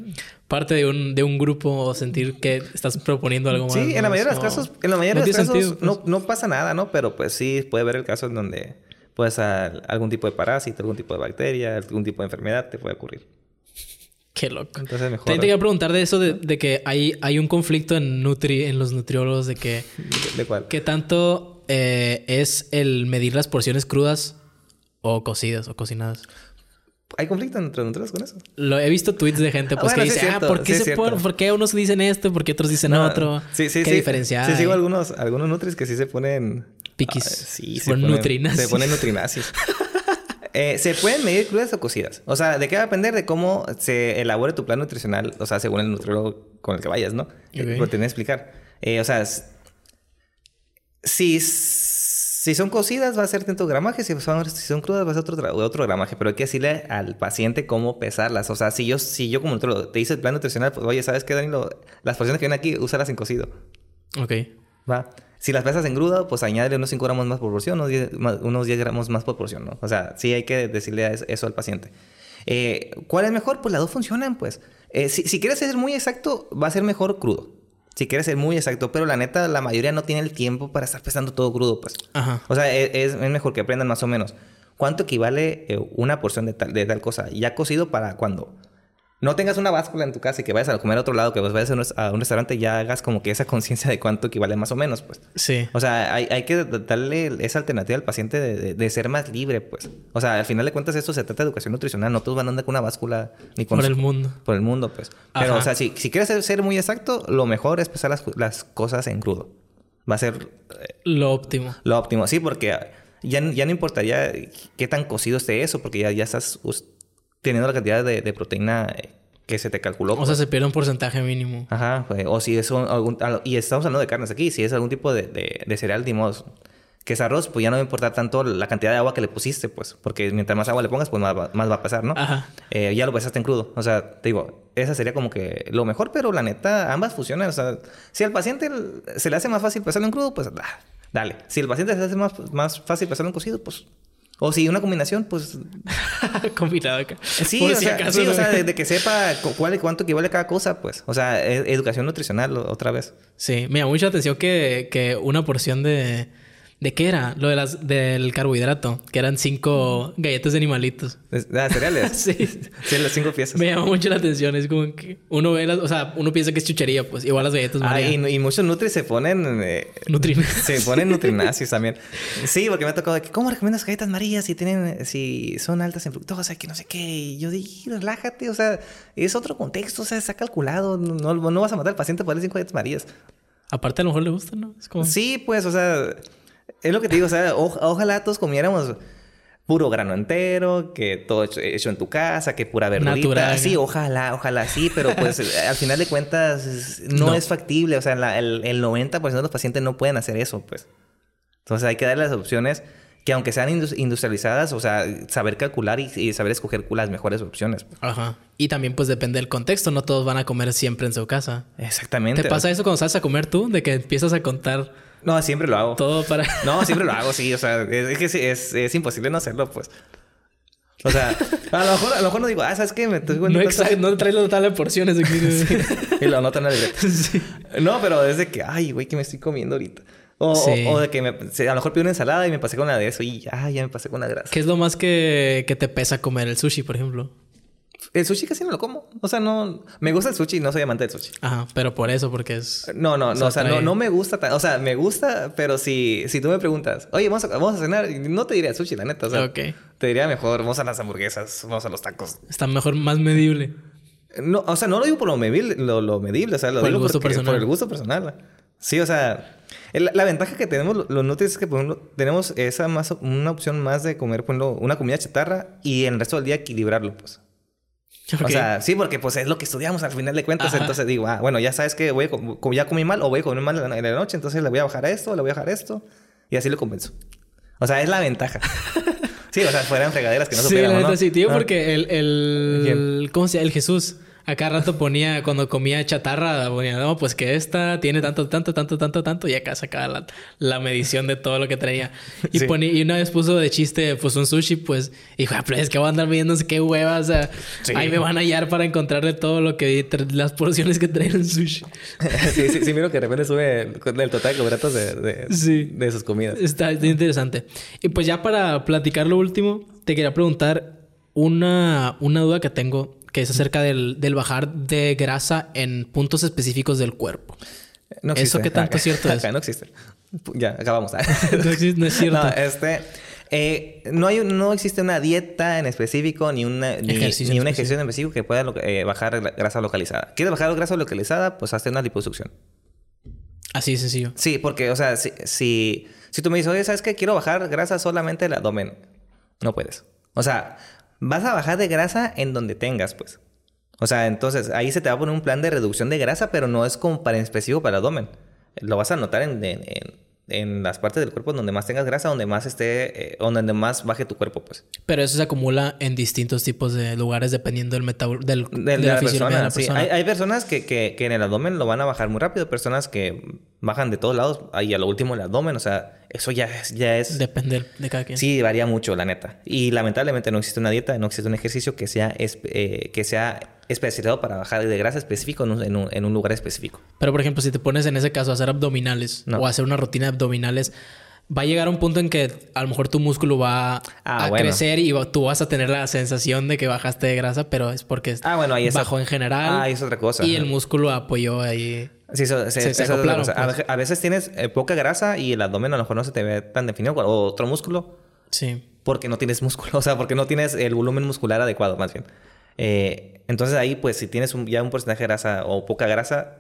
parte de un, de un grupo o sentir que estás proponiendo algo más. Sí, en la mayoría de los casos, en la mayoría no de los casos sentido, pues. no, no pasa nada, ¿no? Pero pues sí puede haber el caso en donde pues al- algún tipo de parásito, algún tipo de bacteria, algún tipo de enfermedad te puede ocurrir. Qué loco. Entonces mejor También te quería preguntar de eso, de, de que hay, hay un conflicto en, nutri, en los nutriólogos de que ¿De, de cuál? ¿Qué tanto eh, es el medir las porciones crudas o cocidas o cocinadas? ¿Hay conflicto entre nosotros con eso? Lo he visto tweets de gente pues, Ah, bueno, que dice, ah, ¿por qué, sí se ¿por qué unos dicen esto? ¿Por qué otros dicen No, otro? Sí, sí, ¿Qué sí. diferencia Sí, hay? sigo algunos, algunos nutris que sí se ponen... Piquis. Ah, sí, Se ponen nutrinazis. Se ponen nutrinazis. Eh, se pueden medir crudas o cocidas. O sea, ¿de qué va a depender? De cómo se elabore tu plan nutricional. O sea, según el nutriólogo con el que vayas, ¿no? Eh. Lo tenés que explicar. Eh, o sea, si, si son cocidas va a ser tanto gramaje. Si son, si son crudas va a ser otro, otro gramaje. Pero hay que decirle al paciente cómo pesarlas. O sea, si yo, si yo como nutriólogo te hice el plan nutricional, pues oye, ¿sabes qué, Danilo? Las porciones que vienen aquí, úsalas en cocido. Ok. Va. Si las pesas en gruda, pues añádele unos 5 gramos más por porción, unos 10, más- unos 10 gramos más por porción, ¿no? O sea, sí hay que decirle eso al paciente. Eh, ¿Cuál es mejor? Pues las dos funcionan, pues. Eh, si, si quieres ser muy exacto, va a ser mejor crudo. Si quieres ser muy exacto, pero la neta, la mayoría no tiene el tiempo para estar pesando todo crudo, pues. Ajá. O sea, e- es, es mejor que aprendan más o menos. ¿Cuánto equivale eh, una porción de tal, de tal cosa? Ya cocido para cuando no tengas una báscula en tu casa y que vayas a comer a otro lado, que vayas a un, a un restaurante, ya hagas como que esa conciencia de cuánto equivale más o menos, pues. Sí. O sea, hay, hay que darle esa alternativa al paciente de, de- de ser más libre, pues. O sea, al final de cuentas esto se trata de educación nutricional. No todos van a andar con una báscula ni con... Por el mundo. Por el mundo, pues. Pero, Ajá. o sea, si, si quieres ser, ser muy exacto, lo mejor es pesar las, las cosas en crudo. Va a ser eh, Lo óptimo. lo óptimo. Sí, porque ya, ya no importaría qué tan cocido esté eso, porque ya, ya estás teniendo la cantidad de, de proteína eh, que se te calculó. O sea, pues. se pierde un porcentaje mínimo. Ajá, pues, o si es un- algún... al- Y estamos hablando de carnes aquí. Si es algún tipo de, de, de cereal, digamos, que es arroz, pues ya no va a importar tanto la cantidad de agua que le pusiste, pues. Porque mientras más agua le pongas, pues más va, más va a pasar, ¿no? Ajá. Eh, ya lo pesaste en crudo. O sea, te digo, esa sería como que lo mejor, pero la neta, ambas funcionan. O sea, si al paciente se le hace más fácil pesarlo en crudo, pues ah, dale. Si al paciente se le hace más, más fácil pesarlo en cocido, pues... O si una combinación, pues... Combinado acá. Sí, Por o si sea, acaso, sí, o sea, de, de que sepa cu- cuál y cuánto equivale cada cosa, pues. O sea, e- educación nutricional, otra vez. Sí, me llamó mucha atención que, que una porción de... ¿De qué era? Lo de las, del carbohidrato. Que eran cinco galletas de animalitos. Ah, cereales. Sí. Sí, las cinco piezas. Me llamó mucho la atención. Es como que uno ve las... O sea, uno piensa que es chuchería, pues. Igual las galletas Ah, y, y muchos nutris se ponen... eh, Nutri- se ponen nutrinazis también. Sí, porque me ha tocado de que, ¿cómo recomiendas galletas María si tienen, si son altas en fructosa, que no sé qué? Y yo dije, relájate, o sea, es otro contexto, o sea, está calculado, no, vas a matar al paciente por darle cinco galletas Marías. Aparte, a lo mejor le gusta, ¿no? Es como... Sí, pues, o sea, es lo que te digo, o sea, o- ojalá todos comiéramos puro grano entero, que todo hecho, en tu casa, que pura verdurita. Natural. Sí, ojalá, ojalá sí, pero pues al final de cuentas no, es factible. O sea, el, el 90% de los pacientes no pueden hacer eso, pues. Entonces hay que darle las opciones que aunque sean industrializadas, o sea, saber calcular y, saber escoger las mejores opciones. Ajá. Y también pues depende del contexto, no todos van a comer siempre en su casa. Exactamente. ¿Te pasa eso cuando sales a comer tú? De que empiezas a contar... No, siempre lo hago. Todo para... no, siempre lo hago, sí. O sea, es que es, es, imposible no hacerlo, pues. O sea, a lo mejor, a lo mejor no digo, ah, ¿sabes qué? Me estoy no, exacto, no traes las tales porciones aquí. Y lo anotan el sí. No, pero es de que, ay, güey, que me estoy comiendo ahorita. O, de que me, a lo mejor pido una ensalada y me pasé con la de eso y ya, ya me pasé con la grasa. ¿Qué es lo más que, que te pesa comer el sushi, por ejemplo? El sushi casi no lo como. O sea, no... Me gusta el sushi, no soy amante del sushi. Ajá, pero por eso, porque es... No, no, no. O sea, no, no me gusta... O sea, me gusta, pero si, si tú me preguntas... Oye, vamos a, vamos a cenar... No te diría sushi, la neta. O sea, okay. te diría mejor... Vamos a las hamburguesas. Vamos a los tacos. Está mejor, más medible. No, o sea, no lo digo por lo medible. Lo, medible. O sea, lo por digo el gusto personal. por el gusto personal. Sí, o sea... La, ventaja que tenemos los nutrientes es que tenemos esa más, una opción más de comer, por ejemplo, una comida chatarra y el resto del día equilibrarlo, pues. O sea, sí, porque pues es lo que estudiamos al final de cuentas. Entonces digo, ah, bueno, ya sabes que voy a, ya comí mal o voy a comer mal en la, noche, entonces le voy a bajar a esto, le voy a bajar a esto y así lo compenso. O sea, es la ventaja. sí, o sea, fueran fregaderas que no superan, Sí, ¿no? sí, tío, porque el, el, ¿cómo se llama? El Jesús Acá rato ponía, cuando comía chatarra, ponía, no, pues que esta tiene tanto, tanto, tanto, tanto, tanto, y acá sacaba la, la medición de todo lo que traía. Y, ponía, y una vez puso de chiste, pues un sushi, pues, hijo, pero es que voy a andar viendo qué huevas, o sea, ahí me van a hallar para encontrarle todo lo que las porciones que traen el sushi. sí, sí, sí, miro que de repente sube el total de carbohidratos de, de, de sus comidas. Está interesante. Y pues ya para platicar lo último, te quería preguntar una, una duda que tengo que es acerca del, del, bajar de grasa en puntos específicos del cuerpo. No existe. ¿Eso qué tanto es cierto es? no existe. Ya, acabamos. no, existe, no es cierto. No, este... Eh, no, hay, no existe una dieta en específico ni, una, ni, ni un ejercicio en específico que pueda eh, bajar grasa localizada. ¿Quieres bajar grasa localizada? Pues hazte una liposucción. Así de sencillo. Sí, porque, o sea, si, si, si tú me dices, oye, ¿sabes qué? Quiero bajar grasa solamente el abdomen. No puedes. O sea, vas a bajar de grasa en donde tengas, pues. O sea, entonces ahí se te va a poner un plan de reducción de grasa, pero no es como para en específico para el abdomen. Lo vas a notar en, en, las partes del cuerpo donde más tengas grasa, donde más esté, eh, donde más baje tu cuerpo, pues. Pero eso se acumula en distintos tipos de lugares dependiendo del metabolismo del, de, la, persona. Hay, personas que, que, que, en el abdomen lo van a bajar muy rápido, personas que bajan de todos lados, ahí a lo último el abdomen, o sea, eso ya es, ya es... Depende de cada quien. Sí, varía mucho, la neta. Y lamentablemente no existe una dieta, no existe un ejercicio que sea, eh, que sea especializado para bajar de grasa específico en un, en un, lugar específico. Pero, por ejemplo, si te pones en ese caso a hacer abdominales o a hacer una rutina de abdominales, va a llegar un punto en que a lo mejor tu músculo va ah, a crecer y tú vas a tener la sensación de que bajaste de grasa, pero es porque ah, bueno, ahí bajó en general. Ah, es otra cosa. Y el músculo apoyó ahí. Sí, eso, se, pues. a, veces tienes eh, poca grasa y el abdomen a lo mejor no se te ve tan definido, o otro músculo. Sí. Porque no tienes músculo, o sea, porque no tienes el volumen muscular adecuado, más bien. Eh, entonces ahí, pues, si tienes ya un porcentaje de grasa o poca grasa,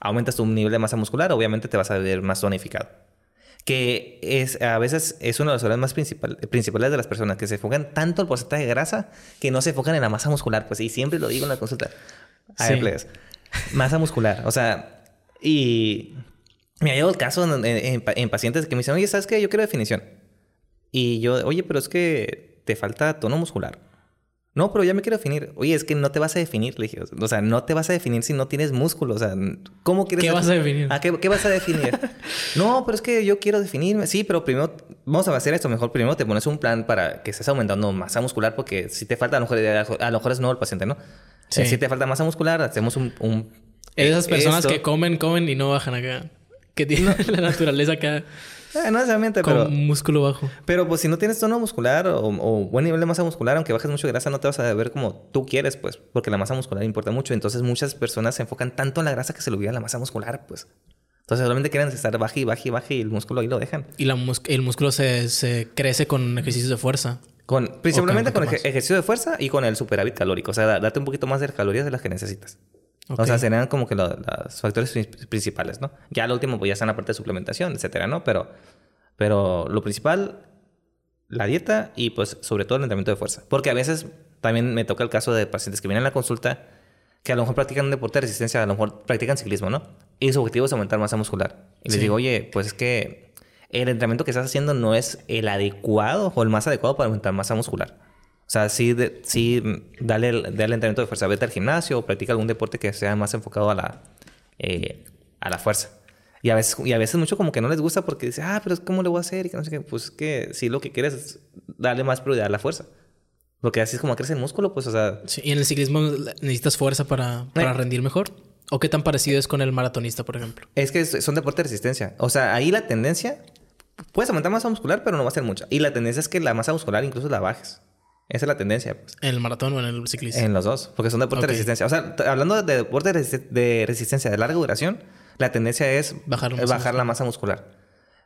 aumentas tu nivel de masa muscular, obviamente te vas a ver más tonificado. Que es, a veces es uno de los problemas más principales de las personas, que se enfocan tanto el porcentaje de grasa que no se enfocan en la masa muscular. Pues, y siempre lo digo en la consulta. A sí. ver, Masa muscular. O sea, y me ha llegado el caso en, pacientes que me dicen, oye, ¿sabes qué? Yo quiero definición. Y yo, oye, pero es que te falta tono muscular. No, pero ya me quiero definir. Oye, es que no te vas a definir, le dije. O sea, no te vas a definir si no tienes músculo. O sea, ¿cómo quieres... ¿Qué vas a definir? ¿A qué, vas a definir? no, pero es que yo quiero definirme. Sí, pero primero vamos a hacer esto. Mejor primero te pones un plan para que estés aumentando masa muscular porque si te falta, a lo mejor, a lo mejor es no el paciente, ¿no? Sí. Si te falta masa muscular, hacemos un... un Esas personas que comen, comen y no bajan acá. Que tienen la naturaleza acá. Eh, no necesariamente, con pero... músculo bajo. Pero pues si no tienes tono muscular o, buen nivel de masa muscular, aunque bajes mucho grasa, no te vas a ver como tú quieres, pues. Porque la masa muscular importa mucho. Entonces muchas personas se enfocan tanto en la grasa que se le olvida la masa muscular, pues. Entonces solamente quieren estar baje y baje y baje y el músculo ahí lo dejan. Y la el músculo se, se crece con ejercicios de fuerza. Con, principalmente con ejercicio de fuerza y con el superávit calórico. O sea, date un poquito más de calorías de las que necesitas. O sea, serían como que los factores principales, ¿no? Ya lo último, pues ya está en la parte de suplementación, etcétera, ¿no? Pero, pero lo principal la dieta y pues sobre todo el entrenamiento de fuerza. Porque a veces también me toca el caso de pacientes que vienen a la consulta que a lo mejor practican un deporte de resistencia, a lo mejor practican ciclismo, ¿no? Y su objetivo es aumentar masa muscular. Y les digo, oye, pues es que el entrenamiento que estás haciendo no es el adecuado o el más adecuado para aumentar masa muscular. O sea, sí, sí dale, dale entrenamiento de fuerza. Vete al gimnasio o practica algún deporte que sea más enfocado a la, eh, a la fuerza. Y a, veces, y a veces mucho como que no les gusta porque dice, ah, pero ¿cómo le voy a hacer? Y que no sé qué. Pues que si lo que quieres es darle más prioridad a la fuerza. Lo que así es como crece el músculo, pues, o sea... Sí, y en el ciclismo necesitas fuerza para, para rendir mejor. ¿O qué tan parecido es con el maratonista, por ejemplo? Es que son deportes de resistencia. O sea, ahí la tendencia... Puedes aumentar masa muscular, pero no va a ser mucha. Y la tendencia es que la masa muscular incluso la bajes. Esa es la tendencia, pues. ¿En el maratón o en el ciclismo? En los dos, porque son deportes de resistencia. O sea, hablando de deportes de resistencia de larga duración, la tendencia es bajar, bajar la masa muscular.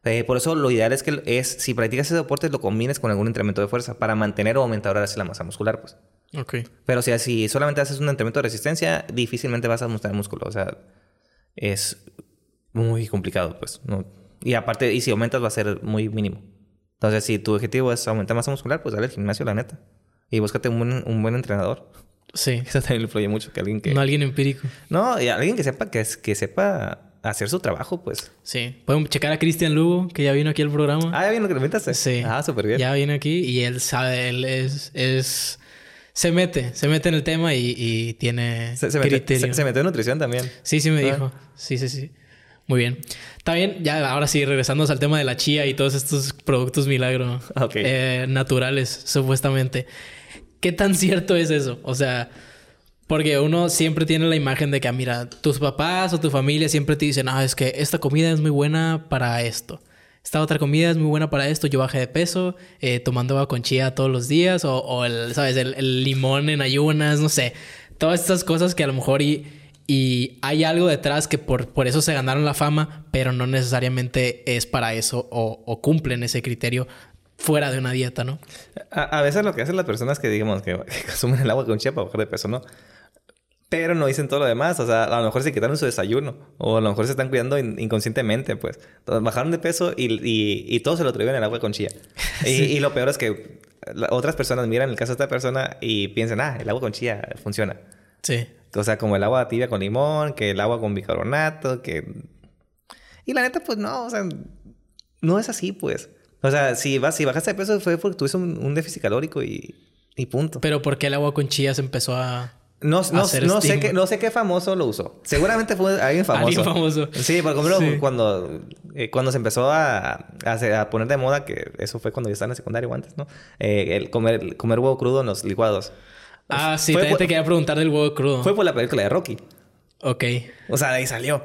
Eh, por eso lo ideal es que es, si practicas ese deporte, lo combines con algún entrenamiento de fuerza para mantener o aumentar ahora la masa muscular, pues. Ok. Pero si, si solamente haces un entrenamiento de resistencia, difícilmente vas a mostrar músculo. O sea, es muy complicado, pues. ¿no? Y aparte, y si aumentas va a ser muy mínimo. Entonces, si tu objetivo es aumentar masa muscular, pues dale al gimnasio, la neta. Y búscate un buen, un buen entrenador. Sí. Eso también influye mucho. Que alguien que... No alguien empírico. No, y alguien que sepa, que, que sepa hacer su trabajo, pues. Sí. Pueden checar a Cristian Lugo, que ya vino aquí al programa. Ah, ya vino que lo Sí. Ah, súper bien. Ya vino aquí y él sabe, él es... es... Se mete, se mete en el tema y, y tiene se, se criterio. se, metió en nutrición también. Sí, sí me ah. dijo. Sí, sí, sí. Muy bien. Está bien, ya ahora sí, regresando al tema de la chía y todos estos productos milagro eh, naturales, supuestamente. ¿Qué tan cierto es eso? O sea, porque uno siempre tiene la imagen de que, ah, mira, tus papás o tu familia siempre te dicen, ah, es que esta comida es muy buena para esto. Esta otra comida es muy buena para esto. Yo bajé de peso eh, tomando agua con chía todos los días. O, el, ¿sabes? El, limón en ayunas, no sé. Todas estas cosas que a lo mejor y, y hay algo detrás que por, por eso se ganaron la fama, pero no necesariamente es para eso o, o cumplen ese criterio fuera de una dieta, ¿no? A, veces lo que hacen las personas que digamos que, consumen el agua con chía para bajar de peso, ¿no? Pero no dicen todo lo demás. O sea, a lo mejor se quitaron su desayuno. O a lo mejor se están cuidando inconscientemente, pues. Entonces, bajaron de peso y, y, todo se lo atribuyen el agua con chía. Y, lo peor es que otras personas miran el caso de esta persona y piensan, ah, el agua con chía funciona. Sí. O sea, como el agua tibia con limón, que el agua con bicarbonato, que... Y la neta, pues no, o sea, no es así, pues. O sea, si, vas, si bajaste de peso fue porque tuviste un, déficit calórico y, y, punto. Pero ¿por qué el agua con chía se empezó a... No, no, no sé qué, no sé qué famoso lo usó. Seguramente fue alguien famoso. alguien famoso. Sí, por ejemplo, cuando, eh, cuando se empezó a, a, poner de moda, que eso fue cuando yo estaba en el secundario o antes, ¿no? Eh, el comer, comer huevo crudo en los licuados. Ah, sí, también te quería preguntar del huevo crudo. Fue por la película de Rocky. Ok. O sea, de ahí salió.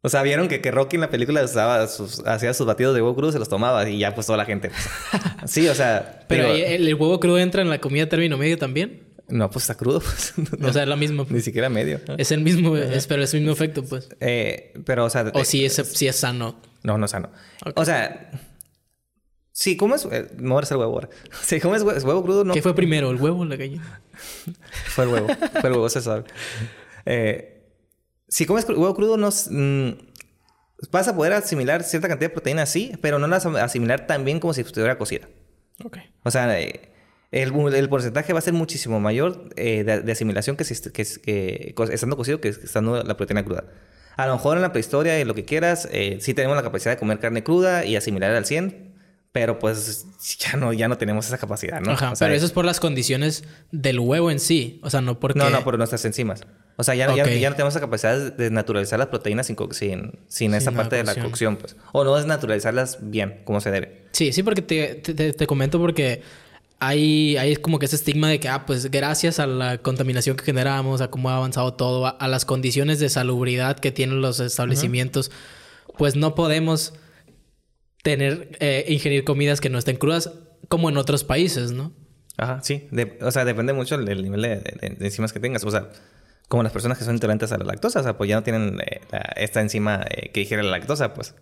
O sea, vieron que, que Rocky en la película usaba sus, hacía sus batidos de huevo crudo, se los tomaba y ya pues toda la gente. Pues, sí, o sea. Pero ¿el, huevo crudo entra en la comida término medio también. No, pues está crudo. Pues. o sea, es lo mismo. Ni siquiera medio. Es el mismo, es, pero es el mismo efecto, pues. Eh, pero, o sea. O si es, si es sano. No, no es sano. O sea. Si comes. Eh, no eres el huevo ahora. Si comes huevo, crudo, no. ¿Qué fue primero, el huevo o la gallina? fue el huevo. fue el huevo, se sabe. Eh si comes huevo crudo, no, mm, vas a poder asimilar cierta cantidad de proteína, sí, pero no la vas a asimilar tan bien como si estuviera cocida. Ok. O sea, eh, el, el, porcentaje va a ser muchísimo mayor eh, de, asimilación que, si, que, que, estando cocido que estando la proteína cruda. A lo mejor en la prehistoria y lo que quieras, eh, sí tenemos la capacidad de comer carne cruda y asimilar al 100, pero pues ya no, ya no tenemos esa capacidad, ¿no? Ajá, pero eso es por las condiciones del huevo en sí, o sea, no porque... No, no, por nuestras enzimas. O sea, ya, ya, no tenemos la capacidad de naturalizar las proteínas sin, sin, sin esa parte de la cocción, pues. O no desnaturalizarlas bien, como se debe. Sí, sí, porque te, te, te comento porque hay, hay como que ese estigma de que, ah, pues gracias a la contaminación que generamos, a cómo ha avanzado todo, a, las condiciones de salubridad que tienen los establecimientos, pues no podemos tener, eh, ingerir comidas que no estén crudas como en otros países, ¿no? Ajá, sí. o sea, depende mucho del nivel de, de enzimas que tengas. O sea, como las personas que son intolerantes a la lactosa, o sea, pues ya no tienen eh, esta enzima eh, que digiere la lactosa, pues,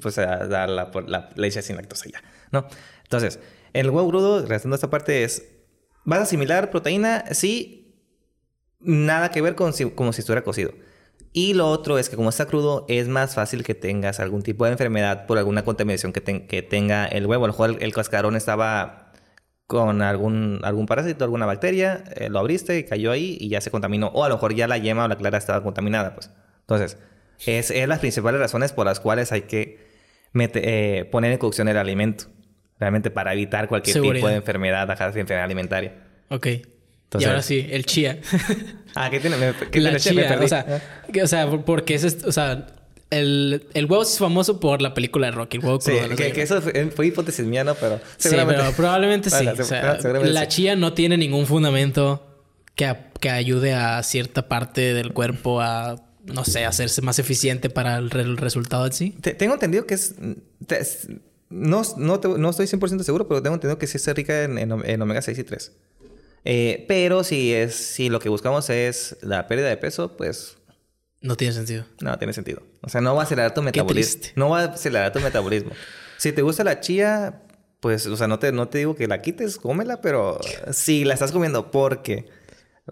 pues a dar la, la, leche sin lactosa ya, ¿no? Entonces, el huevo crudo, regresando a esta parte, es, ¿vas a asimilar proteína? Sí, nada que ver con como si estuviera cocido. Y lo otro es que como está crudo, es más fácil que tengas algún tipo de enfermedad por alguna contaminación que, que tenga el huevo. A lo mejor el, cascarón estaba con algún, algún parásito, alguna bacteria, eh, lo abriste y cayó ahí y ya se contaminó. O a lo mejor ya la yema o la clara estaba contaminada, pues. Entonces, es, es las principales razones por las cuales hay que eh, poner en cocción el alimento. Realmente para evitar cualquier tipo de enfermedad, enfermedad alimentaria. Ok y ahora sí, el chía. ah, ¿qué tiene? ¿Qué la chía, o sea, o sea, porque es, o sea, el, el, huevo es famoso por la película de Rocky, el huevo Sí, que, eso fue, hipótesis mía, ¿no? Pero seguramente... Sí, pero probablemente sí. o sea, la chía no tiene ningún fundamento que, que ayude a cierta parte del cuerpo a no sé, hacerse más eficiente para el, resultado en sí. tengo entendido que es... no, no, no, estoy 100% seguro, pero tengo entendido que sí es rica en, en, en omega 6 y 3. Eh, pero si es si lo que buscamos es la pérdida de peso, pues no tiene sentido. No tiene sentido. O sea, no va a acelerar tu metabolismo. No va a acelerar tu metabolismo. Si te gusta la chía, pues, o sea, no te, no te digo que la quites, cómela, pero si la estás comiendo porque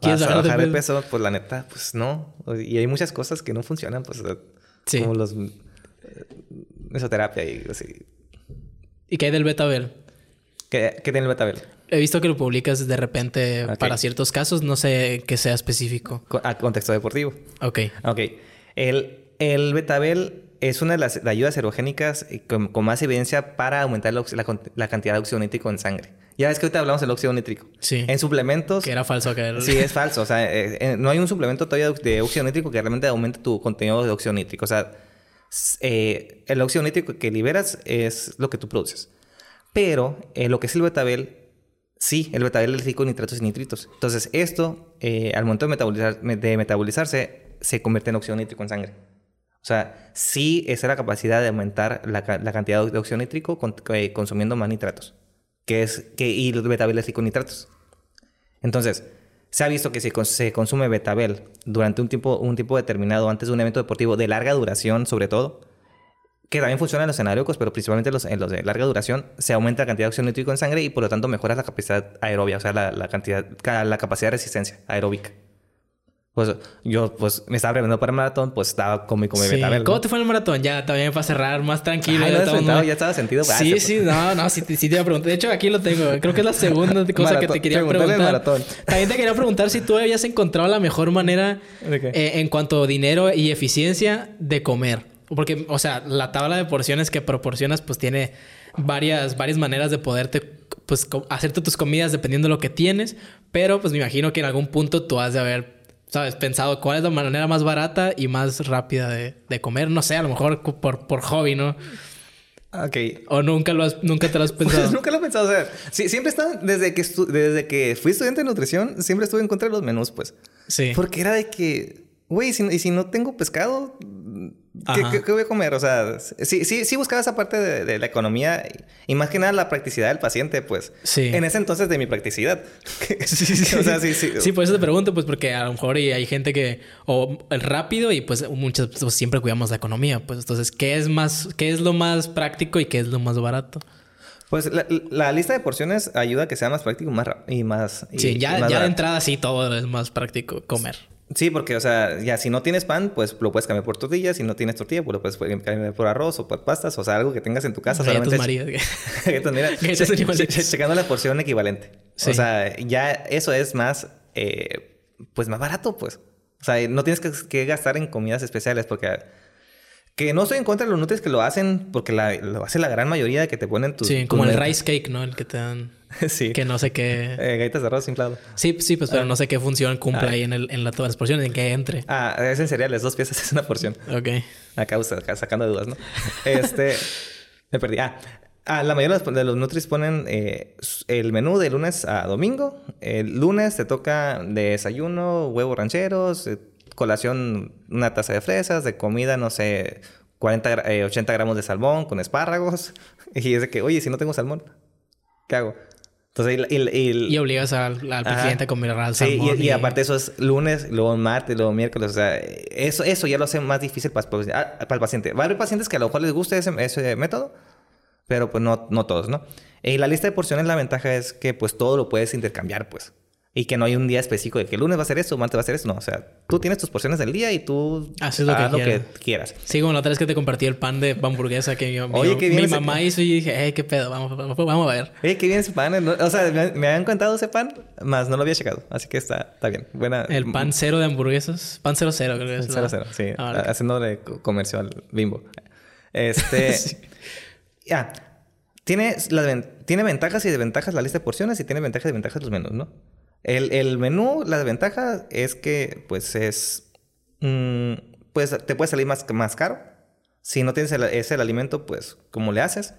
vas a bajar de peso, pues la neta, pues no. Y hay muchas cosas que no funcionan, pues, como los eh, mesoterapia y así. ¿Y qué hay del betabel? ¿Qué, qué tiene el betabel? He visto que lo publicas de repente para ciertos casos, no sé que sea específico. A contexto deportivo. Ok. Ok. El, el betabel es una de las ayudas erogénicas con, más evidencia para aumentar la, cantidad de óxido nítrico en sangre. Ya ves que ahorita hablamos del óxido nítrico. Sí. En suplementos. Que era falso que Sí, es falso. O sea, eh, eh, no hay un suplemento todavía de óxido nítrico que realmente aumente tu contenido de óxido nítrico. O sea, eh, el óxido nítrico que liberas es lo que tú produces. Pero lo que es el betabel Sí, el betabel es rico en nitratos y nitritos. Entonces, esto, eh, al momento de, metabolizar, de metabolizarse, se convierte en óxido nítrico en sangre. O sea, sí, es la capacidad de aumentar la, cantidad de óxido nítrico eh, consumiendo más nitratos. Que es, que, y el betabel es rico en nitratos. Entonces, se ha visto que si se consume betabel durante un tiempo, un tiempo determinado, antes de un evento deportivo de larga duración, sobre todo, que también funciona en los anaeróbicos, pero principalmente en los, de larga duración, se aumenta la cantidad de óxido nítrico en sangre y por lo tanto mejora la capacidad aerobia, o sea, la, cantidad, la capacidad de resistencia aeróbica. Pues yo pues me estaba preparando para el maratón, pues estaba con mi, con sí. ¿Cómo te fue el maratón? Ya también para cerrar, más tranquilo. ya estaba sentido. Sí, sí, no, no, sí, sí, te iba a preguntar. De hecho, aquí lo tengo. Creo que es la segunda cosa que te quería preguntar. Maratón. También te quería preguntar si tú habías encontrado la mejor manera eh, en cuanto a dinero y eficiencia de comer. Porque, o sea, la tabla de porciones que proporcionas, pues tiene varias, varias maneras de poderte, pues, hacerte tus comidas dependiendo de lo que tienes. Pero, pues, me imagino que en algún punto tú has de haber, ¿sabes? Pensado cuál es la manera más barata y más rápida de, de comer. No sé, a lo mejor por, por hobby, ¿no? Ok. ¿O nunca, lo has, nunca te lo has pensado? Pues nunca lo he pensado. O sea, sí, siempre está... Desde que, desde que fui estudiante de nutrición, siempre estuve en contra de los menús, pues. Sí. Porque era de que... Güey, si, y si no tengo pescado, ¿Qué, voy a comer? O sea, sí, sí, sí buscaba esa parte de, la economía y, más que nada la practicidad del paciente, pues. Sí. En ese entonces de mi practicidad. sí, sí, o sea, sí, sí. Sí, por eso te pregunto, pues porque a lo mejor hay gente que... O el rápido y pues muchas pues, siempre cuidamos la economía. Pues entonces, ¿qué es más... ¿Qué es lo más práctico y qué es lo más barato? Pues la, lista de porciones ayuda a que sea más práctico más y más... sí, ya, ya de entrada sí todo es más práctico comer. Sí, porque, o sea, ya si no tienes pan, pues lo puedes cambiar por tortillas. Si no tienes tortilla, pues lo puedes cambiar por arroz o por pastas. O sea, algo que tengas en tu casa. Galletas María. mira, checando la porción equivalente. O sea, ya eso es más, eh, pues más barato, pues. O sea, no tienes que, que gastar en comidas especiales porque que no estoy en contra de los nutrientes que lo hacen, porque lo hace la gran mayoría de que te ponen tus. Sí, como el rice cake, ¿no? El que te dan. sí. Que no sé qué. Eh, galletas de arroz inflado. Sí, sí, pues, pero ah. no sé qué función cumple ah. ahí en, el, en la, todas las porciones, en qué entre. Ah, es en cereales, dos piezas es una porción. Ok. Acá, acá sacando dudas, ¿no? este. me perdí. Ah. Ah, la mayoría de los Nutris ponen eh, el menú de lunes a domingo. El lunes te toca de desayuno, huevos rancheros, eh, colación una taza de fresas, de comida, no sé, 40, 80 eh, gramos de salmón con espárragos. Y es de que, oye, si no tengo salmón, ¿qué hago? Entonces, y, obligas al, presidente a comer al. Sí, y, aparte eso es lunes, luego martes, luego miércoles. O sea, eso, eso ya lo hace más difícil para, para el paciente. Va a haber pacientes que a lo mejor les guste ese, ese método, pero pues no, no todos, ¿no? Y la lista de porciones, la ventaja es que pues todo lo puedes intercambiar, pues. Y que no hay un día específico de que el lunes va a ser esto, martes va a ser esto. No, o sea, tú tienes tus porciones del día y tú Haces lo que quieras. quieras. Sí, como la otra vez que te compartí el pan de hamburguesa que mi, Oye, mi- qué bien mi mamá hizo y dije, qué pedo, vamos, vamos, vamos a ver. Oye, qué bien ese pan. O sea, me, me habían contado ese pan, más no lo había checado. Así que está, está bien. Buena. El pan cero de hamburguesas. Pan cero cero, creo que es. Cero, la- cero, sí. Ah, vale. Haciéndole co- comercio al bimbo. Este. Sí. Ya. Tiene, las tiene ventajas y desventajas la lista de porciones y tiene ventajas y desventajas los menús, ¿no? El, el menú, la desventaja es que, pues, es. mm, pues te puede salir más, más caro. Si no tienes el, ese el alimento, pues, ¿cómo le haces?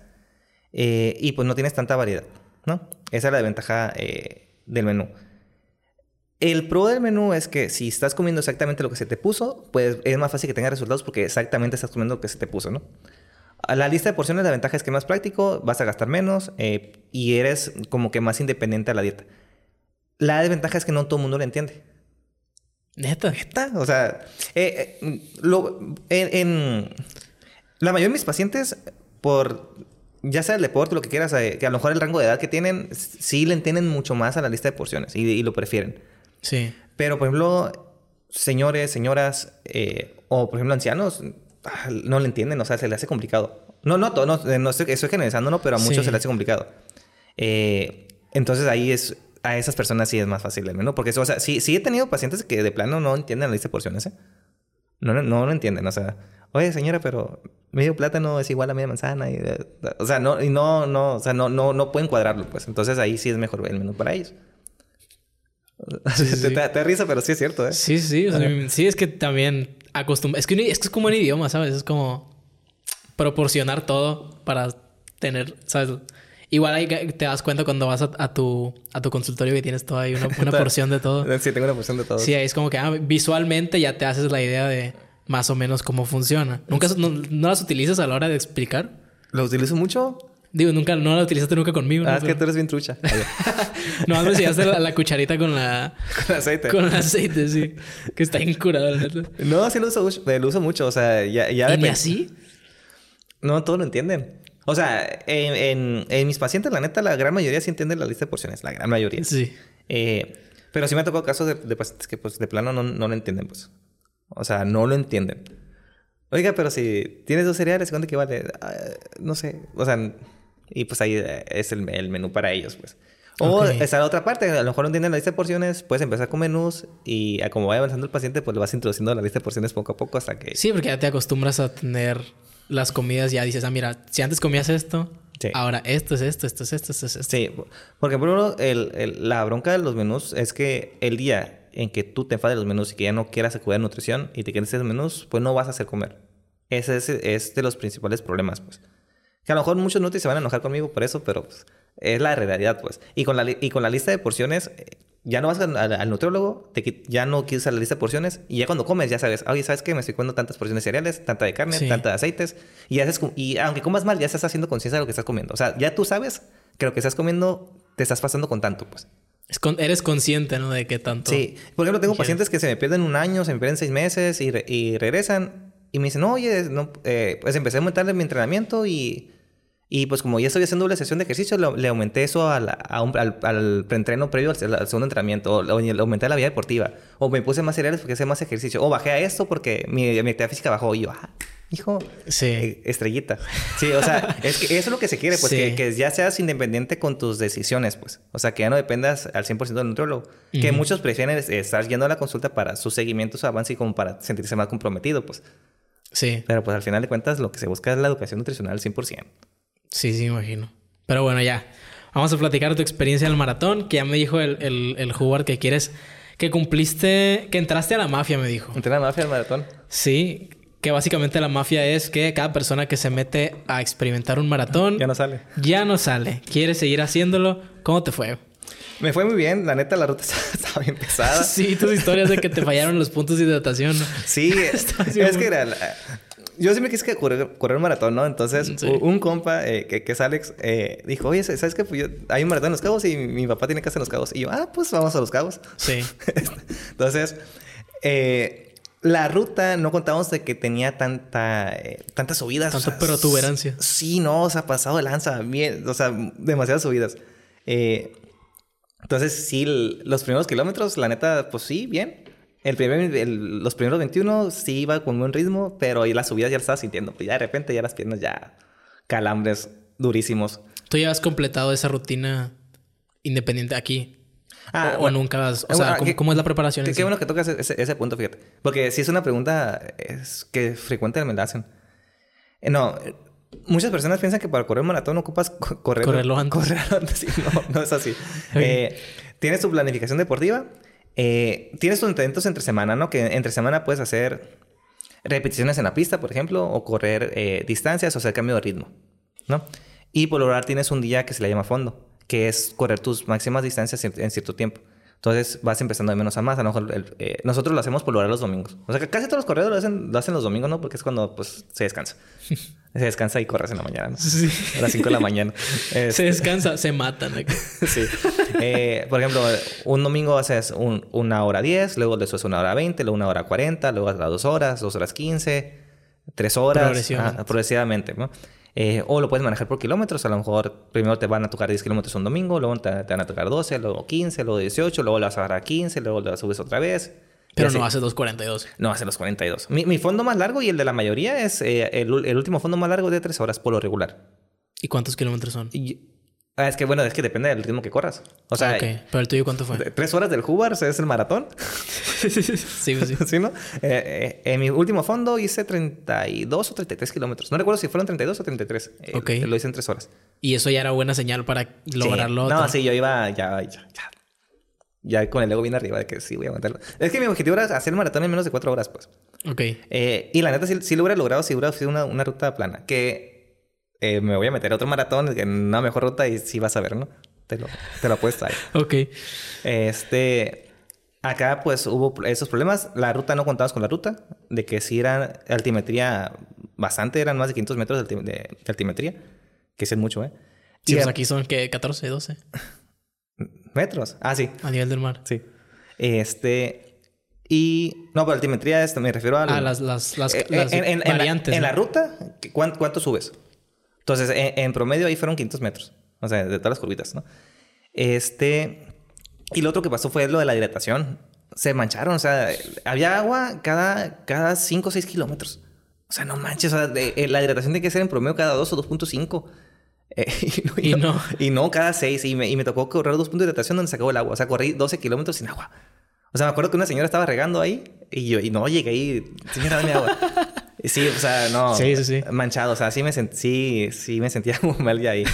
Eh, y pues no tienes tanta variedad, ¿no? Esa es la desventaja eh, del menú. El pro del menú es que si estás comiendo exactamente lo que se te puso, pues es más fácil que tengas resultados porque exactamente estás comiendo lo que se te puso, ¿no? La lista de porciones, la ventaja es que es más práctico, vas a gastar menos eh, y eres como que más independiente a la dieta. La desventaja es que no todo el mundo lo entiende. Neta. ¿Neta? O sea, eh, eh, lo- en, en- la mayoría de mis pacientes, por ya sea el deporte, lo que quieras, eh, que a lo mejor el rango de edad que tienen, sí le entienden mucho más a la lista de porciones y, y lo prefieren. Sí. Pero, por ejemplo, señores, señoras, o por ejemplo ancianos, ah, no le entienden, o sea, se le hace complicado. No, no, no, no estoy, estoy generalizando, no, pero a muchos Sí. se le hace complicado. Entonces ahí es, a esas personas sí es más fácil el menú, porque o sea, sí, sí he tenido pacientes que de plano no entienden la lista de porciones, ¿eh? No, no, no lo entienden, o sea, oye señora, pero medio plátano es igual a media manzana, y, o sea, no, y no, no, o sea, no, no, no pueden cuadrarlo, pues. Entonces ahí sí es mejor el menú para ellos. sí. te, te- te da risa, pero sí es cierto, ¿eh? Sí, sí. o sea, sí, es que también acostumbra. Es que, es que es como un idioma, ¿sabes? Es como proporcionar todo para tener, ¿sabes? Igual ahí te das cuenta cuando vas a, a tu, a tu consultorio que tienes toda ahí una, una porción de todo. Sí, tengo una porción de todo. Sí, ahí es como que ah, visualmente ya te haces la idea de más o menos cómo funciona. ¿Nunca no, no las utilizas a la hora de explicar? ¿Lo utilizo mucho? Digo, nunca, no la utilizaste nunca conmigo. ¿no? Ah, es que tú eres bien trucha. No, me enseñaste la, la cucharita con la... Con aceite. Con el aceite, sí. Que está incurado, la neta. No, sí lo uso, mucho- lo uso mucho. O sea, ya, ya ¿Y ni así? No, todos lo entienden. O sea, en, en- en mis pacientes, la neta, la gran mayoría sí entienden la lista de porciones. La gran mayoría. Sí. Eh, pero sí me ha tocado casos de, de pacientes que, pues, de plano no, no lo entienden, pues. O sea, no lo entienden. Oiga, pero si tienes dos cereales, ¿cuánto equivale? Ah, no sé. O sea, y pues ahí es el, el menú para ellos, pues. O Ok. está la otra parte, a lo mejor no entienden la lista de porciones, puedes empezar con menús y a como vaya avanzando el paciente, pues le vas introduciendo la lista de porciones poco a poco hasta que... Sí, porque ya te acostumbras a tener las comidas. Ya dices, ah, mira, si antes comías esto, Sí. ahora esto es esto, esto es esto, esto es esto. Sí, porque por ejemplo, el, el- la bronca de los menús es que el día en que tú te enfades de los menús y que ya no quieras acudir a nutrición y te quieres hacer menús, pues no vas a hacer comer. Ese es, es de los principales problemas, pues. Que a lo mejor muchos nutris se van a enojar conmigo por eso, pero pues, es la realidad, pues. Y con la, y con la lista de porciones, ya no vas al, al- nutriólogo, te ya no quieres usar la lista de porciones y ya cuando comes ya sabes, oye, ¿sabes qué? Me estoy comiendo tantas porciones de cereales, tanta de carne, Sí. tanta de aceites. Y, haces, y aunque comas mal, ya estás haciendo conciencia de lo que estás comiendo. O sea, ya tú sabes que lo que estás comiendo te estás pasando con tanto, pues. Es con- eres consciente, ¿no? De qué tanto. Sí. Por ejemplo, tengo pacientes que se me pierden un año, se me pierden seis meses y, re- y regresan y me dicen, oye, no, eh, pues empecé a aumentarle mi entrenamiento y, y pues como ya estoy haciendo doble sesión de ejercicio, le, le aumenté eso a la- a un- al, al preentreno previo al, al segundo entrenamiento, o, le aumenté la vida deportiva, o me puse más cereales porque hacía más ejercicio, o bajé a esto porque mi, mi actividad física bajó. Y yo, ah, hijo, Sí. eh, estrellita. Sí, o sea, es que eso es lo que se quiere, pues Sí. que, que ya seas independiente con tus decisiones, pues. O sea, que ya no dependas al 100% del nutriólogo. Que Ujú. muchos prefieren es- estar yendo a la consulta para su seguimiento, su avance y como para sentirse más comprometido, pues. Sí. Pero pues al final de cuentas lo que se busca es la educación nutricional al 100%. Sí, sí, imagino. Pero bueno, ya. Vamos a platicar tu experiencia en el maratón, que ya me dijo el, el, el que quieres, que cumpliste, que entraste a la mafia, me dijo. ¿Entrena mafia el maratón? Sí, que básicamente la mafia es que cada persona que se mete a experimentar un maratón Ya no sale. ya no sale. Quiere seguir haciéndolo. ¿Cómo te fue? Me fue muy bien, la neta la ruta estaba, bien pesada. Sí, tus historias de que te fallaron los puntos de hidratación. Sí, es que era... Yo siempre quise que correr, correr un maratón, ¿no? Entonces, Sí. u- un compa, eh, que, que es Alex, eh, dijo, oye, ¿sabes qué? Pues yo- hay un maratón en Los Cabos y mi, mi papá tiene casa en Los Cabos. Y yo, ah, pues vamos a Los Cabos. Sí. Entonces, eh, la ruta no contábamos de que tenía tanta, eh, tantas subidas. Tanta protuberancia. Sí, no, o sea, pasado de lanza, bien, o sea, demasiadas subidas. Eh, Entonces, sí, los primeros kilómetros, la neta, pues sí, bien. El primer, el- los primeros 21 sí iba con buen ritmo, pero ahí las subidas ya las estaba sintiendo. Pues ya de repente ya las piernas ya calambres durísimos. ¿Tú ya has completado esa rutina independiente aquí? Ah, o, nunca has... O Ah, sea, ¿cómo, es la preparación? Qué, bueno que tocas ese, ese punto, fíjate. Porque sí es una pregunta es que frecuente me la hacen. Eh, No, eh, muchas personas piensan que para correr un maratón ocupas co- correr, Correrlo antes. Correrlo antes. y no, no es así. Eh, tienes tu planificación deportiva. Eh, tienes tus entrenamientos entre semana, ¿no? Que entre semana puedes hacer repeticiones en la pista, por ejemplo, o correr eh, distancias o hacer cambio de ritmo, ¿no? Y por lo general tienes un día que se le llama fondo, que es correr tus máximas distancias en, cierto tiempo. Entonces vas empezando de menos a más. A lo mejor eh, nosotros lo hacemos por lo general los domingos. O sea que casi todos los corredores lo hacen, lo hacen los domingos, ¿no? Porque es cuando pues se descansa. se descansa y corres en la mañana, ¿no? Sí. A las 5 de la mañana. Este, Se descansa, se matan. acá. sí. Eh, por ejemplo, un domingo haces un- una hora 10, luego después una hora 20, luego una hora 40, luego hasta dos horas, dos horas 15, tres horas. Progresivamente. ah, progresivamente, ¿no? Eh, o lo puedes manejar por kilómetros. A lo mejor primero te van a tocar 10 kilómetros un domingo, luego te, te van a tocar 12, luego 15, luego 18, luego le vas a bajar a 15, luego le subes otra vez. Pero no hace 2.42. No, hace los 42. Mi, mi fondo más largo y el de la mayoría es eh, el, el último fondo más largo es de 3 horas por lo regular. ¿Y cuántos kilómetros son? Y- ah, es que bueno, es que depende del ritmo que corras. O sea, Ah. ¿Pero el tuyo cuánto fue? tres horas del Hubars es el maratón. sí, sí. ¿Sí, no? Eh, eh, en mi último fondo hice 32 o 33 kilómetros. No recuerdo si fueron 32 o 33. Eh, Ok. Lo hice en tres horas. Y eso ya era buena señal para lograrlo. Sí. No, sí, yo iba ya, ya, ya. Ya con el ego bien arriba de que sí voy a aguantarlo. Es que mi objetivo era hacer el maratón en menos de cuatro horas, pues. Ok. Eh, y la neta, sí, sí lo hubiera logrado si hubiera sido una, una ruta plana. Que eh, me voy a meter a otro maratón en una mejor ruta y sí vas a ver, ¿no? Te lo, te lo apuesto ahí. Ok. Este. Acá, pues hubo esos problemas. La ruta no contabas con la ruta. De que sí era altimetría bastante, eran más de 500 metros de, alti- de- de altimetría. Que es mucho, ¿eh? Sí, Y pues aquí son que 14, 12 Metros. Ah, sí. a nivel del mar. Sí. Este. Y. No, pero altimetría es, me refiero a. Ah, las, las, las, Eh, las en, en- en la- variantes. en la, ruta, ¿cuán- ¿cuánto, subes? Entonces, en, promedio ahí fueron 500 metros. O sea, de todas las curvitas, ¿no? Este. Y lo otro que pasó fue lo de la hidratación. Se mancharon, o sea, había agua cada, cada 5 o 6 kilómetros. O sea, no manches, o sea, de- eh, la hidratación tiene que ser en promedio cada 2 o 2.5. Eh, Y no. Y no cada 6. Y me, y me tocó correr dos puntos de hidratación donde se acabó el agua. O sea, corrí 12 kilómetros sin agua. O sea, me acuerdo que una señora estaba regando ahí y yo, y no llegué ahí, señora, dame agua. Sí, o sea, no. Sí, sí, sí. Manchado, o sea, sí me, sent- sí, sí me sentía muy mal ya ahí.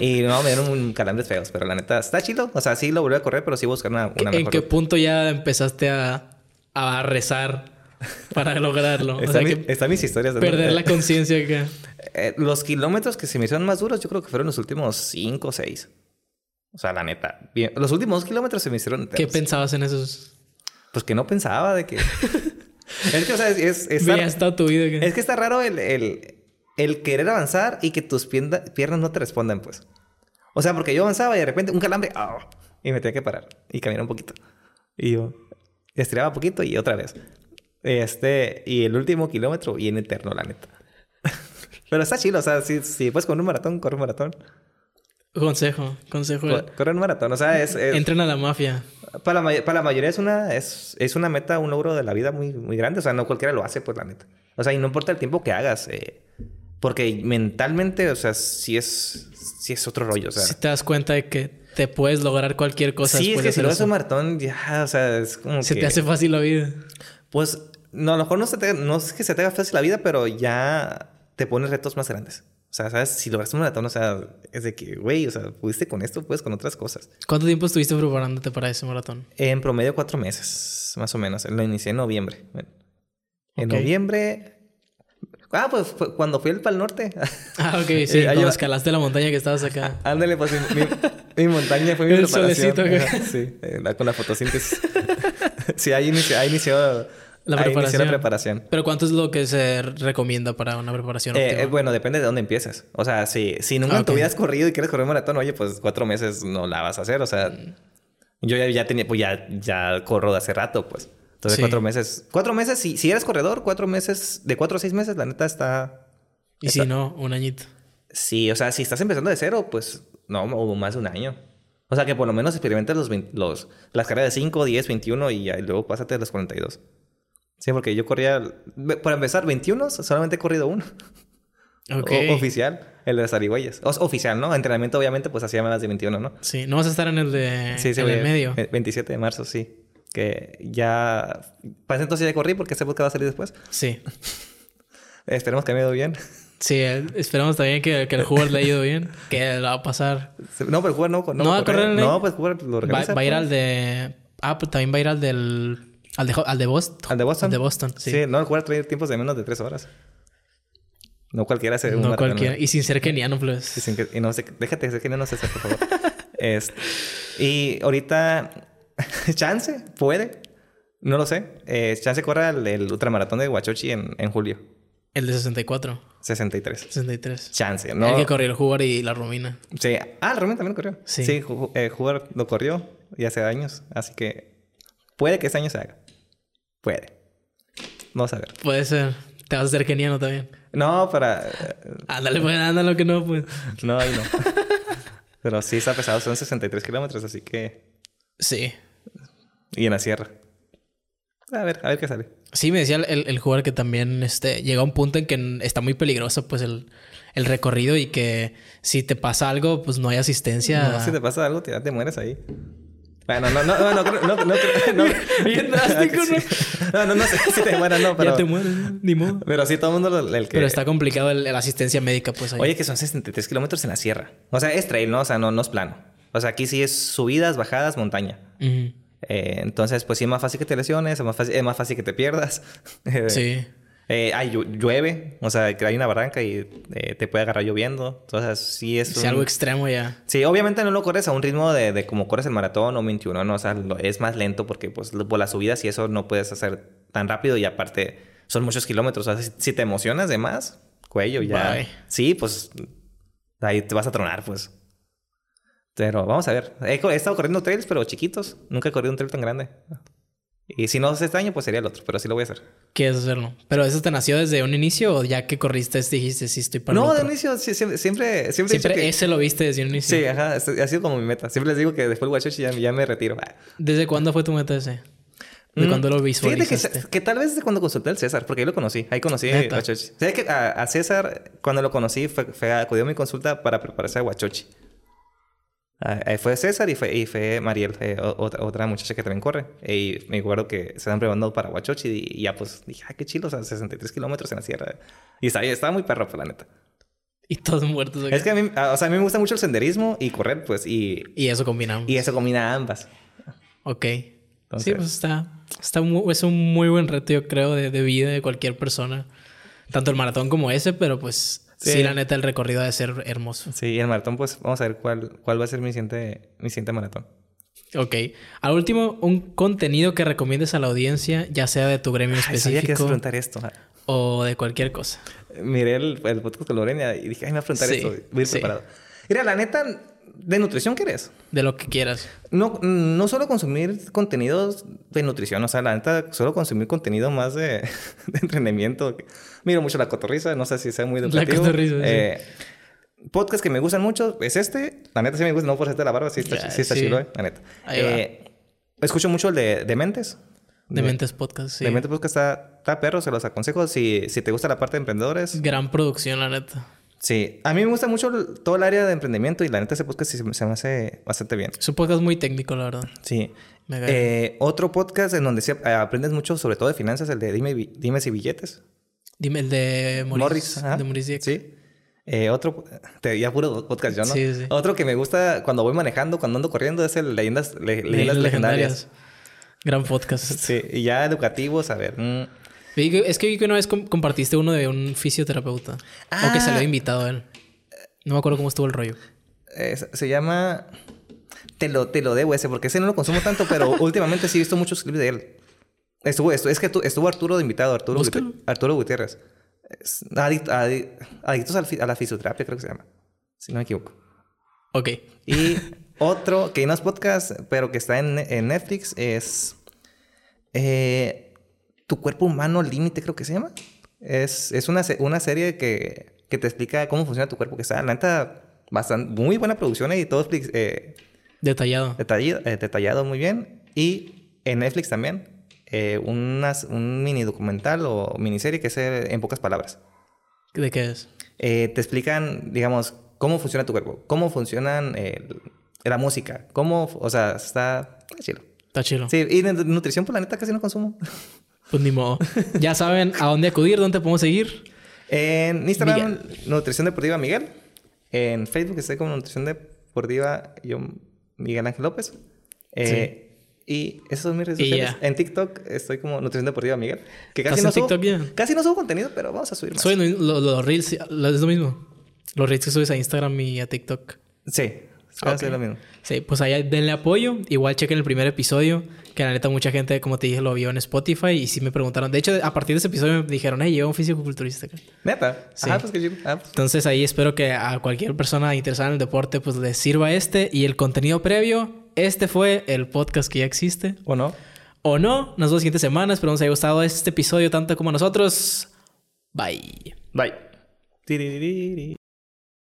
Y no, me dieron un calambres feos, pero la neta, está chido. O sea, sí lo volví a correr, pero sí buscar una, una ¿En mejor qué punto ya empezaste a, a rezar para lograrlo? O Están, sea, mi- que están mis historias. ¿no? perder la conciencia acá. eh, los kilómetros que se me hicieron más duros, yo creo que fueron los últimos 5 o 6. O sea, la neta. Bien. Los últimos dos kilómetros se me hicieron... ¿Qué eternos. pensabas en esos? Pues que no pensaba de que... es que, o sea, es... es, es- toda tu vida. acá. Es que está raro el, el, el querer avanzar y que tus pierna- piernas no te respondan, pues. O sea, porque yo avanzaba y de repente un calambre ¡ah! y me tenía que parar y caminar un poquito. Y yo estiraba poquito y otra vez. Este, y el último kilómetro bien eterno, la neta. Pero está chido, o sea, si, si puedes con un maratón, corre un maratón. Consejo, consejo. Co- Corre un maratón, o sea, es... a la mafia. para, la, may- para la mayoría es una, es, es una meta, un logro de la vida muy, muy grande. O sea, no cualquiera lo hace, pues la neta. O sea, y no importa el tiempo que hagas. eh, porque mentalmente, o sea, sí es, sí es otro rollo. O sea, si te das cuenta de que te puedes lograr cualquier cosa sí, es que si lo haces un maratón, ya, o sea, es como Se que... te hace fácil la vida. Pues, no, a lo mejor no, se te, no es que se te haga fácil la vida, pero ya te pones retos más grandes. O sea, ¿sabes? Si lograste un maratón, o sea, es de que, güey, o sea, pudiste con esto, puedes con otras cosas. ¿Cuánto tiempo estuviste preparándote para ese maratón? En promedio cuatro meses, más o menos. Lo inicié en noviembre. En noviembre... Ah, pues fue cuando fui al Pal Norte. Ah, ok, sí. Eh, cuando escalaste la montaña que estabas acá. Ándale, pues mi, mi- mi montaña fue mi El preparación. solecito. Ajá, Sí, eh, con la fotosíntesis. sí, ahí inició, ahí inició, La ahí inició preparación. la preparación. Pero ¿cuánto es lo que se recomienda para una preparación Eh, eh, bueno, depende de dónde empieces. O sea, si, si nunca Ah, vida has corrido y quieres correr un maratón, oye, pues cuatro meses no la vas a hacer. O sea, Mm. yo ya, ya tenía, pues ya, ya corro de hace rato, pues. Entonces, Sí. cuatro meses. Cuatro meses, si, si eres corredor, cuatro meses, de cuatro a seis meses, la neta está. y está- si no, un añito. Sí, o sea, si estás empezando de cero, pues no, o más de un año. O sea, que por lo menos experimentes los, 20 los las carreras de 5, 10, 21 y, ya, y luego pásate a los 42. Sí, porque yo corría... Para empezar, 21 solamente he corrido uno. Ok. O- oficial, el de las Arigüeyas. O, oficial, ¿no? Entrenamiento, obviamente, pues hacía más de 21, ¿no? Sí, no vas a estar en el de Sí, sí, en el medio. eh, 27 de marzo, sí. Que ya... Para ese entonces ya corrí porque ese podcast va a salir después. Sí. Esperemos que me haya ido bien. Sí, eh, esperamos también que, que el jugador le haya ido bien. Que la va a pasar. No, pero el jugar no... No, ¿No va a correr en el- No, pues jugar lo organiza. va a ir pues. al de. Ah, pues también va a ir al del. Al de, al de Boston. ¿Al de Boston? Al de Boston, sí. Sí, no, el jugar trae tiempos de menos de 3 horas. No cualquiera hace un no cualquiera. Y sin ser keniano, pues. Y, sin que- y no sé, déjate ser que no sé, por favor. Este, y ahorita, chance, puede, no lo sé. Eh, chance corra el, el ultramaratón de Huachochi en, en julio, El de 64. 63. 63. Chance, ¿no? El que corrió el jugador y la Romina. Sí. Ah, el Román también corrió. Sí. Sí, ju- eh, jugar lo corrió y hace años, así que puede que este año se haga. Puede. Vamos a ver. Puede ser. Te vas a hacer keniano también. No, para... Ándale, pues, ándale, que no, pues. No, ahí no. Pero sí está pesado, son 63 kilómetros, así que... Sí. Y en la sierra. A ver, a ver qué sale. Sí, me decía el, el jugador que también este, llega a un punto en que está muy peligroso pues el, el recorrido y que si te pasa algo, pues no hay asistencia. No, si te pasa algo, te, te mueres ahí. Bueno, no, no, no, no, no, no, no. Bien drástico, ¿no? No, no, no sé si te mueras, no, pero... Ya te mueres, ni modo. Pero sí, todo el mundo el que... Pero está complicado la asistencia médica, pues, ahí. Oye, que son 63 kilómetros en la sierra. O sea, es trail, ¿no? O sea, no, no es plano. O sea, aquí sí es subidas, bajadas, montaña. Uh -huh. Eh, entonces, pues sí es más fácil que te lesiones, es más fácil, es más fácil que te pierdas. Eh, Sí. eh, llu- llueve, o sea, que hay una barranca y eh, te puede agarrar lloviendo. Entonces, sí es Si un- algo extremo ya. Sí, obviamente no lo corres a un ritmo de, de como corres el maratón o 21, ¿no? O sea, lo- es más lento porque pues por las subidas y eso no puedes hacer tan rápido y aparte son muchos kilómetros. O sea, si, si te emocionas de más, cuello ya. Bye. Sí, pues ahí te vas a tronar, pues. Pero vamos a ver. He, estado corriendo trails, pero chiquitos. Nunca he corrido un trail tan grande. Y si no es este año, pues sería el otro, pero sí lo voy a hacer. ¿Quieres hacerlo? ¿Pero eso te nació desde un inicio o ya que corriste este dijiste sí estoy para No, de otro? inicio sí, siempre, siempre, siempre, que- ese lo viste desde un inicio. Sí, ajá, ha sido como mi meta. Siempre les digo que después del Huachochi ya, ya me retiro. Ah. ¿Desde cuándo fue tu meta ese? ¿De Mm, cuándo lo Fíjate visualizaste? que, que tal vez de cuando consulté al César, porque ahí lo conocí. Ahí conocí a Neta. Huachochi. ¿Sabes que a, a César, cuando lo conocí, fue, fue acudió a mi consulta para prepararse a Huachochi. Ah, ahí fue César y fue, y fue Mariel, eh, otra, otra muchacha que también corre. Y me acuerdo que se están preparando para Huachochi y, y ya pues dije, ah, qué chido, o sea, 63 kilómetros en la sierra. Y estaba, estaba muy perro, pues, la neta. Y todos muertos. acá. Es que a mí, ah, o sea, a mí me gusta mucho el senderismo y correr, pues, y, Y eso combinamos. y eso combina ambas. Ok. Entonces- sí, pues está, está mu- es un muy buen reto, yo creo, de, de vida de cualquier persona. Tanto el maratón como ese, pero pues sí, Sí. la neta, el recorrido de ser hermoso. Sí, y el maratón, pues vamos a ver cuál, cuál va a ser mi siguiente, mi siguiente maratón. Ok. Al último, un contenido que recomiendes a la audiencia, ya sea de tu gremio Ay, específico preguntar esto. o de cualquier cosa. Miré el, el podcast con Lorena y dije, ay, me va a preguntar Sí, esto. Voy a ir sí. preparado. Mira, la neta, ¿de nutrición qué eres? De lo que quieras. No, no solo consumir contenidos de nutrición, o sea, la neta, solo consumir contenido más de, de entrenamiento. Miro mucho la cotorriza, no sé si sea muy La educativo. cotorriza, sí. Eh, Podcast que me gustan mucho es este. La neta sí me gusta, no por hacerte la barba, sí está, sí está sí. chido, eh, la neta. Eh, escucho mucho el de Dementes. De Mentes Podcast, sí. Dementes Podcast está, está perro, se los aconsejo. Si, si te gusta la parte de emprendedores, Gran producción, la neta. Sí, a mí me gusta mucho el- todo el área de emprendimiento y la neta ese podcast sí se, me- hace bastante bien. Es un podcast muy técnico, la verdad. Sí. Eh, otro podcast en donde sí ap- aprendes mucho sobre todo de finanzas, el de Dime, Bi- Dime si billetes. Dime el de Maurice. Morris. ajá. de Maurice. Sí. Eh, otro, te, ya puro podcast yo, ¿no? Sí, sí. Otro que me gusta cuando voy manejando, cuando ando corriendo, es el Leyendas, le- leyendas, Leyendas Legendarias. Gran podcast. Sí, y ya educativos, a ver. mm, Es que vi que una vez com- compartiste uno de un fisioterapeuta. O que Ah. salió invitado a él. No me acuerdo cómo estuvo el rollo. eh, se- se llama... Te lo, te lo debo ese, porque ese no lo consumo tanto, pero últimamente sí he visto muchos clips de él. Estuvo, estu- es que tu- estuvo Arturo de invitado, Arturo. Gute- Arturo Gutiérrez. Es adic- adi- adictos a la fisioterapia, creo que se llama. Si no me equivoco. Ok. Y otro que no es podcast, pero que está en, en Netflix, es eh, Tu cuerpo humano límite, creo que se llama. Es, es una, una serie que, que te explica cómo funciona tu cuerpo, que está, la neta, bastante, muy buena producción y todo eh, Detallado. Detallado, eh, detallado muy bien. Y en Netflix también, eh, unas, un mini documental o miniserie que es en pocas palabras. ¿De qué es? Eh, te explican, digamos, cómo funciona tu cuerpo, cómo funcionan eh, la música, cómo, o sea, está, está chido. Está chido. Sí, y de nutrición, por la neta, casi no consumo. Pues ni modo. ya saben a dónde acudir, dónde podemos seguir. En Instagram, Nutrición Deportiva Miguel. En Facebook estoy como Nutrición Deportiva yo, Miguel Ángel López. Eh, Y esas son mis redes sociales. ya. En TikTok estoy como Nutrición Deportiva Miguel. Que casi ¿Estás no, subo, TikTok ya? casi no subo contenido, pero vamos a subir más. Soy los lo, reels, lo- es lo mismo. Los reels que subes a Instagram y a TikTok. Sí, va a Ok. ser lo mismo. Sí, pues allá denle apoyo. Igual chequen el primer episodio. Que la neta, mucha gente, como te dije, lo vio en Spotify. Y sí me preguntaron. De hecho, a partir de ese episodio me dijeron, hey, lleva un físico-culturista. Neta. Sí. Ah, pues qué chido. Ah, pues. Entonces ahí espero que a cualquier persona interesada en el deporte, pues les sirva este. Y el contenido previo, este fue el podcast que ya existe. ¿O no? O no, nos vemos la siguiente semana. Espero les haya gustado este episodio tanto como a nosotros. Bye. Bye.